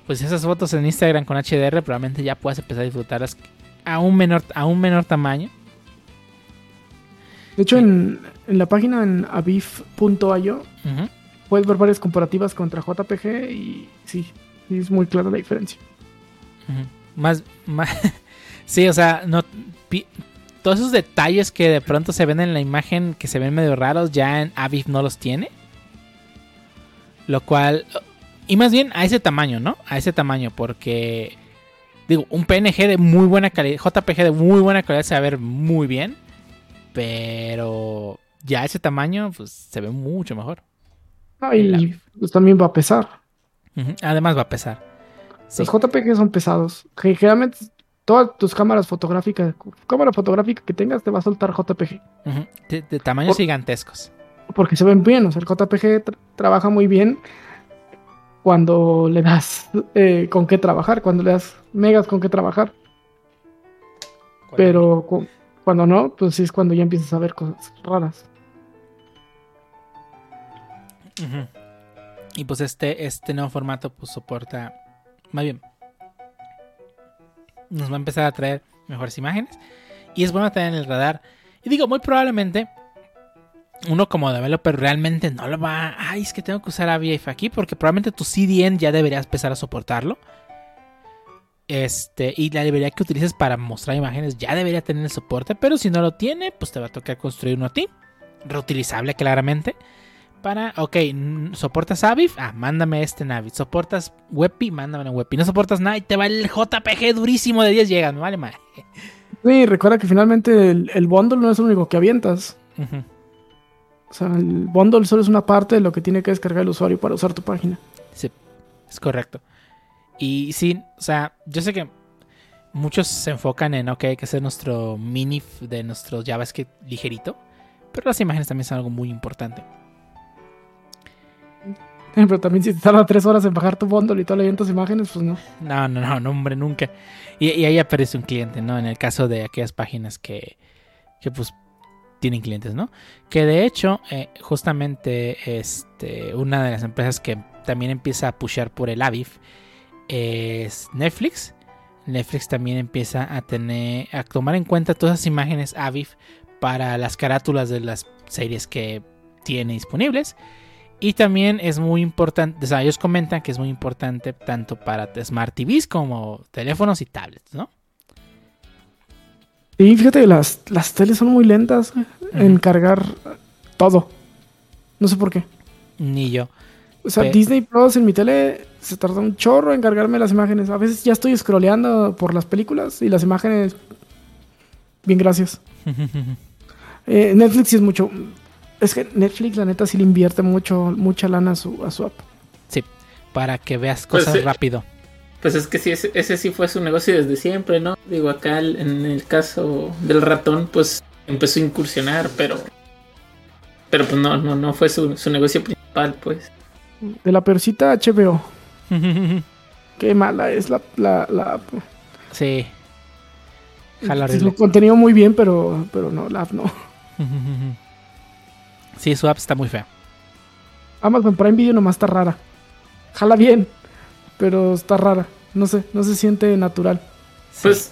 Pues esas fotos en Instagram con HDR probablemente ya puedas empezar a disfrutarlas a un menor, a un menor tamaño. De hecho, en, la página en avif.io puedes ver varias comparativas contra JPG y sí, es muy clara la diferencia. Más, más sí, o sea, no todos esos detalles que de pronto se ven en la imagen que se ven medio raros, ya en Avif no los tiene. Lo cual y más bien a ese tamaño, ¿no? A ese tamaño porque digo, un PNG de muy buena calidad, JPG de muy buena calidad se va a ver muy bien. Pero ya ese tamaño, pues se ve mucho mejor. y pues, también va a pesar. Además va a pesar. Los JPG son pesados. Generalmente todas tus cámaras fotográficas, cámara fotográfica que tengas te va a soltar JPG. de, tamaños gigantescos. Porque se ven bien, o sea, el JPG trabaja muy bien cuando le das eh, con qué trabajar, cuando le das megas con qué trabajar. Pero cuando no, pues sí es cuando ya empiezas a ver cosas raras. Y pues este, este nuevo formato pues soporta, más bien, nos va a empezar a traer mejores imágenes. Y es bueno tener en el radar. Y digo, muy probablemente uno como developer realmente no lo va. Ay, es que tengo que usar AVIF aquí porque probablemente tu CDN ya deberías empezar a soportarlo. Este, y la librería que utilices para mostrar imágenes ya debería tener el soporte, pero si no lo tiene, pues te va a tocar construir uno a ti. Reutilizable, claramente. Para, ok, ¿soportas Avif? Ah, mándame este Navi. ¿Soportas Wepi? Mándame un Wepi. No soportas nada y te va el JPG durísimo de 10 GB, me vale más. Sí, recuerda que finalmente el, bundle no es lo único que avientas. O sea, el bundle solo es una parte de lo que tiene que descargar el usuario para usar tu página. Sí, es correcto. Y sí, o sea, yo sé que muchos se enfocan en, ok, hay que hacer nuestro mini de nuestro JavaScript ligerito, pero las imágenes también son algo muy importante. Pero también si te tarda tres horas en bajar tu bundle y todo le tus imágenes, pues no. No, no, no, hombre, nunca. Y, ahí aparece un cliente, ¿no? En el caso de aquellas páginas que, que pues tienen clientes, ¿no? Que de hecho, eh, justamente este, una de las empresas que también empieza a pushear por el Aviv es Netflix. Netflix también empieza a tener a tomar en cuenta todas esas imágenes AVIF para las carátulas de las series que tiene disponibles. Y también es muy importante, o sea, ellos comentan que es muy importante tanto para Smart TVs como teléfonos y tablets, ¿no? Y fíjate, las, las teles son muy lentas en cargar todo. No sé por qué. Ni yo. O sea, Disney Plus en mi tele se tarda un chorro en cargarme las imágenes. A veces ya estoy scrolleando por las películas y las imágenes. Bien, gracias. Eh, Netflix sí es mucho. Es que Netflix, la neta, sí le invierte mucho, mucha lana a su, a su app. Sí, para que veas pues cosas rápido. Pues es que sí, ese, ese, sí fue su negocio desde siempre, ¿no? Digo, acá en el caso del ratón, pues empezó a incursionar, pero. Pero pues no, no, no fue su, su negocio principal, pues. De la peorcita HBO. Qué mala es la, la, la Sí. Jala Lo contenido muy bien, pero, pero no, la app no. sí, su app está muy fea. Amazon Prime Video nomás está rara. Jala bien, pero está rara. No sé, no se siente natural. Pues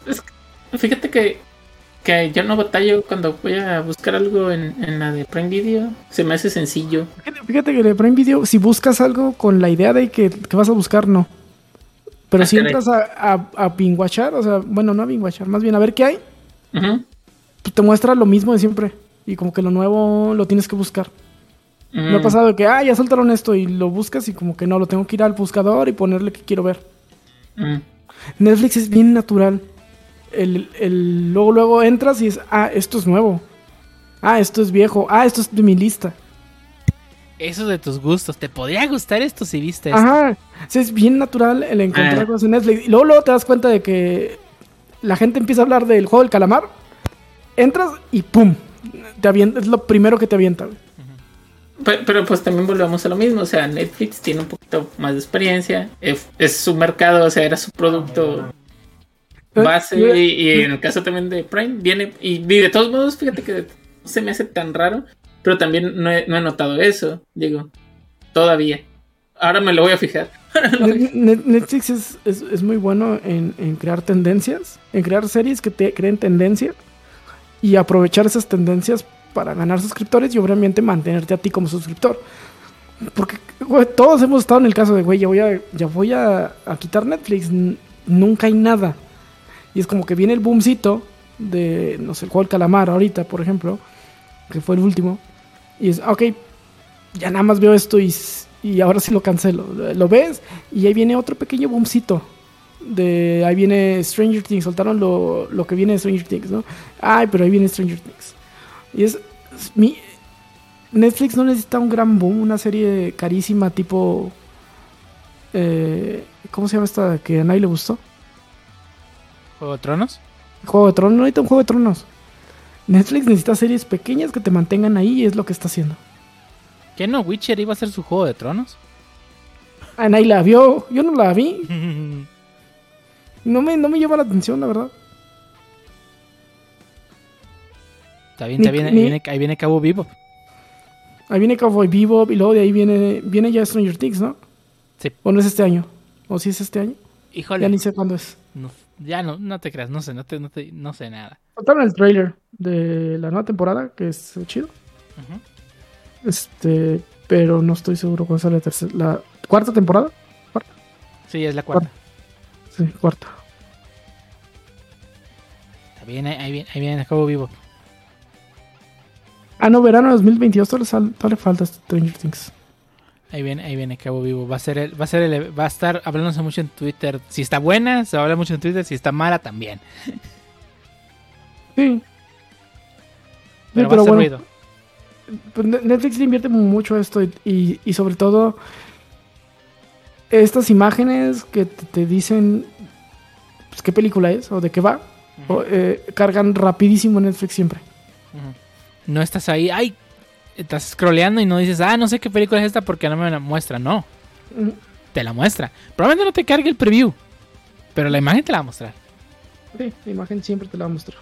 fíjate que que yo no batallo cuando voy a buscar algo en, la de Prime Video. Se me hace sencillo. Fíjate que de Prime Video, si buscas algo con la idea de que, vas a buscar, no. Pero ah, si entras a, a, a o sea, bueno, no a binguachar, más bien a ver qué hay, pues te muestra lo mismo de siempre. Y como que lo nuevo lo tienes que buscar. Me ha pasado que, ah, ya soltaron esto y lo buscas y como que no, lo tengo que ir al buscador y ponerle que quiero ver. Netflix es bien natural el, luego, luego entras y es, ah, esto es nuevo. Ah, esto es viejo. Ah, esto es de mi lista. eso de tus gustos. ¿Te podría gustar esto si viste esto? Ajá. Sí, es bien natural el encontrar Ah. cosas en Netflix. Y luego, luego te das cuenta de que la gente empieza a hablar del juego del calamar. Entras y ¡pum! Te avienta, es lo primero que te avienta. güey. Pero, pues también volvemos a lo mismo, o sea, Netflix tiene un poquito más de experiencia, es, es su mercado, o sea, era su producto base Yo- y, y en el caso también de Prime viene y, y de todos modos, fíjate que se me hace tan raro, pero también no he, no he notado eso, digo, todavía. Ahora me lo voy a fijar. Net- Net- Netflix es, es- es muy bueno en, en crear tendencias, en crear series que te creen tendencia y aprovechar esas tendencias para ganar suscriptores y obviamente mantenerte a ti como suscriptor. Porque todos hemos estado en el caso de, güey, ya voy a, ya voy a, quitar Netflix, nunca hay nada. Y es como que viene el boomcito de, no sé, el del calamar ahorita, por ejemplo, que fue el último. Y es, ok, ya nada más veo esto y, y ahora sí lo cancelo. Lo ves y ahí viene otro pequeño boomcito. De ahí viene Stranger Things, soltaron lo, lo que viene de Stranger Things, ¿no? Ay, pero ahí viene Stranger Things. Y es, es mi, Netflix no necesita un gran boom, una serie carísima tipo... eh, ¿Cómo se llama esta que a nadie le gustó? ¿Juego de Tronos? Juego de Tronos, no necesita un Juego de Tronos. Netflix necesita series pequeñas que te mantengan ahí y es lo que está haciendo. ¿Qué no? ¿Witcher iba a ser su Juego de Tronos? Ah, nadie la vio, yo no la vi. No me, no me llama la atención, la verdad. Está bien, está bien, ahí viene, ahí viene Cabo Vivo. Ahí viene Cowboy Bebop y luego de ahí viene, viene ya Stranger Things, ¿no? Sí. ¿O no es este año? ¿O si es este año? Híjole. Ya ni sé cuándo es. No, ya no, no te creas, no sé, no, te, no, te- no sé nada. Faltaron el trailer de la nueva temporada, que es chido. Este, pero no estoy seguro cuándo sale la tercera. ¿La cuarta temporada? Sí, es la cuarta. Sí, cuarta. Está bien, ahí, ahí viene, ahí viene Cabo Vivo. Ah, no, verano 2022, todavía, todavía falta Stranger Things. Ahí viene, ahí viene Cabo Vivo. Va a ser el, va a ser el, va a estar hablándose mucho en Twitter. Si está buena, se va a hablar mucho en Twitter. Si está mala, también. Sí. Sí, Pero, pero va a hacer bueno, ruido. pues Ne- Netflix le invierte mucho a esto y, y- y sobre todo estas imágenes que te, te dicen pues, qué película es o de qué va, o, eh, cargan rapidísimo Netflix siempre. No estás ahí, ay, estás scrolleando y no dices, ah, no sé qué película es esta porque no me la muestra. No, te la muestra. Probablemente no te cargue el preview, pero la imagen te la va a mostrar. Sí, la imagen siempre te la va a mostrar.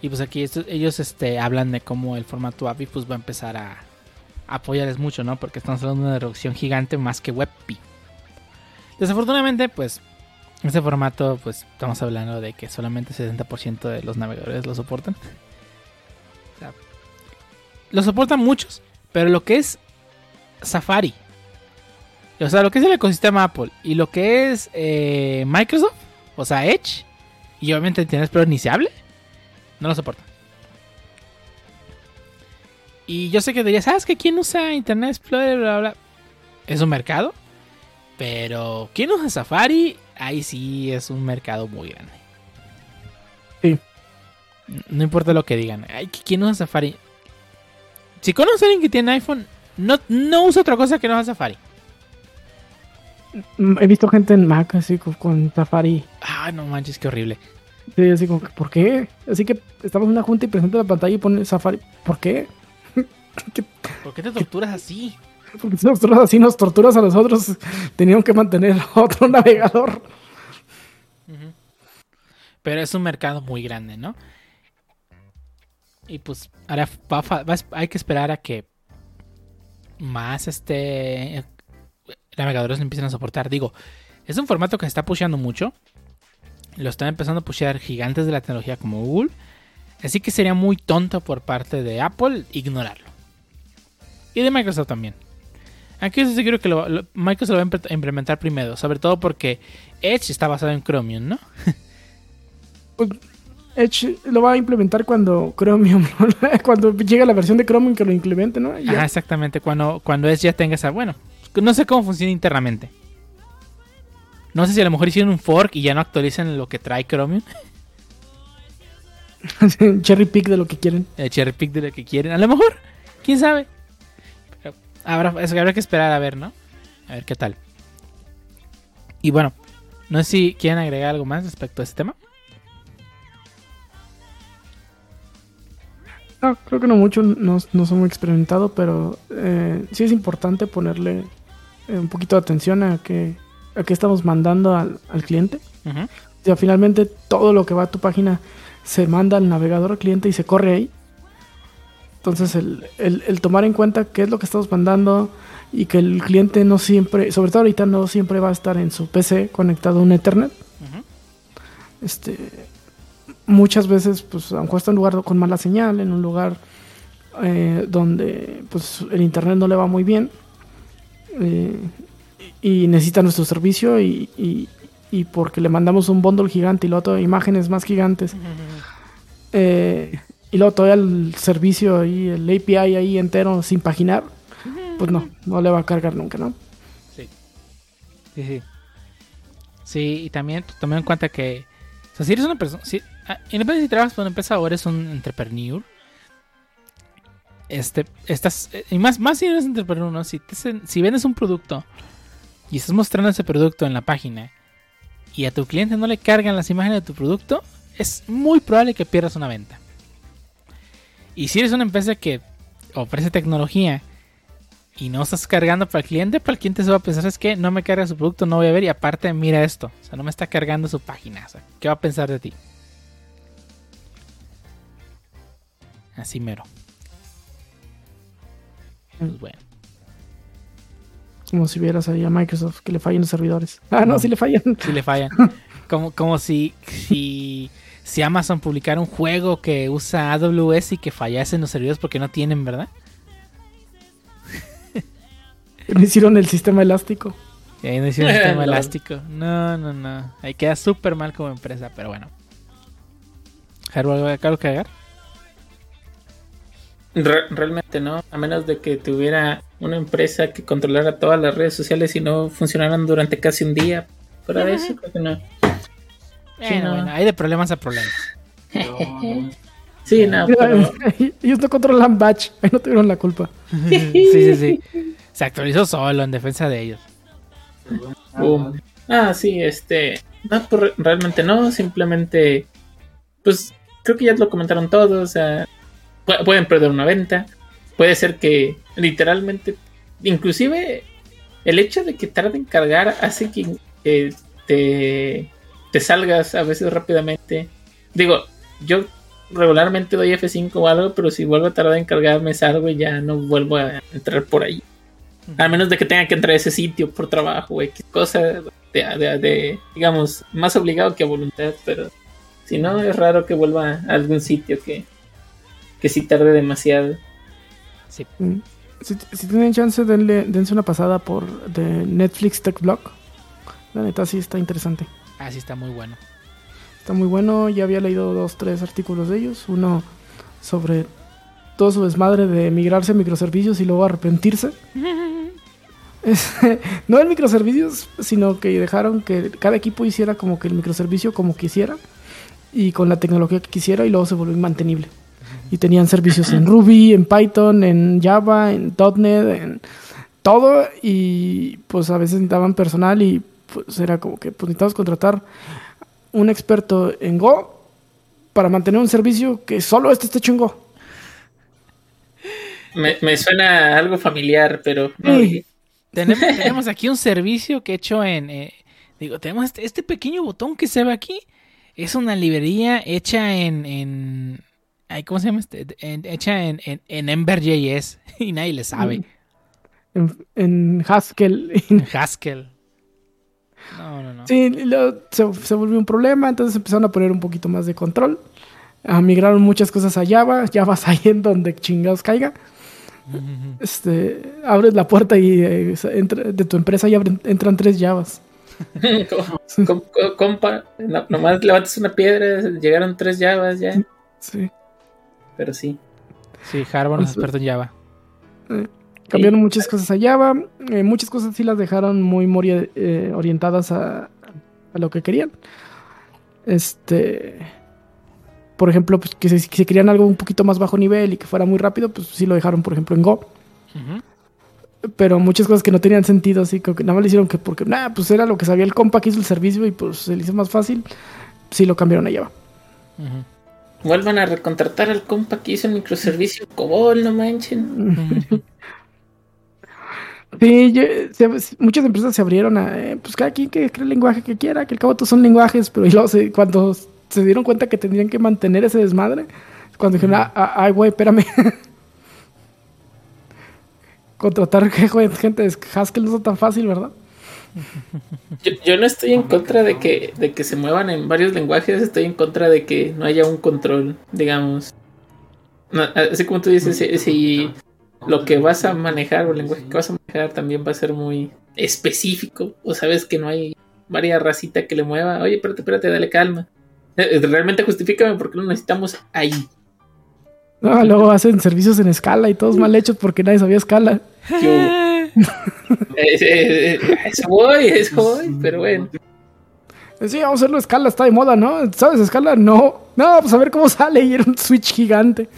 Y pues aquí ellos este, hablan de cómo el formato API pues va a empezar a, a apoyarles mucho, ¿no? Porque estamos hablando de una reducción gigante más que WebP. Desafortunadamente, pues, este formato, pues, estamos hablando de que solamente el 70% de los navegadores lo soportan. Lo soportan muchos, pero lo que es Safari, o sea, lo que es el ecosistema Apple y lo que es eh, Microsoft, o sea, Edge, y obviamente Internet Explorer ni se hable, no lo soporta. Y yo sé que dirías, ¿sabes que quién usa Internet Explorer? Bla, bla, bla? Es un mercado, pero ¿quién usa Safari? Ahí sí es un mercado muy grande. Sí. No importa lo que digan. Ay, ¿Quién usa Safari? Si conoces a alguien que tiene iPhone, no, no usa otra cosa que no usa Safari. Mm, He visto gente en Mac así con, con Safari. Ay, no manches, qué horrible. Sí, así como, que, ¿por qué? Así que estamos en una junta y presenta la pantalla y pone Safari. ¿Por qué? ¿Qué- ¿Por qué te torturas así? Porque si nosotros así nos torturas a nosotros, tenían que mantener otro navegador. Pero es un mercado muy grande, ¿no? Y pues ahora hay que esperar a que más este navegadores lo empiecen a soportar. Digo, es un formato que se está pusheando mucho. Lo están empezando a pushear gigantes de la tecnología como Google. Así que sería muy tonto por parte de Apple ignorarlo. Y de Microsoft también. Aquí yo sí creo que lo- lo- Microsoft lo va a implementar primero. Sobre todo porque Edge está basado en Chromium, ¿no? Edge lo va a implementar cuando Chromium, cuando llegue la versión de Chromium que lo implemente, ¿no? Ya. Ajá, exactamente. Cuando, cuando es ya tenga esa. Bueno, no sé cómo funciona internamente. No sé si a lo mejor hicieron un fork y ya no actualizan lo que trae Chromium. cherry pick de lo que quieren. El cherry pick de lo que quieren. A lo mejor, quién sabe. Habrá, es que habrá que esperar a ver, ¿no? A ver qué tal. Y bueno, no sé si quieren agregar algo más respecto a este tema. No, creo que no mucho, no, no soy muy experimentado, pero eh, sí es importante ponerle eh, un poquito de atención a qué, a qué estamos mandando al, al cliente. Ujú. O sea, finalmente todo lo que va a tu página se manda al navegador al cliente y se corre ahí. Entonces el, el- el tomar en cuenta qué es lo que estamos mandando y que el cliente no siempre, sobre todo ahorita no siempre va a estar en su PC conectado a un Ethernet. Este, muchas veces, pues, a lo mejor está en un lugar con mala señal, en un lugar eh, donde pues, el internet no le va muy bien eh, y necesita nuestro servicio y, y- y porque le mandamos un bundle gigante y luego todavía imágenes más gigantes eh, y luego todavía el servicio ahí, el API ahí entero sin paginar, pues no, no le va a cargar nunca, ¿no? Sí. Sí, sí. Sí, y también tomar en cuenta que. O sea, si eres una persona. Si, ah, independientemente si trabajas para una empresa o eres un entrepreneur. Este, estás. Y más, más si eres entrepreneur, ¿no? Si, te si vendes un producto y estás mostrando ese producto en la página y a tu cliente no le cargan las imágenes de tu producto, es muy probable que pierdas una venta. Y si eres una empresa que ofrece tecnología y no estás cargando para el cliente, para el cliente se va a pensar, es que no me carga su producto, no voy a ver y aparte mira esto, o sea, no me está cargando su página, o sea, ¿qué va a pensar de ti? Así mero. Pues bueno, Como si vieras ahí a Microsoft que le fallan los servidores. Ah, no, No. si le fallan. si le fallan. Como, como si, si, si Amazon publicara un juego que usa AWS y que fallase en los servidores porque no tienen, ¿verdad? Le hicieron el sistema elástico. Y ahí no hicieron un sistema No. elástico. No, no, no. Ahí queda súper mal como empresa, pero bueno. ¿Algo algo que agregar? Re- realmente no, a menos de que tuviera una empresa que controlara todas las redes sociales y no funcionaran durante casi un día. Fuera de eso, creo que no. Bueno, no. bueno, hay de problemas a problemas. Sí, no, pero Ellos no controlan Batch, ahí no tuvieron la culpa. sí, sí, sí. Se actualizó solo en defensa de ellos. Boom. Ah, sí, este. No, pues re- realmente no, simplemente. Pues creo que ya lo comentaron todos. O sea, pu- pueden perder una venta. Puede ser que literalmente. Inclusive el hecho de que tarde en cargar hace que, que te, te salgas a veces rápidamente. Digo, yo regularmente doy F5 o algo, pero si vuelvo a tardar en cargar me salgo y ya no vuelvo a entrar por ahí. A menos de que tenga que entrar a ese sitio por trabajo, X cosa de, de- de, digamos, más obligado que a voluntad, pero si no, es raro que vuelva a algún sitio que, que sí tarde demasiado. Sí. Mm. Si, si tienen chance, denle, dense una pasada por de Netflix Tech Blog. La neta sí está interesante. Ah, sí, está muy bueno. Está muy bueno. Ya había leído dos, tres artículos de ellos. Uno sobre todo su desmadre de migrarse a microservicios y luego arrepentirse. No en microservicios, sino que dejaron que cada equipo hiciera como que el microservicio como quisiera y con la tecnología que quisiera y luego se volvió inmantenible. Y tenían servicios en Ruby, en Python, en Java, en .NET, en todo y pues a veces necesitaban personal y pues era como que pues necesitamos contratar un experto en Go para mantener un servicio que solo este esté hecho en Go. Me, me suena algo familiar, pero no, Sí. Tenemos, tenemos aquí un servicio que he hecho en... eh, digo, tenemos este, este pequeño botón que se ve aquí. Es una librería hecha en... en ay, ¿Cómo se llama este? En- hecha en, en, en Ember.js. Y nadie le sabe. En, en Haskell. En Haskell. No, no, no. Sí, luego se, se volvió un problema, entonces empezaron a poner un poquito más de control. Ah, migraron muchas cosas a Java, Java ahí en donde chingados caiga. Este, abres la puerta y eh, entra- de tu empresa y abren- entran tres Javas. Com- com- com- compa, no- nomás levantas una piedra, llegaron tres llaves ya, Sí. pero sí. Sí, Harvard es Pues, experto en Java. Cambiaron muchas cosas a Java, eh, muchas cosas sí las dejaron muy, muy eh, orientadas a, a lo que querían. Este. por ejemplo, pues que si, que querían algo un poquito más bajo nivel y que fuera muy rápido, pues sí lo dejaron, por ejemplo, en Go. Pero muchas cosas que no tenían sentido, así que nada más le hicieron que porque, nada, pues era lo que sabía el compa que hizo el servicio y pues se le hizo más fácil, sí lo cambiaron a Java. Vuelvan a recontratar al compa que hizo el microservicio COBOL, no manchen. Sí, muchas empresas se abrieron a, eh, pues cada quien que cree el lenguaje que quiera, que al cabo todos son lenguajes, pero y luego cuando se dieron cuenta que tendrían que mantener ese desmadre, cuando dijeron, ah, ah, ay, güey, espérame. Contratar gente de Haskell no es tan fácil, ¿verdad? Yo, no estoy en contra de que, de que se muevan en varios lenguajes, estoy en contra de que no haya un control, digamos. así como tú dices, si, lo que vas a manejar o el lenguaje que vas a manejar también va a ser muy específico, o sabes que no hay varias racita que le mueva, oye, espérate, espérate, dale calma. Eh, eh, realmente justifícame porque lo necesitamos ahí. No, luego hacen servicios en escala y todos mal hechos porque nadie sabía escala. Eh, eso voy, eso voy, pero bueno. Sí, vamos a hacerlo escala, está de moda, ¿no? ¿Sabes escala? No. No, pues a ver cómo sale y era un switch gigante.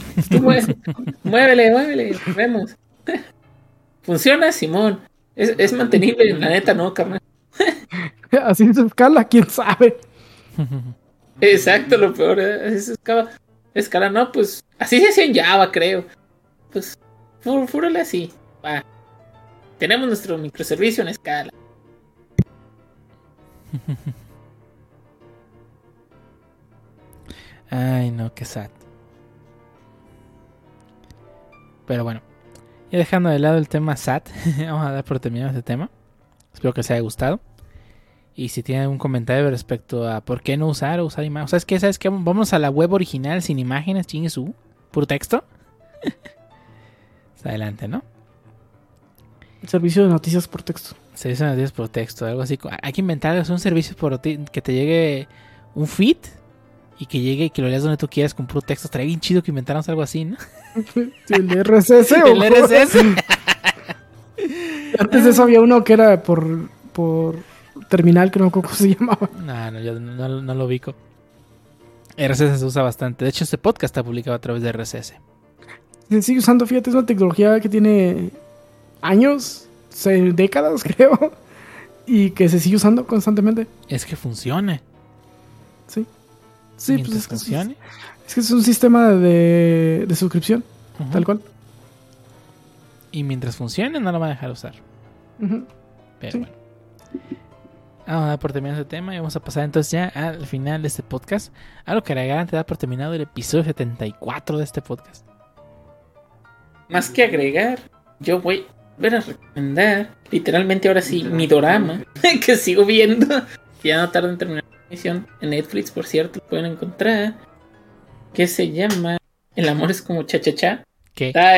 muévele, muévele, vemos. Funciona, Simón. Es, es mantenible, la neta, no, carnal. Así es escala, quién sabe. Exacto, lo peor ¿eh? es escala. Escala, no, pues así se hacía en Java, creo. Pues, fúrale así. Va. Tenemos nuestro microservicio en escala. Ay, no, qué sad. Pero bueno, ya dejando de lado el tema sad, vamos a dar por terminado este tema. Espero que les haya gustado. Y si tienen algún comentario respecto a por qué no usar o usar imágenes. ¿Sabes qué? ¿Sabes qué? Vamos a la web original sin imágenes, chingue su. Puro texto. adelante, ¿no? Servicio de noticias por texto. Servicio de noticias por texto, algo así. Hay que inventar un servicio por que te llegue un feed y que llegue y que lo leas donde tú quieras con puro texto. Estaría bien chido que inventáramos algo así, ¿no? el RSS o el RSS. Antes de eso había uno que era por, por terminal que no cómo se llamaba. No, no, yo no, lo ubico. RSS se usa bastante. De hecho, este podcast está publicado a través de RSS. Se sigue usando, fíjate, es una tecnología que tiene años, décadas creo, y que se sigue usando constantemente. Es que funcione. Sí. Sí, pues es que, funcione. Es, que es un sistema de, suscripción, tal cual. Y mientras funcione, no lo va a dejar usar. Pero bueno. Vamos a dar por terminado este tema y vamos a pasar entonces ya al final de este podcast. Algo que agregar antes de dar por terminado el episodio 74 de este podcast. Más que agregar, yo voy a recomendar, literalmente ahora sí, mi drama que sigo viendo. Ya no tarda en terminar la emisión. En Netflix, por cierto, lo pueden encontrar. Que se llama El amor es como cha cha cha. ¿Qué? Ah,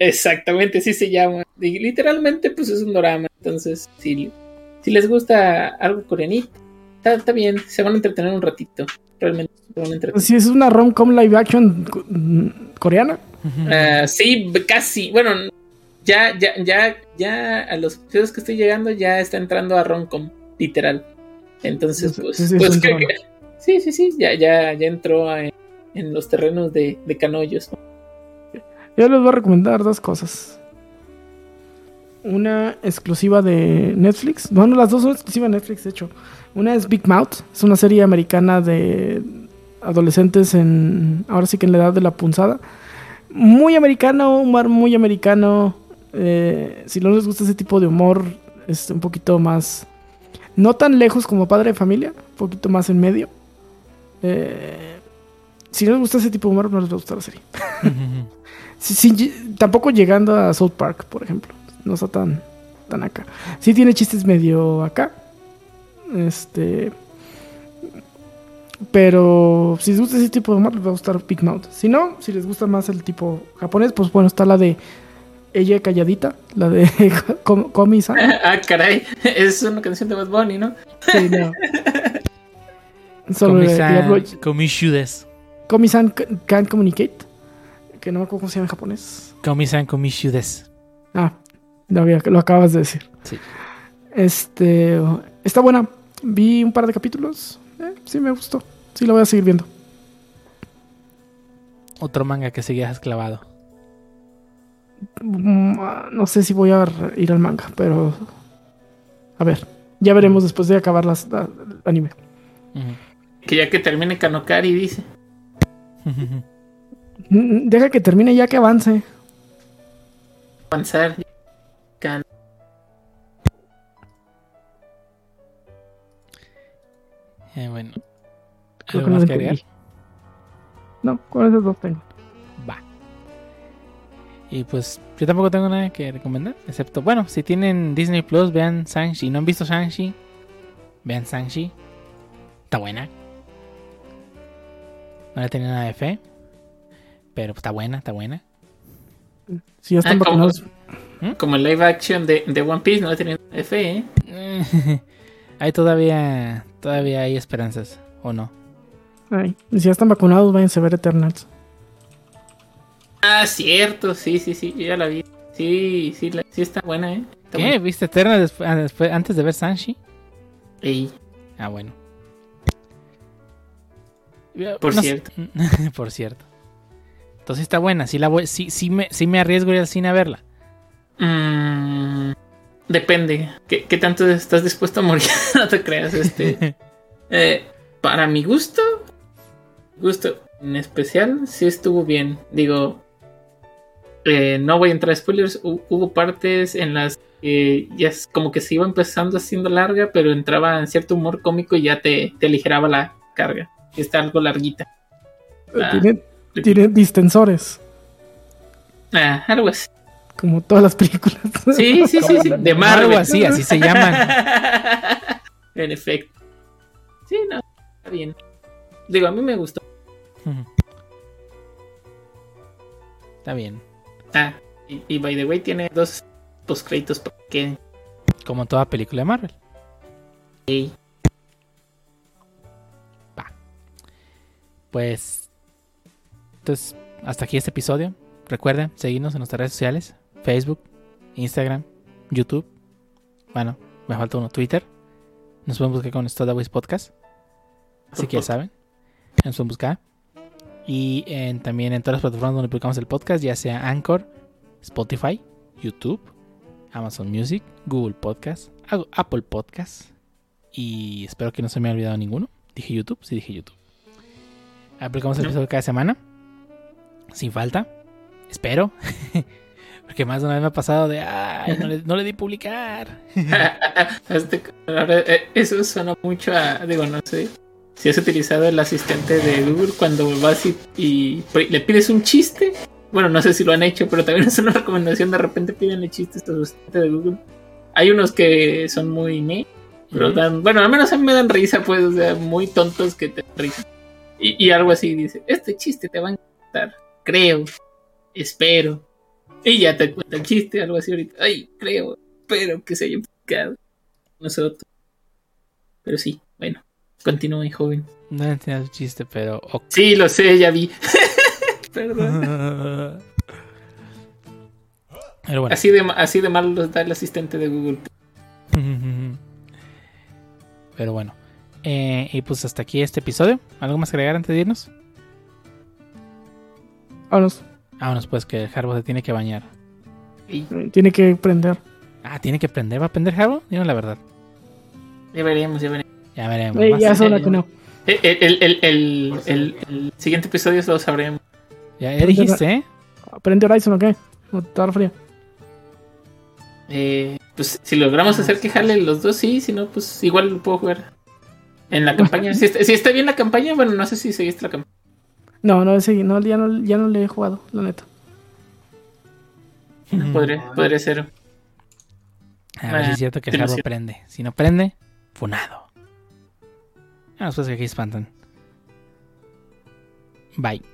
exactamente, así se llama. literalmente, pues es un drama. Entonces, sí si les gusta algo coreanito, está, bien, se van a entretener un ratito. Realmente se van a entretener. Si es una rom-com live action coreana. Ah, sí, casi. Bueno, ya, ya, ya, ya a los episodios que estoy llegando ya está entrando a rom-com, literal. Entonces, pues, sí, sí, pues sí, sí, sí, ya, ya, ya entró en, los terrenos de, de canollos. Yo les voy a recomendar dos cosas una exclusiva de Netflix. Bueno, las dos son exclusivas de Netflix, de hecho. Una es Big Mouth, es una serie americana de adolescentes en. Ahora sí que en la edad de la punzada. Muy americano, humor muy americano. Eh, si no les gusta ese tipo de humor, es un poquito más. No tan lejos como padre de familia, un poquito más en medio. Eh, si no les gusta ese tipo de humor, no les va a gustar la serie. tampoco llegando a South Park, por ejemplo no está tan, tan acá. Sí tiene chistes medio acá. Este. Pero si les gusta ese tipo de humor, les va a gustar Big Mouth. Si no, si les gusta más el tipo japonés, pues bueno, está la de ella calladita, la de Komi-san. ah, caray, es una canción de Bad Bunny, ¿no? Sí, no. Komi-san Komi-san can't communicate. Que no me acuerdo cómo se llama en japonés. Komi-san Komi-shudes. Ah, lo, lo acabas de decir. Sí. Este. Está buena. Vi un par de capítulos. Eh, sí, me gustó. Sí, lo voy a seguir viendo. otro manga que seguías clavado? Mm, No sé si voy a ir al manga, pero. A ver, ya veremos después de acabar las, la- el anime. Que ya que termine Kanokari, dice. Mm, Deja que termine ya que avance. Avanzar. Kan- Eh, bueno. No, con esos dos tengo. Y pues yo tampoco tengo nada que recomendar. Excepto, bueno, si tienen Disney Plus, vean Shang-Chi. ¿No han visto Shang-Chi? Vean Shang-Chi. Está buena. No le tenía nada de fe. Pero está buena, está buena. Si ya están Ah, vacunados. Como el live action de, de One Piece, no le tenían fe, ¿eh? hay todavía, todavía hay esperanzas, ¿o no? Ay, si ya están vacunados, váyanse a ver Eternals. Ah, cierto, sí, sí, sí, yo ya la vi. Sí, sí, la- sí está buena, ¿eh? Está ¿Qué? buena. ¿Viste Eterna después, ah, después- antes de ver Shang-Chi? Ey, Ah, bueno. Por No sé- cierto. Por cierto. Entonces está buena. Sí, la voy, sí, sí, me, sí me arriesgo a ir al cine a verla. mm, depende. ¿Qué, qué tanto estás dispuesto a morir? no te creas, este. Eh, para mi gusto, gusto en especial, sí estuvo bien. Digo, eh, no voy a entrar a spoilers. hu- Hubo partes en las que ya es como que se iba empezando haciendo larga, pero entraba en cierto humor cómico y ya te, te aligeraba la carga. Está algo larguita. Ah. Tiene, tiene distensores, Ah, algo así. como todas las películas. Sí, sí, sí, sí. De Marvel. Algo así, así se llaman. en efecto. Sí, no, está bien. Digo, a mí me gustó. Está bien. Ah, y, y by the way, tiene dos postcréditos para que. Como toda película de Marvel. Ey, Pues. Entonces, hasta aquí este episodio. Recuerden seguirnos en nuestras redes sociales: Facebook, Instagram, YouTube. Bueno, me falta uno: Twitter. Nos pueden buscar con Stadaways Podcast. Así que ya saben. Nos pueden buscar. Y en- también en todas las plataformas donde publicamos el podcast, ya sea Anchor, Spotify, YouTube, Amazon Music, Google Podcast, Apple Podcast. Y espero que no se me haya olvidado ninguno. Dije YouTube, sí dije YouTube. Aplicamos el episodio cada semana. Sin falta. Espero. Porque más de una vez me ha pasado de, ay, no le, no le di publicar. Ahora, eh, eso suena mucho a. Digo, no sé. Si has utilizado el asistente de Google cuando vas y, y le pides un chiste. Bueno, no sé si lo han hecho, pero también es una recomendación. De repente pídenle chistes a su asistente de Google. Hay unos que son muy me, pero dan, bueno, al menos a mí me dan risa, pues, o sea, muy tontos que te dan risa. Y, y algo así dice: Este chiste te va a encantar, creo, espero. Y ya te cuenta el chiste, algo así ahorita. Ay, creo, espero que se haya explicado nosotros. Pero sí, bueno, continúe, joven. No entiendo el chiste, pero... ok. Sí, lo sé, ya vi. Perdón. Pero bueno. Así de, así de mal el asistente de Google. Pero bueno. Eh, y pues hasta aquí este episodio. ¿Algo más que agregar antes de irnos? Vámonos. Vámonos pues que el Harbo se tiene que bañar. Y Tiene que prender. Ah, tiene que prender. ¿Va a prender Harbo? Dime la verdad. ya veremos, ya veremos. Ya veremos. Más- ya eh, que no. El, el, el, el, el- el siguiente episodio lo sabremos. ya, ya dijiste, ¿eh? ¿Prende Horizon o qué? ¿O está fría? Eh, pues si logramos hacer que jale los dos, sí. Si no, pues igual lo puedo jugar. En la campaña. Si está, si está bien la campaña, bueno, no sé si seguiste la campaña. No, no, ese, no, ya no, ya no le he jugado, la neta. Ujú. Podría, podría ser. A ver si es cierto que el cierto. prende. Si no prende, funado. Ah, después aquí espantan. Bye.